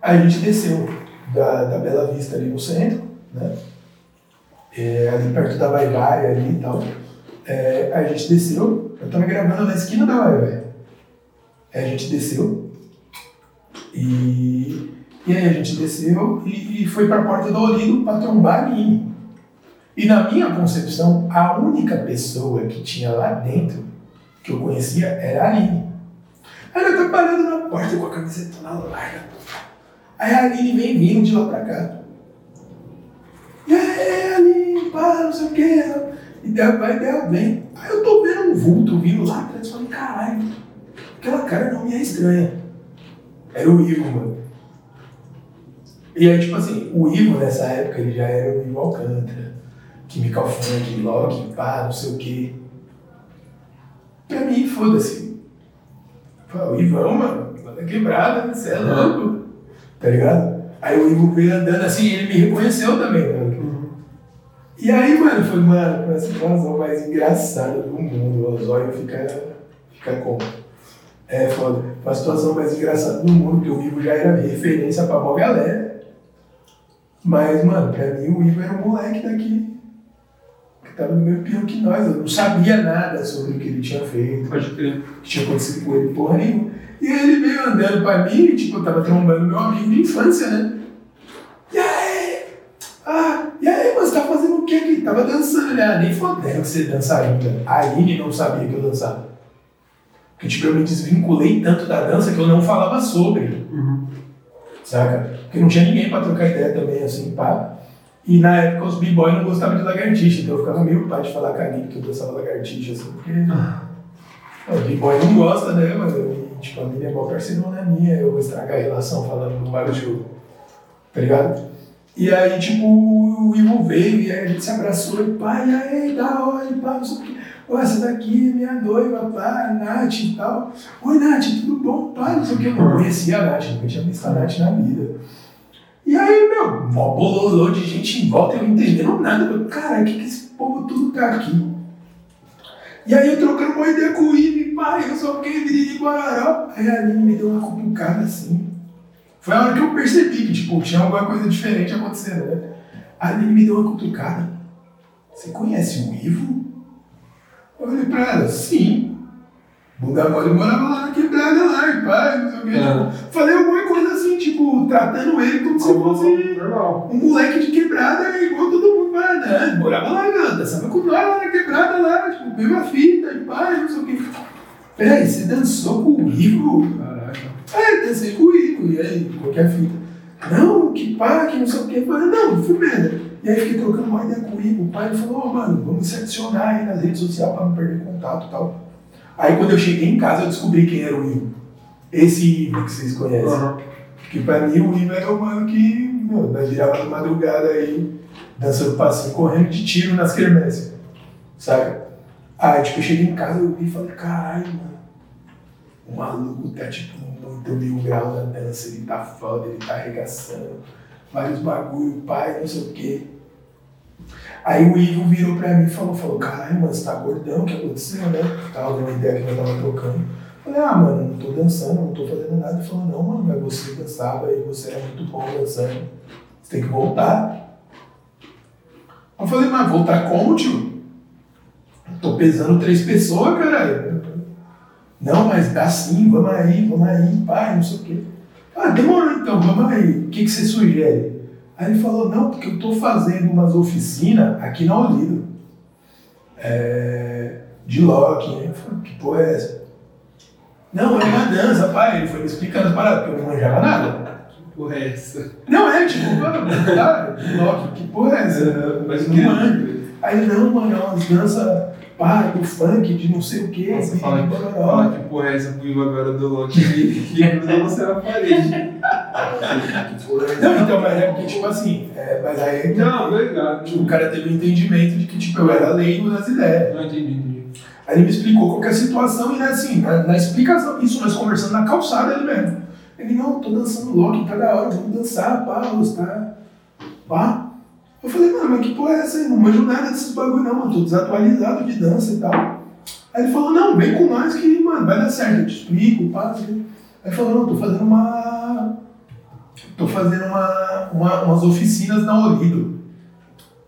A gente desceu da, da Bela Vista ali no centro, né? É, ali perto da Vai ali e tal. É, a gente desceu, eu tava gravando na esquina da. Aí a gente desceu e, e aí a gente desceu e, e foi pra porta do Olido pra trombar a Aline. E na minha concepção, a única pessoa que tinha lá dentro que eu conhecia era a Aline. Ela tá parando na porta com a camiseta na larga. Aí a Aline vem vindo de lá pra cá. E aí, Aline, pá, não sei o que. E dela vai, dela vem. Aí eu tô vendo um vulto vindo lá atrás. Falei, caralho, aquela cara não me é estranha. Era o Ivo, mano. E aí, tipo assim, o Ivo nessa época ele já era o Ivo Alcântara. Chemical Funk, Loki, pá, não sei o que. Pra mim, foda-se. O Ivão, mano, banda quebrada, você é louco. Tá ligado? Aí o Ivo veio andando assim, ele me reconheceu também, mano. E aí, mano, foi, mano, foi a situação mais engraçada do mundo. O zóio fica, fica como? É foda. Foi a situação mais engraçada do mundo, porque o Ivo já era referência pra boa galera. Mas, mano, pra mim o Ivo era um moleque daqui. Que tava no mesmo pior que nós. Eu não sabia nada sobre o que ele tinha feito Pode crer. que tinha acontecido com ele, porra nenhuma. E aí ele veio andando pra mim, e, tipo, eu tava trombando meu amigo de infância, né? E aí? Ah, e aí, mas tá fazendo o que aqui? Tava dançando, né? Ah, nem fodendo que você dança ainda. A Aline não sabia que eu dançava. Porque, tipo, eu me desvinculei tanto da dança que eu não falava sobre, Uhum. Saca? Porque não tinha ninguém pra trocar ideia também, assim, pá. E na época os b-boy não gostavam de lagartixa, então eu ficava meio pai de falar com a Aline que eu dançava lagartixa, assim, porque... O B-boy não gosta, né, mano? E, tipo, a mina é mó parceirona minha, eu vou estragar a relação falando no bagulho. Tá ligado? E aí, tipo, o Ivo veio e aí a gente se abraçou e pá, e aí, da hora, e pá, não sei o quê. Ô, essa daqui é minha noiva, pá, Nath e tal. Oi, Nath, tudo bom? Pá, não sei o quê. Eu não conhecia a Nath, nunca tinha visto a Nath na vida. E aí, meu, mó bololô de gente em volta, eu não entendendo nada. Eu, cara, o que, que esse povo tudo tá aqui? E aí eu trocando uma ideia com o Ive, pai, eu sou quem de Guararó. Aí a Aline me deu uma cutucada assim. Foi a hora que eu percebi que, tipo, tinha alguma coisa diferente acontecendo, né? A Aline me deu uma cutucada. Você conhece o Ivo? Eu olhei pra ela, sim. Bunda mole morava lá na quebrada lá, e pai, não sei o quê. É. Falei alguma coisa assim, tipo, tratando ele como se fosse normal. um moleque de quebrada igual todo mundo vai andando. Morava lá, mano, dançava com nós lá na quebrada lá, tipo, mesma fita, e pai, não sei o quê. Peraí, você dançou com o Ivo? Caraca. É, dancei com o Ivo, e aí, qualquer fita. Não, que pá, que não sei o quê. Eu falei, não, fui merda. E aí fiquei trocando uma ideia com o Ivo. O pai ele falou, ô mano, vamos se adicionar aí nas redes sociais pra não perder contato e tal. Aí quando eu cheguei em casa eu descobri quem era o Ivo. Esse Ivo que vocês conhecem. Uhum. Porque pra mim o Ivo era o mano que, meu, nós de madrugada aí, dançando passinho, correndo de tiro nas quermesses. Sabe? Aí, tipo, eu cheguei em casa eu vi e falei, caralho, mano. O maluco tá, tipo, muito mil grau na dança, ele tá foda, ele tá arregaçando. Vários bagulho, pai, não sei o quê. Aí o Ivo virou pra mim e falou, falou, caralho, mano, você tá gordão, o que aconteceu, né? Tava dando ideia que nós tava trocando. Falei, ah, mano, não tô dançando, não tô fazendo nada. Ele falou, não, mano, mas você dançava e você era muito bom dançando. Você tem que voltar. Eu falei, mas voltar como, tio? Tô pesando três pessoas, caralho. Não, mas dá sim, vamos aí, vamos aí, pai, não sei o quê. Ah, demorou então, vamos aí. O que, que você sugere? Aí ele falou, não, porque eu tô fazendo umas oficinas aqui na Olido. É, de Loki, né? Eu falei, que porra é essa? Não, é uma dança, pai. Ele foi me explicando as paradas, porque eu não manjava nada. Que porra é essa? Não, é, tipo, de Loki, que porra é essa? Mas não manjo. Aí não, mano, é umas danças, pá, do funk, de não sei o quê. E fala, bororó. fala que porra é essa agora do Loki *laughs* e grudou você na parede. Não, então, mas é porque, tipo assim, é, mas aí Não, obrigado. tipo, o cara teve um entendimento de que, tipo, eu era leigo das ideias. Não entendi, entendi. Aí ele me explicou qual é a situação e, né, assim, na, na explicação, isso nós conversando na calçada ele mesmo. Ele, não, tô dançando Loki, tá da hora, vamos dançar, pá, tá, pá. Eu falei, mano, mas que porra é essa aí? Não manjo nada desses bagulho não, mano, tô desatualizado de dança e tal. Aí ele falou, não, vem com nós que, mano, vai dar certo, eu te explico, pá. assim. Aí ele falou, não, tô fazendo uma... Tô fazendo uma, uma, umas oficinas na Olido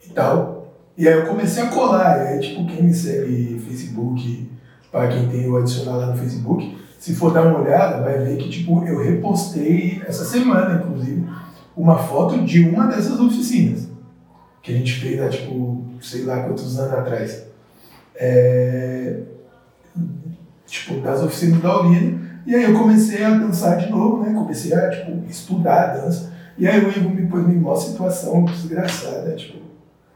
e tal. E aí eu comecei a colar, e aí, tipo, quem me segue Facebook, para quem tem o adicional lá no Facebook, se for dar uma olhada, vai ver que, tipo, eu repostei essa semana, inclusive, uma foto de uma dessas oficinas. Que a gente fez há, tipo, sei lá quantos anos atrás. É... Tipo, das oficinas da Olina. E aí eu comecei a dançar de novo, né? Comecei a, tipo, estudar a dança. E aí o Ivo me pôs em uma situação desgraçada, tipo...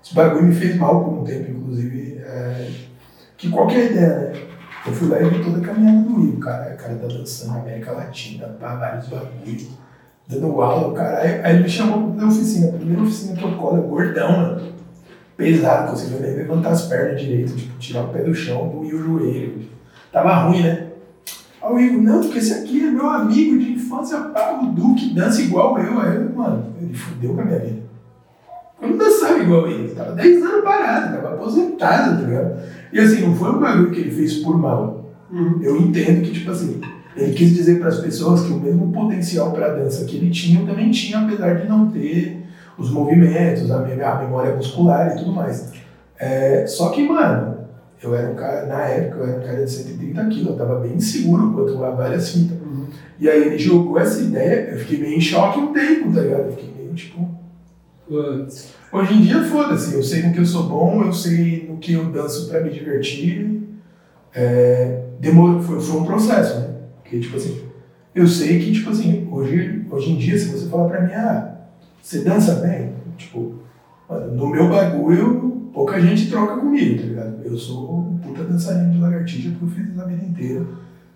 Esse bagulho me fez mal por um tempo, inclusive. É... Que qualquer ideia, né? Eu fui lá e vi toda a caminhada do Ivo, cara. O cara tá dançando na América Latina, pá, vários bagulhos, dando aula, cara. Aí, aí ele me chamou pra oficina. A primeira oficina que eu colo é gordão, mano. Pesado, conseguiu nem levantar as pernas direito, tipo, tirar o pé do chão, doía o joelho. Tava ruim, né? Aí o Ivo, não, porque esse aqui é meu amigo de infância, pá, o Duque dança igual eu. Aí eu, mano, ele fudeu com a minha vida. Eu não dançava igual ele, tava 10 anos parado, tava aposentado, tá ligado? E assim, não foi um bagulho que ele fez por mal. Eu entendo que, tipo assim, ele quis dizer para as pessoas que o mesmo potencial para dança que ele tinha, eu também tinha, apesar de não ter os movimentos, a, me- a memória muscular e tudo mais. É, só que, mano, eu era um cara, na época, eu era um cara de 130 quilos, eu tava bem inseguro quanto a várias fitas. E aí ele jogou essa ideia, eu fiquei meio em choque um tempo, tá ligado? Eu fiquei meio tipo. Putz. Hoje em dia, foda-se, eu sei no que eu sou bom, eu sei no que eu danço pra me divertir. É, demorou, foi, foi um processo, né? Porque, tipo assim, eu sei que, tipo assim, hoje, hoje em dia, se você falar pra mim, ah, você dança bem? Tipo, no meu bagulho, pouca gente troca comigo, tá ligado? Eu sou um puta dançarino de lagartixa porque eu fiz a vida inteira.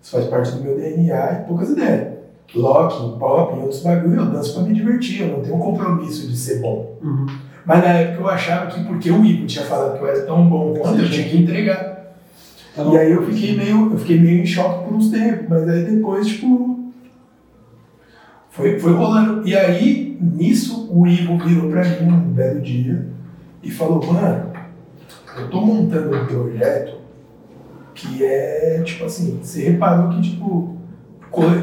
Isso faz parte do meu DNA e poucas ideias. Lock, pop, outros bagulho, eu danço pra me divertir, eu não tenho um compromisso de ser bom. Uhum. Mas na época eu achava que porque o Ivo tinha falado que eu era tão bom quanto, eu tinha que entregar. Tá E aí eu fiquei meio, eu fiquei meio em choque por uns tempos, mas aí depois, tipo. Foi, foi rolando. E aí, nisso, o Ivo virou pra mim um belo dia e falou, mano, eu tô montando um projeto que é, tipo assim, você reparou que, tipo,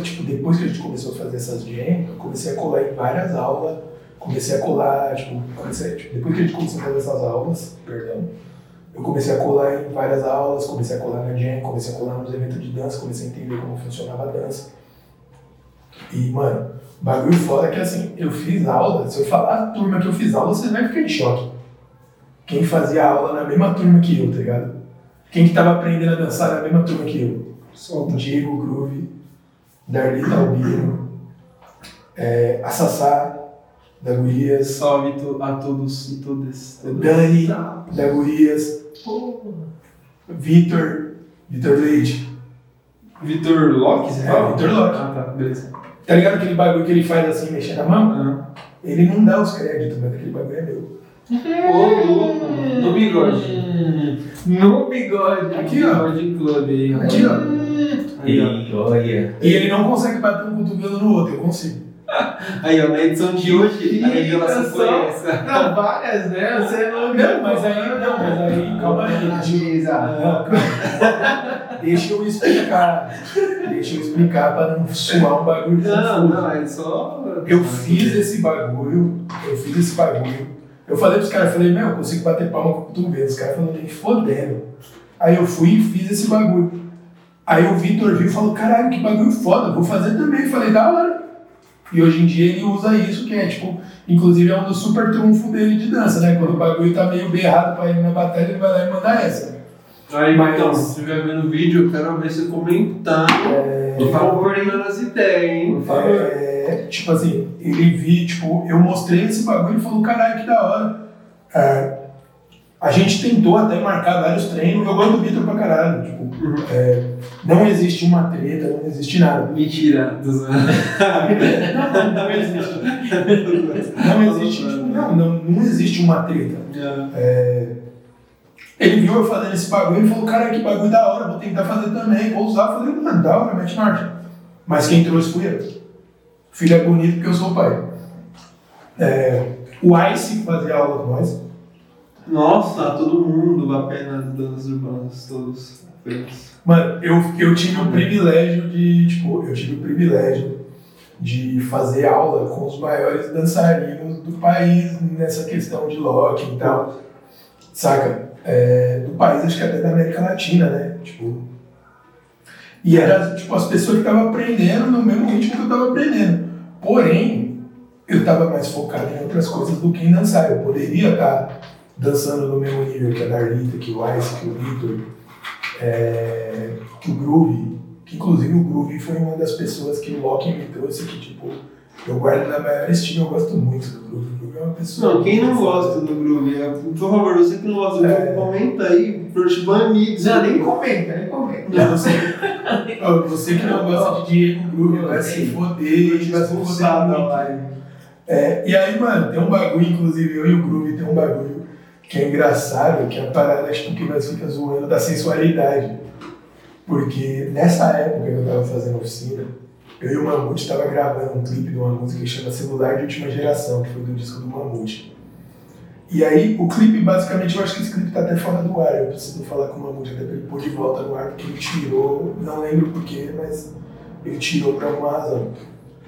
tipo, depois que a gente começou a fazer essas jam, eu comecei a colar em várias aulas, comecei a colar, tipo, comecei, tipo, depois que a gente começou a fazer essas aulas, perdão, eu comecei a colar em várias aulas, comecei a colar na jam, comecei a colar nos eventos de dança, comecei a entender como funcionava a dança. E, mano, bagulho foda é que assim, eu fiz aula, se eu falar a turma que eu fiz aula, você vai ficar em choque. Quem fazia aula na mesma turma que eu, tá ligado? Quem que tava aprendendo a dançar na mesma turma que eu? Solta. Diego Groove, Darlita Albino, é, a Sassá, da Gurias, Salve a todos e todas. todas. Dani, da Gurias, Vitor, Vitor Leite. Vitor Locke, você É, fala? Vitor Locke. Ah, tá, beleza. Tá ligado aquele bagulho que ele faz assim, mexendo a mão? Ah. Ele não dá os créditos, mas aquele bagulho é meu. Ô, louco, no bigode. No bigode. Aqui, ó. Bigode Club aí, ó. Aqui, ó. Aí, ó. Olha. E ele não consegue bater um cotovelo no outro, eu consigo. *laughs* Aí, ó, na edição de hoje, a revelação foi essa. Não, várias, né? Você não. Não, mas aí, não, mas aí, calma aí. Deixa eu, não, calma. Deixa eu explicar. Deixa eu explicar pra não suar um bagulho Não, não, é só. Eu fiz esse bagulho, eu fiz esse bagulho. Eu falei pros caras, falei, meu, eu consigo bater palma com o cotovelo. Os caras falaram, nem fodendo. Aí eu fui e fiz esse bagulho. Aí o Vitor viu e falou, caralho, que bagulho foda, vou fazer também. Eu falei, da hora. E hoje em dia ele usa isso, que é tipo, inclusive é um dos super trunfos dele de dança, né? Quando o bagulho tá meio berrado pra ir na batalha, ele vai lá e manda essa. Aí, Mas- então, se estiver vendo o vídeo, eu quero ver você comentando É, concordando as ideias, hein? Por favor. É, tipo assim, ele vi, tipo, eu mostrei esse bagulho e falou, caralho, que da hora. É, a gente tentou até marcar vários treinos, eu gosto do Vitor pra caralho. Tipo, Uhum. é, não existe uma treta, não existe nada. Mentira. dos- *laughs* Não, não, não existe. *laughs* Não existe, tipo, não, não, não existe uma treta. É. Ele viu eu fazendo esse bagulho e falou, cara, que bagulho da hora, vou tentar fazer também, vou usar. Eu falei, mano, da hora, mete marcha. Mas quem trouxe fui eu. Filho é bonito porque eu sou o pai. É, o Ice fazia aula com nós. Nossa, todo mundo apenas danças urbanas, todos apenas. Mano, eu, eu tive o privilégio de, tipo, eu tive o privilégio de fazer aula com os maiores dançarinos do país nessa questão de locking e tal. Saca? É, do país, acho que até da América Latina, né? Tipo. E era, tipo, as pessoas que estavam aprendendo no mesmo ritmo que eu estava aprendendo. Porém, eu estava mais focado em outras coisas do que em dançar. Eu poderia estar dançando no mesmo nível que a Darlita, que o Ice, que o Victor, é, que o Groove, que inclusive o Groove foi uma das pessoas que o Locking me trouxe, que tipo, eu guardo na maior estima, eu gosto muito do Groove. O Groove é uma pessoa. Não, quem não gosta do groove, é, por favor, você que não gosta do É. groove, comenta aí, pra eu te banir. Não, nem comenta, nem comenta. Não, você, você que não gosta de Diego Groove vai se foder, vai se foder muito. É, e aí, mano, tem um bagulho, inclusive eu e o Groove tem um bagulho que é engraçado, que é a parada tipo, que nós ficamos zoando da sensualidade. Porque nessa época que eu tava fazendo oficina, eu e o Mamute tava gravando um clipe de uma música que chama Celular de Última Geração, que foi do disco do Mamute. E aí, o clipe, basicamente, eu acho que esse clipe tá até fora do ar. Eu preciso falar com o Mamute até pra ele pôr de volta no ar, porque ele tirou, não lembro porquê, mas ele tirou por alguma razão.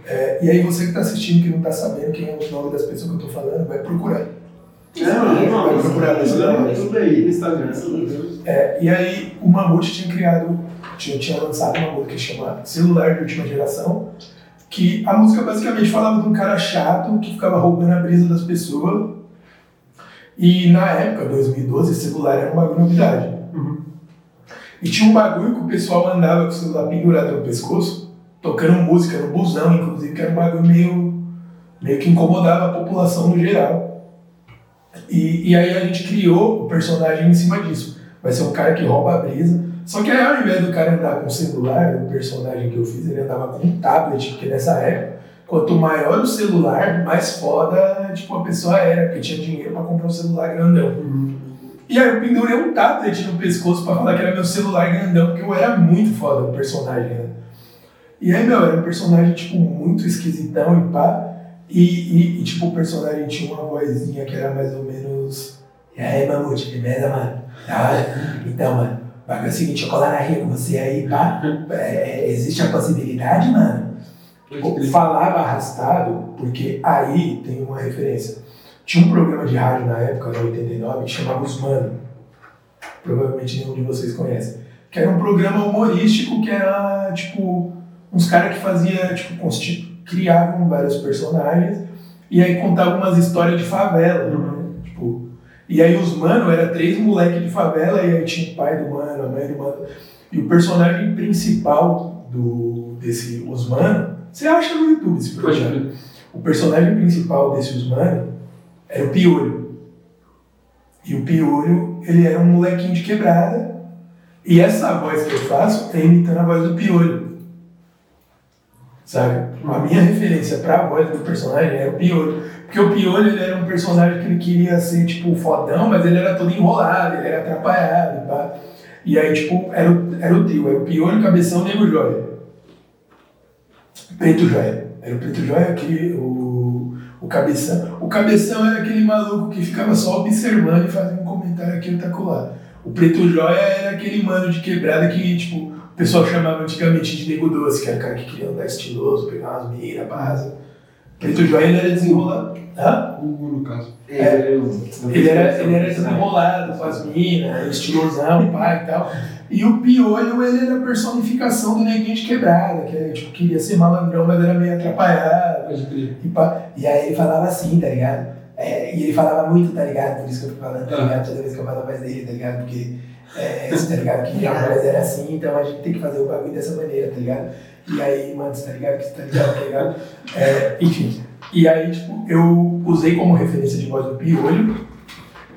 É, e aí, você que está assistindo, que não está sabendo quem é o nome das pessoas que eu estou falando, vai procurar. Não, não, vai procurar nesse tudo, aí no Instagram. É, e aí, o Mamute tinha criado, tinha, tinha lançado uma música que chama Celular de Última Geração, que a música basicamente falava de um cara chato que ficava roubando a brisa das pessoas. E na época, 2012, celular era uma novidade. Uhum. E tinha um bagulho que o pessoal andava com o celular pendurado no pescoço, tocando música no busão, inclusive, que era um bagulho meio, meio que incomodava a população no geral. E, e aí a gente criou o personagem em cima disso. Vai ser um cara que rouba a brisa. Só que aí ao invés do cara andar com o celular, o personagem que eu fiz, ele andava com um tablet, porque nessa época, quanto maior o celular, mais foda tipo, a pessoa era, porque tinha dinheiro pra comprar um celular grandão. E aí eu pendurei um tablet no pescoço pra falar que era meu celular grandão, porque eu era muito foda o personagem, né? E aí, meu, era um personagem, tipo, muito esquisitão e pá. E, e, e, tipo, o personagem tinha uma vozinha que era mais ou menos. E aí, Mamute, beleza, mano? Hora? Então, mano, bagulho é o seguinte, eu colar na rio com você aí, pá. É, existe a possibilidade, mano? Falava arrastado, porque aí tem uma referência. Tinha um programa de rádio na época, na 89, que chamava Os Mano. Provavelmente nenhum de vocês conhece. Que era um programa humorístico que era, tipo, uns caras que fazia, tipo, criavam vários personagens e aí contavam umas histórias de favela, né? E aí os mano era três moleques de favela e aí tinha o pai do mano, a mãe do mano. E o personagem principal do, desse Os Mano, você acha no YouTube esse projeto. O personagem principal desse Os Mano era o Piolho. E o Piolho, ele era um molequinho de quebrada. E essa voz que eu faço é imitando a voz do Piolho. Sabe? A minha referência pra voz do personagem era o Piolho. Porque o Piolho ele era um personagem que ele queria ser, tipo, fodão, mas ele era todo enrolado, ele era atrapalhado. Pá. E aí, tipo, era o, era o trio. Era o Piolho, Cabeção, Nego Joia. Preto Joia. Era o Preto Joia, aquele, o, o Cabeção. O Cabeção era aquele maluco que ficava só observando e fazia um comentário aqui e colar. O Preto Joia era aquele mano de quebrada que, tipo, o pessoal chamava antigamente de Nego Doce, que era o cara que queria andar estiloso, pegar umas miras, base. Preto Joia ele era desenrolado. Hã? O Hugo, no caso. É, ele era, ele era desenrolado, com as minas, estilosão, pai e tal. E o Piolho, ele era a personificação do neguinho de quebrada, que ele, tipo, queria ser malandrão, mas era meio atrapalhado. E, pá, e aí ele falava assim, tá ligado? É, e ele falava muito, tá ligado? Por isso que eu fico falando, tá ligado? Toda vez que eu falo a voz dele, tá ligado? Porque, é, tá ligado? Que a voz era assim, então a gente tem que fazer o bagulho dessa maneira, tá ligado? E aí, mano, você tá ligado? Que tá ligado, tá ligado? É, enfim. E aí, tipo, eu usei como referência de voz do Piolho,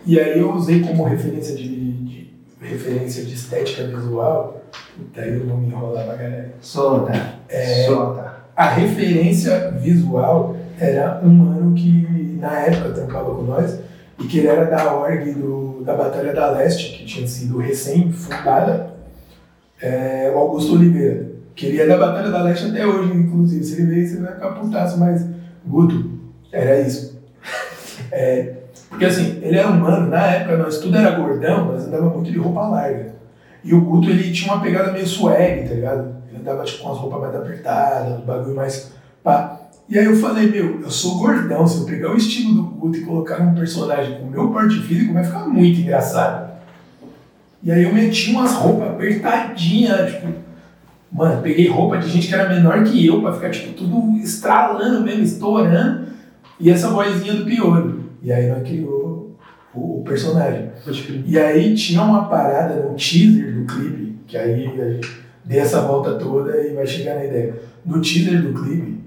e aí eu usei como referência de, de referência de estética visual, puta, aí eu vou me enrolar pra galera. Solta. É, Solta. a referência visual era um mano que na época trampava com nós e que ele era da org do, da Batalha da Leste, que tinha sido recém-fundada, é, o Augusto Oliveira, que ele é da Batalha da Leste até hoje, inclusive. Se ele ver, você vai ficar putaço, mas Guto, era isso. *laughs* É, porque assim, ele era um mano, na época nós tudo era gordão, mas andava muito de roupa larga. E o Guto, ele tinha uma pegada meio swag, tá ligado? Ele andava tipo, com as roupas mais apertadas, um bagulho mais pá. E aí eu falei, meu, eu sou gordão, se eu pegar o estilo do Guto e colocar num personagem com o meu porte físico, vai ficar muito engraçado. E aí eu meti umas roupas apertadinhas, tipo, mano, peguei roupa de gente que era menor que eu, pra ficar, tipo, tudo estralando mesmo, estourando, e essa vozinha do piolho. E aí nós criou o, o personagem. E aí tinha uma parada no teaser do clipe, que aí a gente dê essa volta toda e vai chegar na ideia. No teaser do clipe,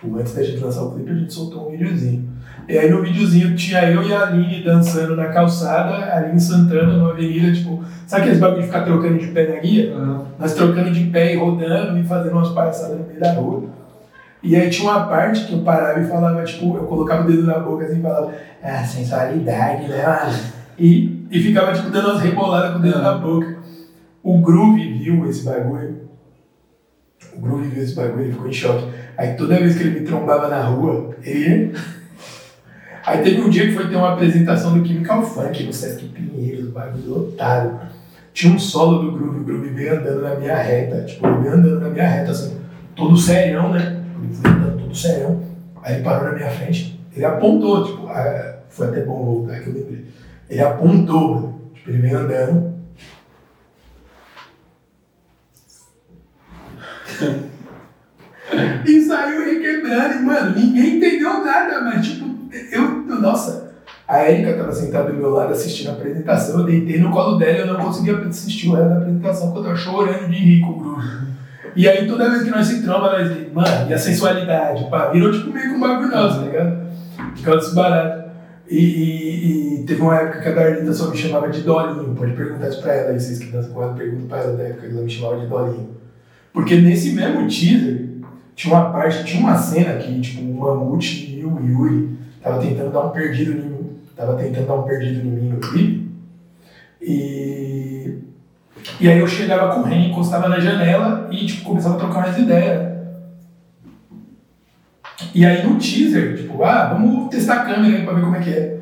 tipo, antes da gente lançar o clipe, a gente soltou um videozinho. E aí no videozinho tinha eu e a Aline dançando na calçada, a Aline Santana numa avenida, tipo, sabe aqueles bagulho de ficar trocando de pé na guia? Aham. Nós trocando de pé e rodando e fazendo umas palhaçadas no meio da rua. E aí tinha uma parte que eu parava e falava, tipo, eu colocava o dedo na boca assim e falava, ah, sensualidade, né? E, e ficava, tipo, dando umas reboladas com o dedo na boca. O Groove viu esse bagulho. O Groove viu esse bagulho, ele ficou em choque. Aí toda vez que ele me trombava na rua, ele. Aí teve um dia que foi ter uma apresentação do Chemical Funk no Sesc Pinheiros, bagulho lotado. Tinha um solo do Groove, o Groove veio andando na minha reta, tipo, ele veio andando na minha reta, assim, todo serião, né? Ele veio andando todo serião. Aí ele parou na minha frente, ele apontou, tipo, ah, foi até bom voltar que eu lembrei. Ele apontou, tipo, ele veio andando. E saiu requebrando, e, mano, ninguém entendeu nada, mas, tipo, eu, nossa. A Erika tava sentada do meu lado assistindo a apresentação, eu deitei no colo dela e eu não conseguia assistir o resto da apresentação, porque eu tava chorando de rir com o Bruno. E aí toda vez que nós se nós dizemos, mano, e a sensualidade? Pá, virou tipo meio que um bagulho nosso, tá ligado? Por causa desse barato. E, e- e teve uma época que a Darlita só me chamava de Dolinho, pode perguntar isso pra ela, aí vocês que dançam com ela, perguntam pra ela da época que ela me chamava de Dolinho. Porque nesse mesmo teaser, tinha uma parte, tinha uma cena que, tipo, o Mamute e o Yuri tava tentando dar um perdido em mim, tava tentando dar um perdido em mim no clipe. E, e aí eu chegava correndo, encostava na janela e, tipo, começava a trocar umas ideias. E aí no teaser, tipo, ah, vamos testar a câmera aí pra ver como é que é.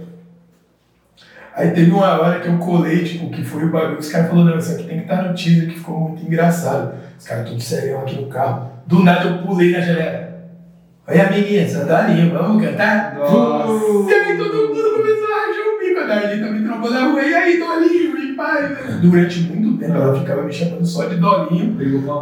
Aí teve uma hora que eu colei, tipo, que foi o bagulho, os caras falaram, não, isso aqui tem que estar no teaser, que ficou muito engraçado. Os caras tudo serião aqui no carro. Do nada eu pulei na janela. Oi, amiguinha, sandalinho, vamos cantar? Nossa. E aí todo mundo começou a rachar o bico. A Darlita me trombou na rua, e aí, Dolinho, e pai. Durante muito tempo ela ficava me chamando só de Dolinho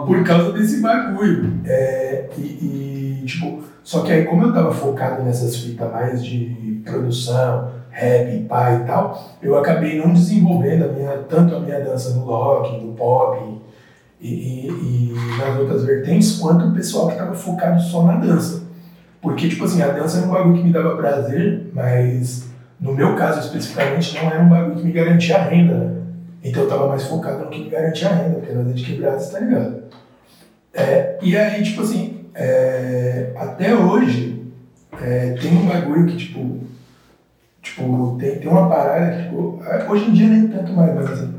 por causa desse bagulho. É, e, e, tipo, só que aí como eu tava focado nessas fitas mais de produção, rap, pai e tal, eu acabei não desenvolvendo a minha, tanto a minha dança no rock, no pop e, e- e nas outras vertentes, quanto o pessoal que tava focado só na dança. Porque, tipo assim, a dança era um bagulho que me dava prazer, mas no meu caso especificamente não era um bagulho que me garantia renda, né? Então eu tava mais focado no que me garantia renda, porque é de quebradas, tá ligado? É, e aí, tipo assim, é, até hoje, é, tem um bagulho que, tipo, tipo tem, tem uma parada que, tipo, é, hoje em dia nem tanto mais, mas assim,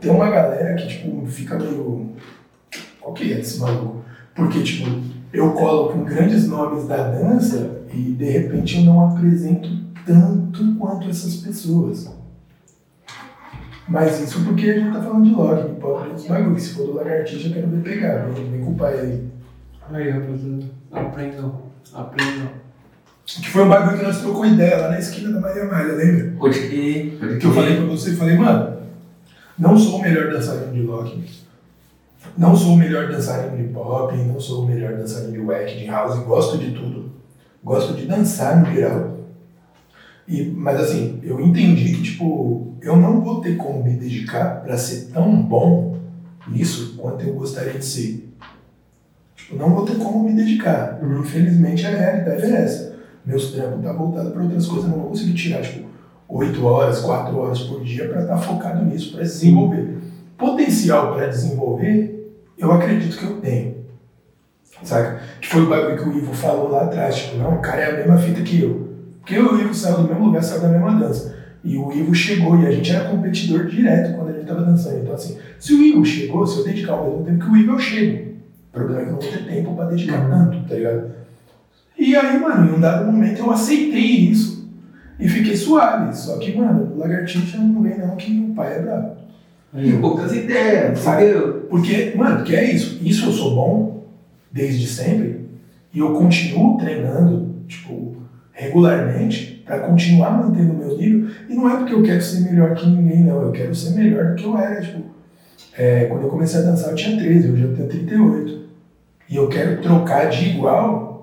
tem uma galera que, tipo, fica meio. Qual que é esse maluco? Porque, tipo, eu colo com grandes nomes da dança e de repente eu não apresento tanto quanto essas pessoas. Mas isso porque a gente tá falando de log, pode bagulho. Se for do lagartixa, eu quero ver pegar, vem, vem culpar ele. Aí, rapaziada. Aprendam. Aprendam. Que foi um bagulho que nós trocou ideia lá na esquina da Maria Malha, lembra? Pode crer, pode Que eu falei pra você, falei, mano, não sou o melhor dançarino de lock, não sou o melhor dançarino de pop, não sou o melhor dançarino de wack, de house, gosto de tudo. Gosto de dançar no geral. E, mas assim, eu entendi que, tipo, eu não vou ter como me dedicar para ser tão bom nisso quanto eu gostaria de ser. Tipo, não vou ter como me dedicar. Infelizmente, a realidade é essa. Meus trampos tá voltado para outras coisas, eu não vou conseguir tirar, tipo, 8 horas, 4 horas por dia para estar tá focado nisso, para desenvolver. Potencial para desenvolver, eu acredito que eu tenho. Saca? Que foi o bagulho que o Ivo falou lá atrás, tipo, não, o cara é a mesma fita que eu. Porque eu e o Ivo saiu do mesmo lugar, saiu da mesma dança. E o Ivo chegou e a gente era competidor direto quando a gente tava dançando. Então, assim, se o Ivo chegou, se eu dedicar ao mesmo tempo que o Ivo, eu chego. O problema é que eu não vou ter tempo pra dedicar tanto, tá ligado? E aí, mano, em um dado momento eu aceitei isso e fiquei suave. Só que, mano, lagartixa não vem não que o pai é brabo. E poucas ideias, sabe? Porque, mano, que é isso. Isso eu sou bom desde sempre e eu continuo treinando, tipo, regularmente para continuar mantendo o meu nível. E não é porque eu quero ser melhor que ninguém, não. Eu quero ser melhor do que eu era. Tipo, é, quando eu comecei a dançar eu tinha 13, hoje eu tenho 38. E eu quero trocar de igual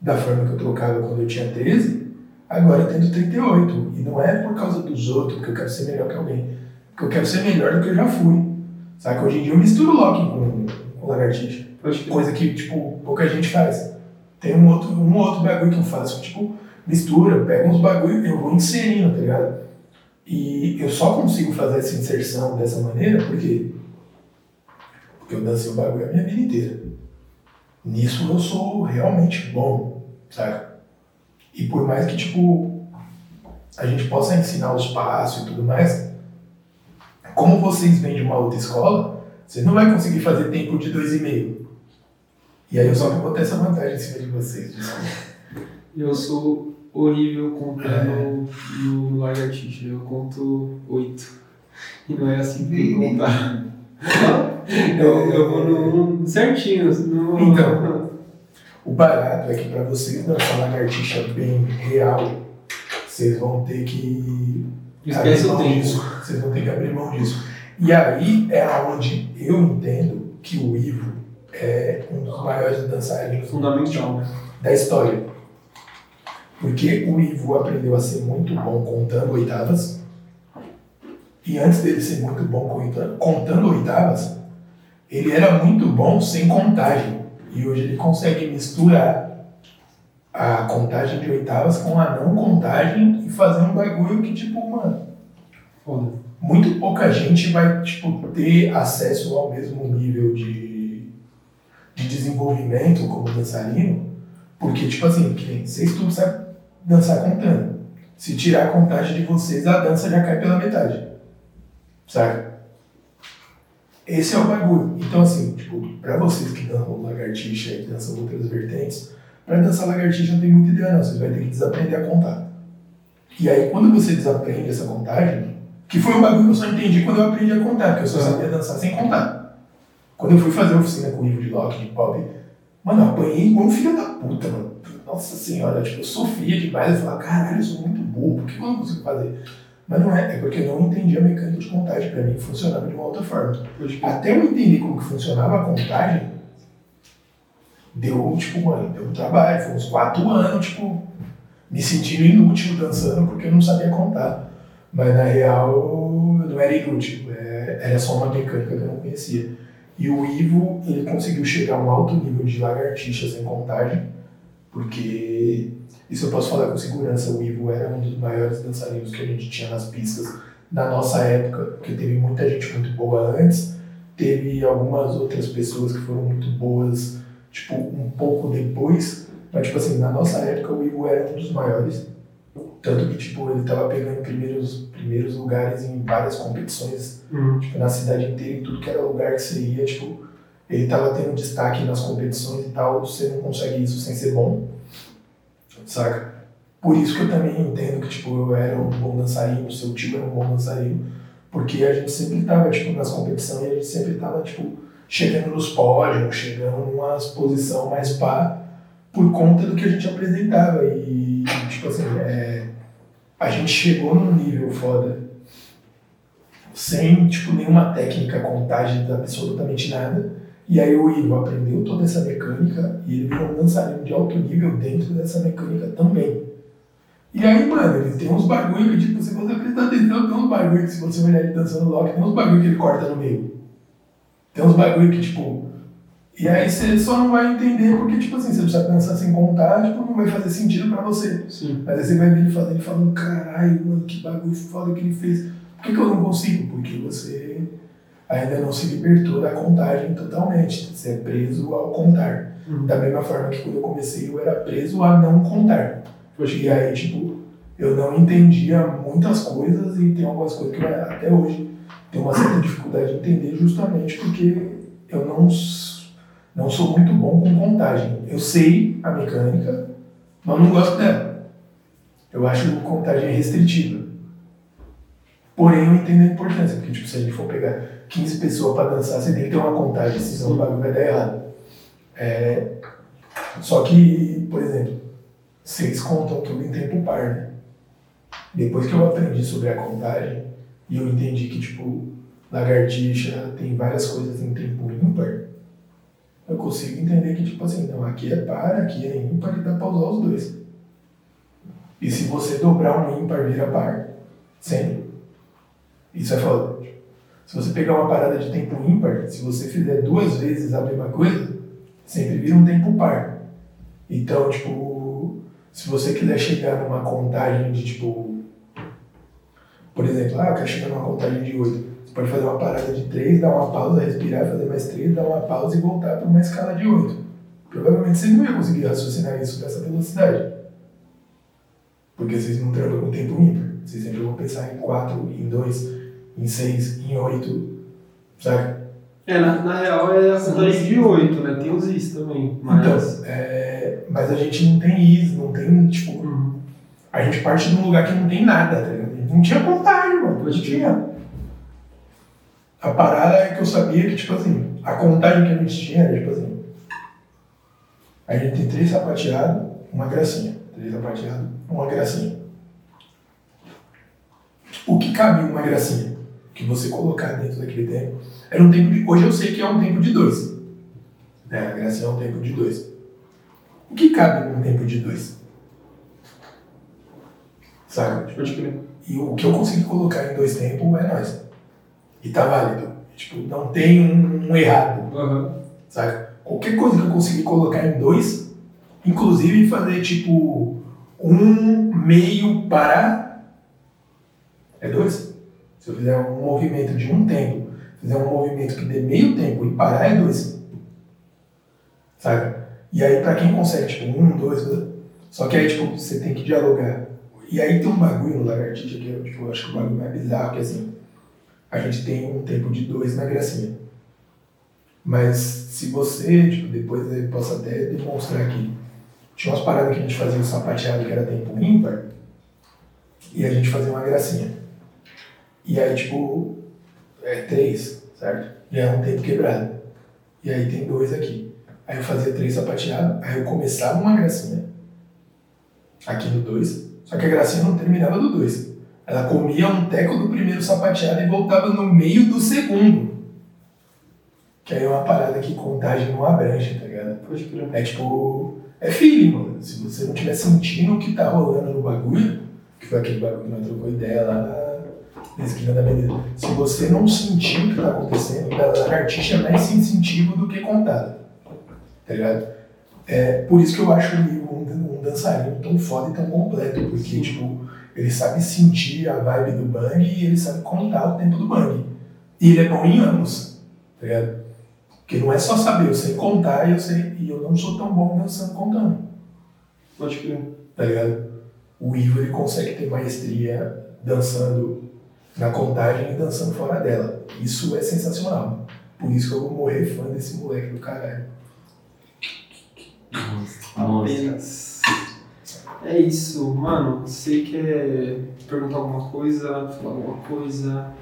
da forma que eu trocava quando eu tinha 13, agora tendo 38. E não é por causa dos outros, porque eu quero ser melhor que alguém. Porque eu quero ser melhor do que eu já fui. Sabe? Hoje em dia eu misturo lock com, com lagartixa. Coisa que, tipo, pouca gente faz. Tem um outro, um outro bagulho que eu faço, tipo, mistura, pega uns bagulho eu vou inserindo, tá ligado? E eu só consigo fazer essa inserção dessa maneira porque, porque eu dancei o bagulho a minha vida inteira. Nisso eu sou realmente bom, sabe? E por mais que, tipo, a gente possa ensinar os passos e tudo mais, como vocês vêm de uma outra escola, você não vai conseguir fazer tempo de dois e meio. E aí eu só vou ter essa vantagem em cima de vocês, desculpa. Eu sou horrível contando é. no lagartixa. Eu conto oito. E não é assim que contar. eu, eu vou no certinho. No... Então, o barato é que para vocês dançar lagartixa bem real, vocês vão ter que. Esquece o tempo. Disso. Vocês vão ter que abrir mão disso. E aí é onde eu entendo que o Ivo é um dos maiores dançarinos fundamental da história. Porque o Ivo aprendeu a ser muito bom contando oitavas. E antes dele ser muito bom contando oitavas, ele era muito bom sem contagem. E hoje ele consegue misturar a contagem de oitavas com a não contagem e fazer um bagulho que, tipo, mano. Foda. Muito pouca gente vai, tipo, ter acesso ao mesmo nível de de desenvolvimento como dançarino, porque, tipo assim, que vocês tudo sabem dançar contando. Se tirar a contagem de vocês, a dança já cai pela metade. Sabe? Esse é o bagulho. Então, assim, tipo, pra vocês que dançam lagartixa e dançam outras vertentes, pra dançar lagartixa não tem muita ideia, não. Vocês vão ter que desaprender a contar. E aí, quando você desaprende essa contagem, que foi um bagulho que eu só entendi quando eu aprendi a contar, porque eu só sabia dançar sem contar. Quando eu fui fazer oficina com o Ivo de Lock, de pop, mano, eu apanhei igual um filho da puta, mano. Nossa senhora, tipo, eu sofria demais. Eu falava, caralho, eu sou muito burro, por que eu não consigo fazer? Mas não é, é porque eu não entendi a mecânica de contagem. Pra mim funcionava de uma outra forma. Até eu entender como que funcionava a contagem, deu, tipo, mano, deu um trabalho. Foi uns quatro anos, tipo, me sentindo inútil dançando porque eu não sabia contar. Mas na real, não era inútil, é, era só uma mecânica que eu não conhecia. E o Ivo, ele conseguiu chegar a um alto nível de lagartixa sem contagem, porque isso eu posso falar com segurança, o Ivo era um dos maiores dançarinos que a gente tinha nas pistas na nossa época, porque teve muita gente muito boa antes, teve algumas outras pessoas que foram muito boas, tipo, um pouco depois, mas, tipo assim, na nossa época o Ivo era um dos maiores. Tanto que, tipo, ele tava pegando primeiros, primeiros lugares em várias competições, uhum. tipo, na cidade inteira, em tudo que era lugar que você ia, tipo, ele tava tendo destaque nas competições e tal, você não consegue isso sem ser bom, saca? Por isso que eu também entendo que, tipo, eu era um bom dançarino, seu tio era um bom dançarino, porque a gente sempre tava, tipo, nas competições e a gente sempre tava, tipo, chegando nos pódios, chegando numa posição mais pá, por conta do que a gente apresentava. E, tipo assim, é, a gente chegou num nível foda, sem, tipo, nenhuma técnica, contagem, absolutamente nada. E aí o Ivo aprendeu toda essa mecânica e ele virou um dançarino de alto nível dentro dessa mecânica também. E aí, mano, ele tem uns bagulho que, tipo, se você prestar atenção, tem uns bagulho que se você olhar ele dançando lock, tem uns bagulho que ele corta no meio. Tem uns bagulho que, tipo, e aí você só não vai entender porque, tipo assim, você precisa pensar sem contar, tipo, não vai fazer sentido pra você. Sim. Mas aí você vai ver ele fazendo, ele falando, caralho, mano, que bagulho foda que ele fez. Por que, que eu não consigo? Porque você ainda não se libertou da contagem totalmente. Você é preso ao contar. Uhum. Da mesma forma que quando eu comecei, eu era preso a não contar. E aí, tipo, eu não entendia muitas coisas e tem algumas coisas que eu, até hoje tenho uma certa dificuldade de entender justamente porque eu não não sou muito bom com contagem. Eu sei a mecânica, mas não gosto dela. Eu acho contagem restritiva. Porém, eu entendo a importância, porque tipo, se a gente for pegar 15 pessoas para dançar, você tem que ter uma contagem, senão o bagulho vai dar errado. É... Só que, por exemplo, vocês contam tudo em tempo par, né? Depois que eu aprendi sobre a contagem, e eu entendi que, tipo, lagartixa tem várias coisas em tempo ímpar, eu consigo entender que, tipo assim, não, aqui é par, aqui é ímpar e dá pra usar os dois. E se você dobrar um ímpar, vira par. Sempre. Isso é foda. Se você pegar uma parada de tempo ímpar, se você fizer duas vezes a mesma coisa, sempre vira um tempo par. Então, tipo, se você quiser chegar numa contagem de, tipo, por exemplo, ah, eu quero chegar numa contagem de 8. Você pode fazer uma parada de 3, dar uma pausa, respirar, fazer mais 3, dar uma pausa e voltar para uma escala de 8. Provavelmente você não ia conseguir raciocinar isso nessa velocidade. Porque vocês não trabalham com tempo ímpar. Vocês sempre vão pensar em 4, em 2, em 6, em 8, sabe? É, na, na real é a contagem de 8, né? Tem os is também. Mas... Então, é, mas a gente não tem is, não tem, tipo. Uhum. A gente parte de um lugar que não tem nada, tá ligado? Não tinha contagem, mano. Não tinha. A parada é que eu sabia que, tipo assim, a contagem que a gente tinha era, tipo assim, a gente tem três sapateados, uma gracinha. Três sapateados, uma gracinha. O que cabe uma gracinha? Que você colocar dentro daquele tempo. Era um tempo de. Hoje eu sei que é um tempo de dois. Né? A gracinha é um tempo de dois. O que cabe num tempo de dois? Sabe? Crer. E o que eu consegui colocar em dois tempos é nós. E tá válido. Tipo, não tem um, um errado. Uhum. Sabe? Qualquer coisa que eu conseguir colocar em dois, inclusive fazer tipo um meio para. É dois? Se eu fizer um movimento de um tempo, fizer um movimento que dê meio tempo e parar, é dois. Sabe? E aí, pra quem consegue, tipo, um, dois, dois. Só que aí, tipo, você tem que dialogar. E aí tem um bagulho no lagartixa que eu, tipo, eu acho que o bagulho mais bizarro, que assim, a gente tem um tempo de dois na gracinha. Mas se você, tipo, depois eu posso até demonstrar aqui, tinha umas paradas que a gente fazia o sapateado que era tempo ímpar, e a gente fazia uma gracinha. E aí, tipo, é três, certo? E é um tempo quebrado. E aí tem dois aqui. Aí eu fazia três sapateados, aí eu começava uma gracinha, aqui no dois, só que a gracinha não terminava do dois. Ela comia um teco do primeiro sapateado e voltava no meio do segundo. Que aí é uma parada que contagem não abrange, tá ligado? É tipo. É feeling, mano. Se você não estiver sentindo o que tá rolando no bagulho, que foi aquele bagulho que nós trocou ideia lá na, esquina da avenida. Se você não sentir o que tá acontecendo, da lagartixa é mais sensitivo do que contado. Tá ligado? É por isso que eu acho ele um, um dançarino tão foda e tão completo, porque, tipo, ele sabe sentir a vibe do bang e ele sabe contar o tempo do bang. E ele é bom em anos, tá ligado? Porque não é só saber, eu sei contar e eu sei, e eu não sou tão bom dançando contando, Pode crer. tá ligado? O Ivo ele consegue ter maestria dançando na contagem e dançando fora dela. Isso é sensacional. Por isso que eu vou morrer fã desse moleque do caralho. Apenas. É isso, mano. Você quer perguntar alguma coisa, falar alguma coisa?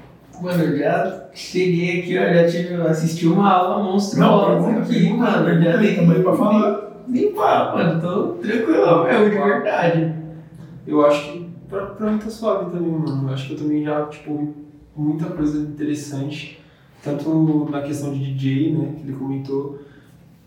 Mano, eu já cheguei aqui, ó, já tive, assisti uma aula monstruosa pergunta, aqui, pergunta, mano. pergunta Já tamo aí pra falar. limpar, mano. Tô tranquilo mesmo, de verdade. Eu acho que pra, pra mim tá suave também, mano. Eu acho que eu também já, tipo, muita coisa interessante. Tanto na questão de DJ, né, que ele comentou,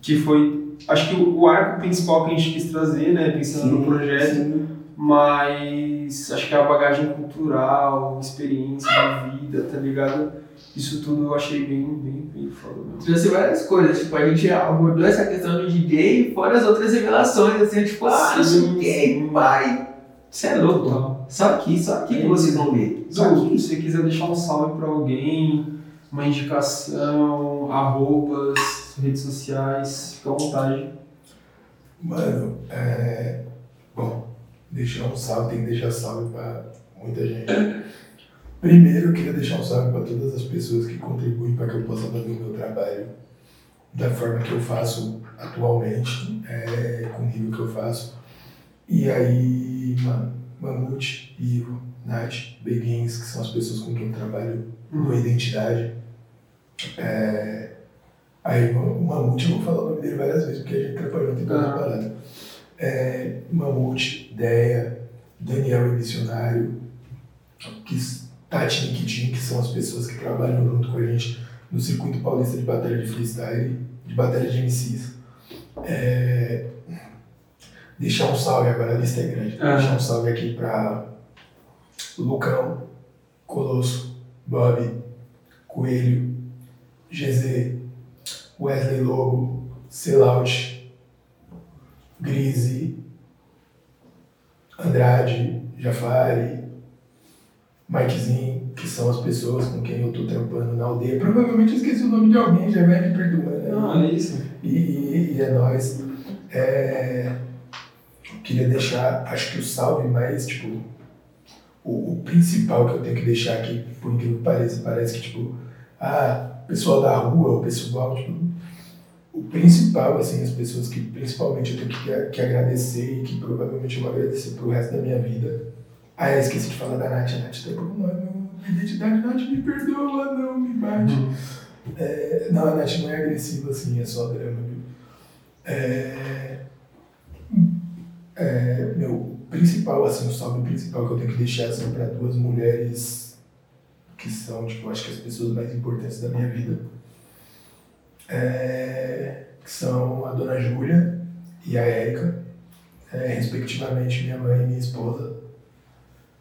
que foi, acho que o, o arco principal que a gente quis trazer, né, pensando no projeto, sim. mas acho que a bagagem cultural, experiência de vida, tá ligado? Isso tudo eu achei bem, bem, bem foda mesmo. Trouxe várias coisas, tipo, a gente abordou essa questão do DJ, fora as outras revelações, assim, tipo, ah, não sei o Sim, que, sim. pai. Você é louco. Total. Só aqui, só aqui que vocês vão ver. Só Du, aqui. se você quiser deixar um salve pra alguém, uma indicação, arrobas, redes sociais, fica à vontade. Mano, é. Bom, deixar um salve, tem que deixar salve pra muita gente. Primeiro, eu queria deixar um salve para todas as pessoas que contribuem para que eu possa fazer o meu trabalho da forma que eu faço atualmente, é, com o nível que eu faço. E aí, mano, Mamute, Ivo, Nath, Beguins, que são as pessoas com quem eu trabalho no Identidade. É, aí, o Mamute, eu vou falar o nome dele várias vezes, porque a gente trabalhou tem coisa Ah. parada. É, Mamute, Deia, Daniel e Missionário, que, Tati e Nikitin, que são as pessoas que trabalham junto com a gente no circuito paulista de batalha de freestyle, de batalha de MCs. É, deixar um salve, agora a lista é grande. Ah. Deixar um salve aqui para Lucão, Colosso, Bob, Coelho, GZ, Wesley Lobo, Selaut, Grise, Andrade, Jafari, Mikezinho, que são as pessoas com quem eu tô trampando na aldeia. Provavelmente eu esqueci o nome de alguém, já vai me perdoando. né? Ah, é isso. E, e, e é nóis. É, queria deixar, acho que o salve mais, tipo, o, o principal que eu tenho que deixar aqui, por incrível que pareça, parece que, tipo, ah, pessoal da rua, o pessoal, tipo, o principal, assim, as pessoas que principalmente eu tenho que, que agradecer e que provavelmente eu vou agradecer pro resto da minha vida. Ah, eu esqueci de falar da Nath, a Nath tá por nome, identidade, Nath, me perdoa, não me bate. É, não, a Nath não é agressiva assim, é só drama, viu? É, é, meu, principal, assim, o salve principal que eu tenho que deixar são para duas mulheres que são, tipo, acho que as pessoas mais importantes da minha vida. É, que são a dona Júlia e a Érica, é, respectivamente minha mãe e minha esposa.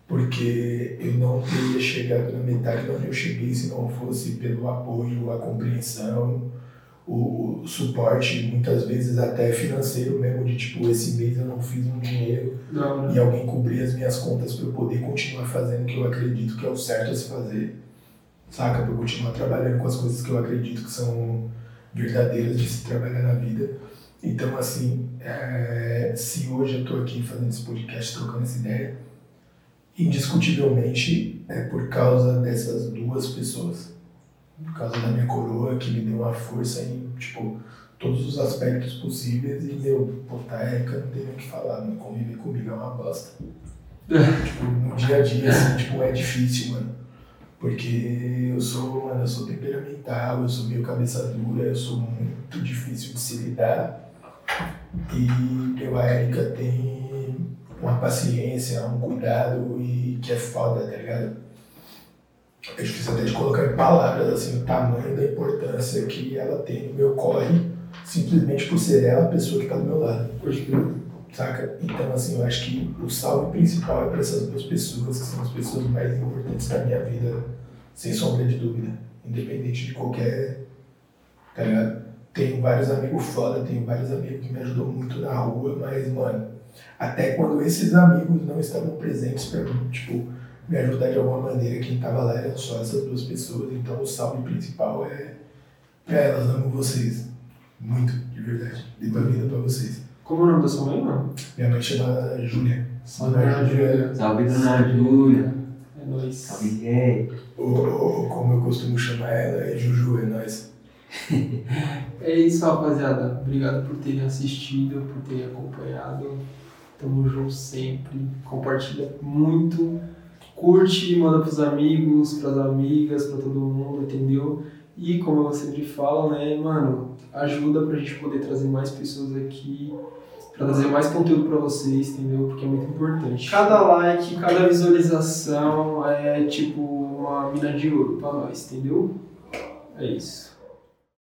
Porque eu não teria chegado na metade de onde eu cheguei se não fosse pelo apoio, a compreensão, o, o suporte, muitas vezes até financeiro mesmo, de tipo, esse mês eu não fiz um dinheiro Da hora. e alguém cobrir as minhas contas para eu poder continuar fazendo o que eu acredito que é o certo a se fazer, saca? Para eu continuar trabalhando com as coisas que eu acredito que são verdadeiras de se trabalhar na vida. Então, assim, é, se hoje eu estou aqui fazendo esse podcast, trocando essa ideia, indiscutivelmente é por causa dessas duas pessoas. Por causa da minha coroa, que me deu uma força em, tipo, todos os aspectos possíveis e, meu, puta, Érica, não tem nem o que falar, não conviver comigo é uma bosta. *laughs* tipo, no dia a dia, assim, tipo, é difícil, mano. Porque eu sou, mano, eu sou temperamental, eu sou meio cabeça dura, eu sou muito difícil de se lidar. E, meu, a Érica tem uma paciência, um cuidado e que é foda, tá ligado? É difícil até de colocar em palavras, assim, o tamanho da importância que ela tem no meu corre, simplesmente por ser ela a pessoa que tá do meu lado. Crer. Saca? Então, assim, eu acho que o salve principal é para essas duas pessoas, que são as pessoas mais importantes da minha vida, sem sombra de dúvida. Independente de qualquer. Tá ligado? Tenho vários amigos foda, tenho vários amigos que me ajudam muito na rua, mas, mano, até quando esses amigos não estavam presentes pra mim, tipo, me ajudar de alguma maneira, quem tava lá eram só essas duas pessoas. Então, o salve principal é pra elas, amo vocês. Muito, de verdade. Dei pra vida pra vocês. Como é o nome da sua mãe, mano? Minha mãe chama Júlia. Salve, Dona Júlia. Salve, dona Júlia. É nóis. Salve, é. Ou como eu costumo chamar ela, é Juju, é nóis. *laughs* É isso, rapaziada. Obrigado por terem assistido, por terem acompanhado. Tamo junto sempre. Compartilha muito. Curte, manda pros amigos, pras amigas, pra todo mundo, entendeu? E como eu sempre falo, né, mano, ajuda pra gente poder trazer mais pessoas aqui, pra trazer mais conteúdo pra vocês, entendeu? Porque é muito importante. Cada like, cada visualização é tipo uma mina de ouro pra nós, entendeu? É isso.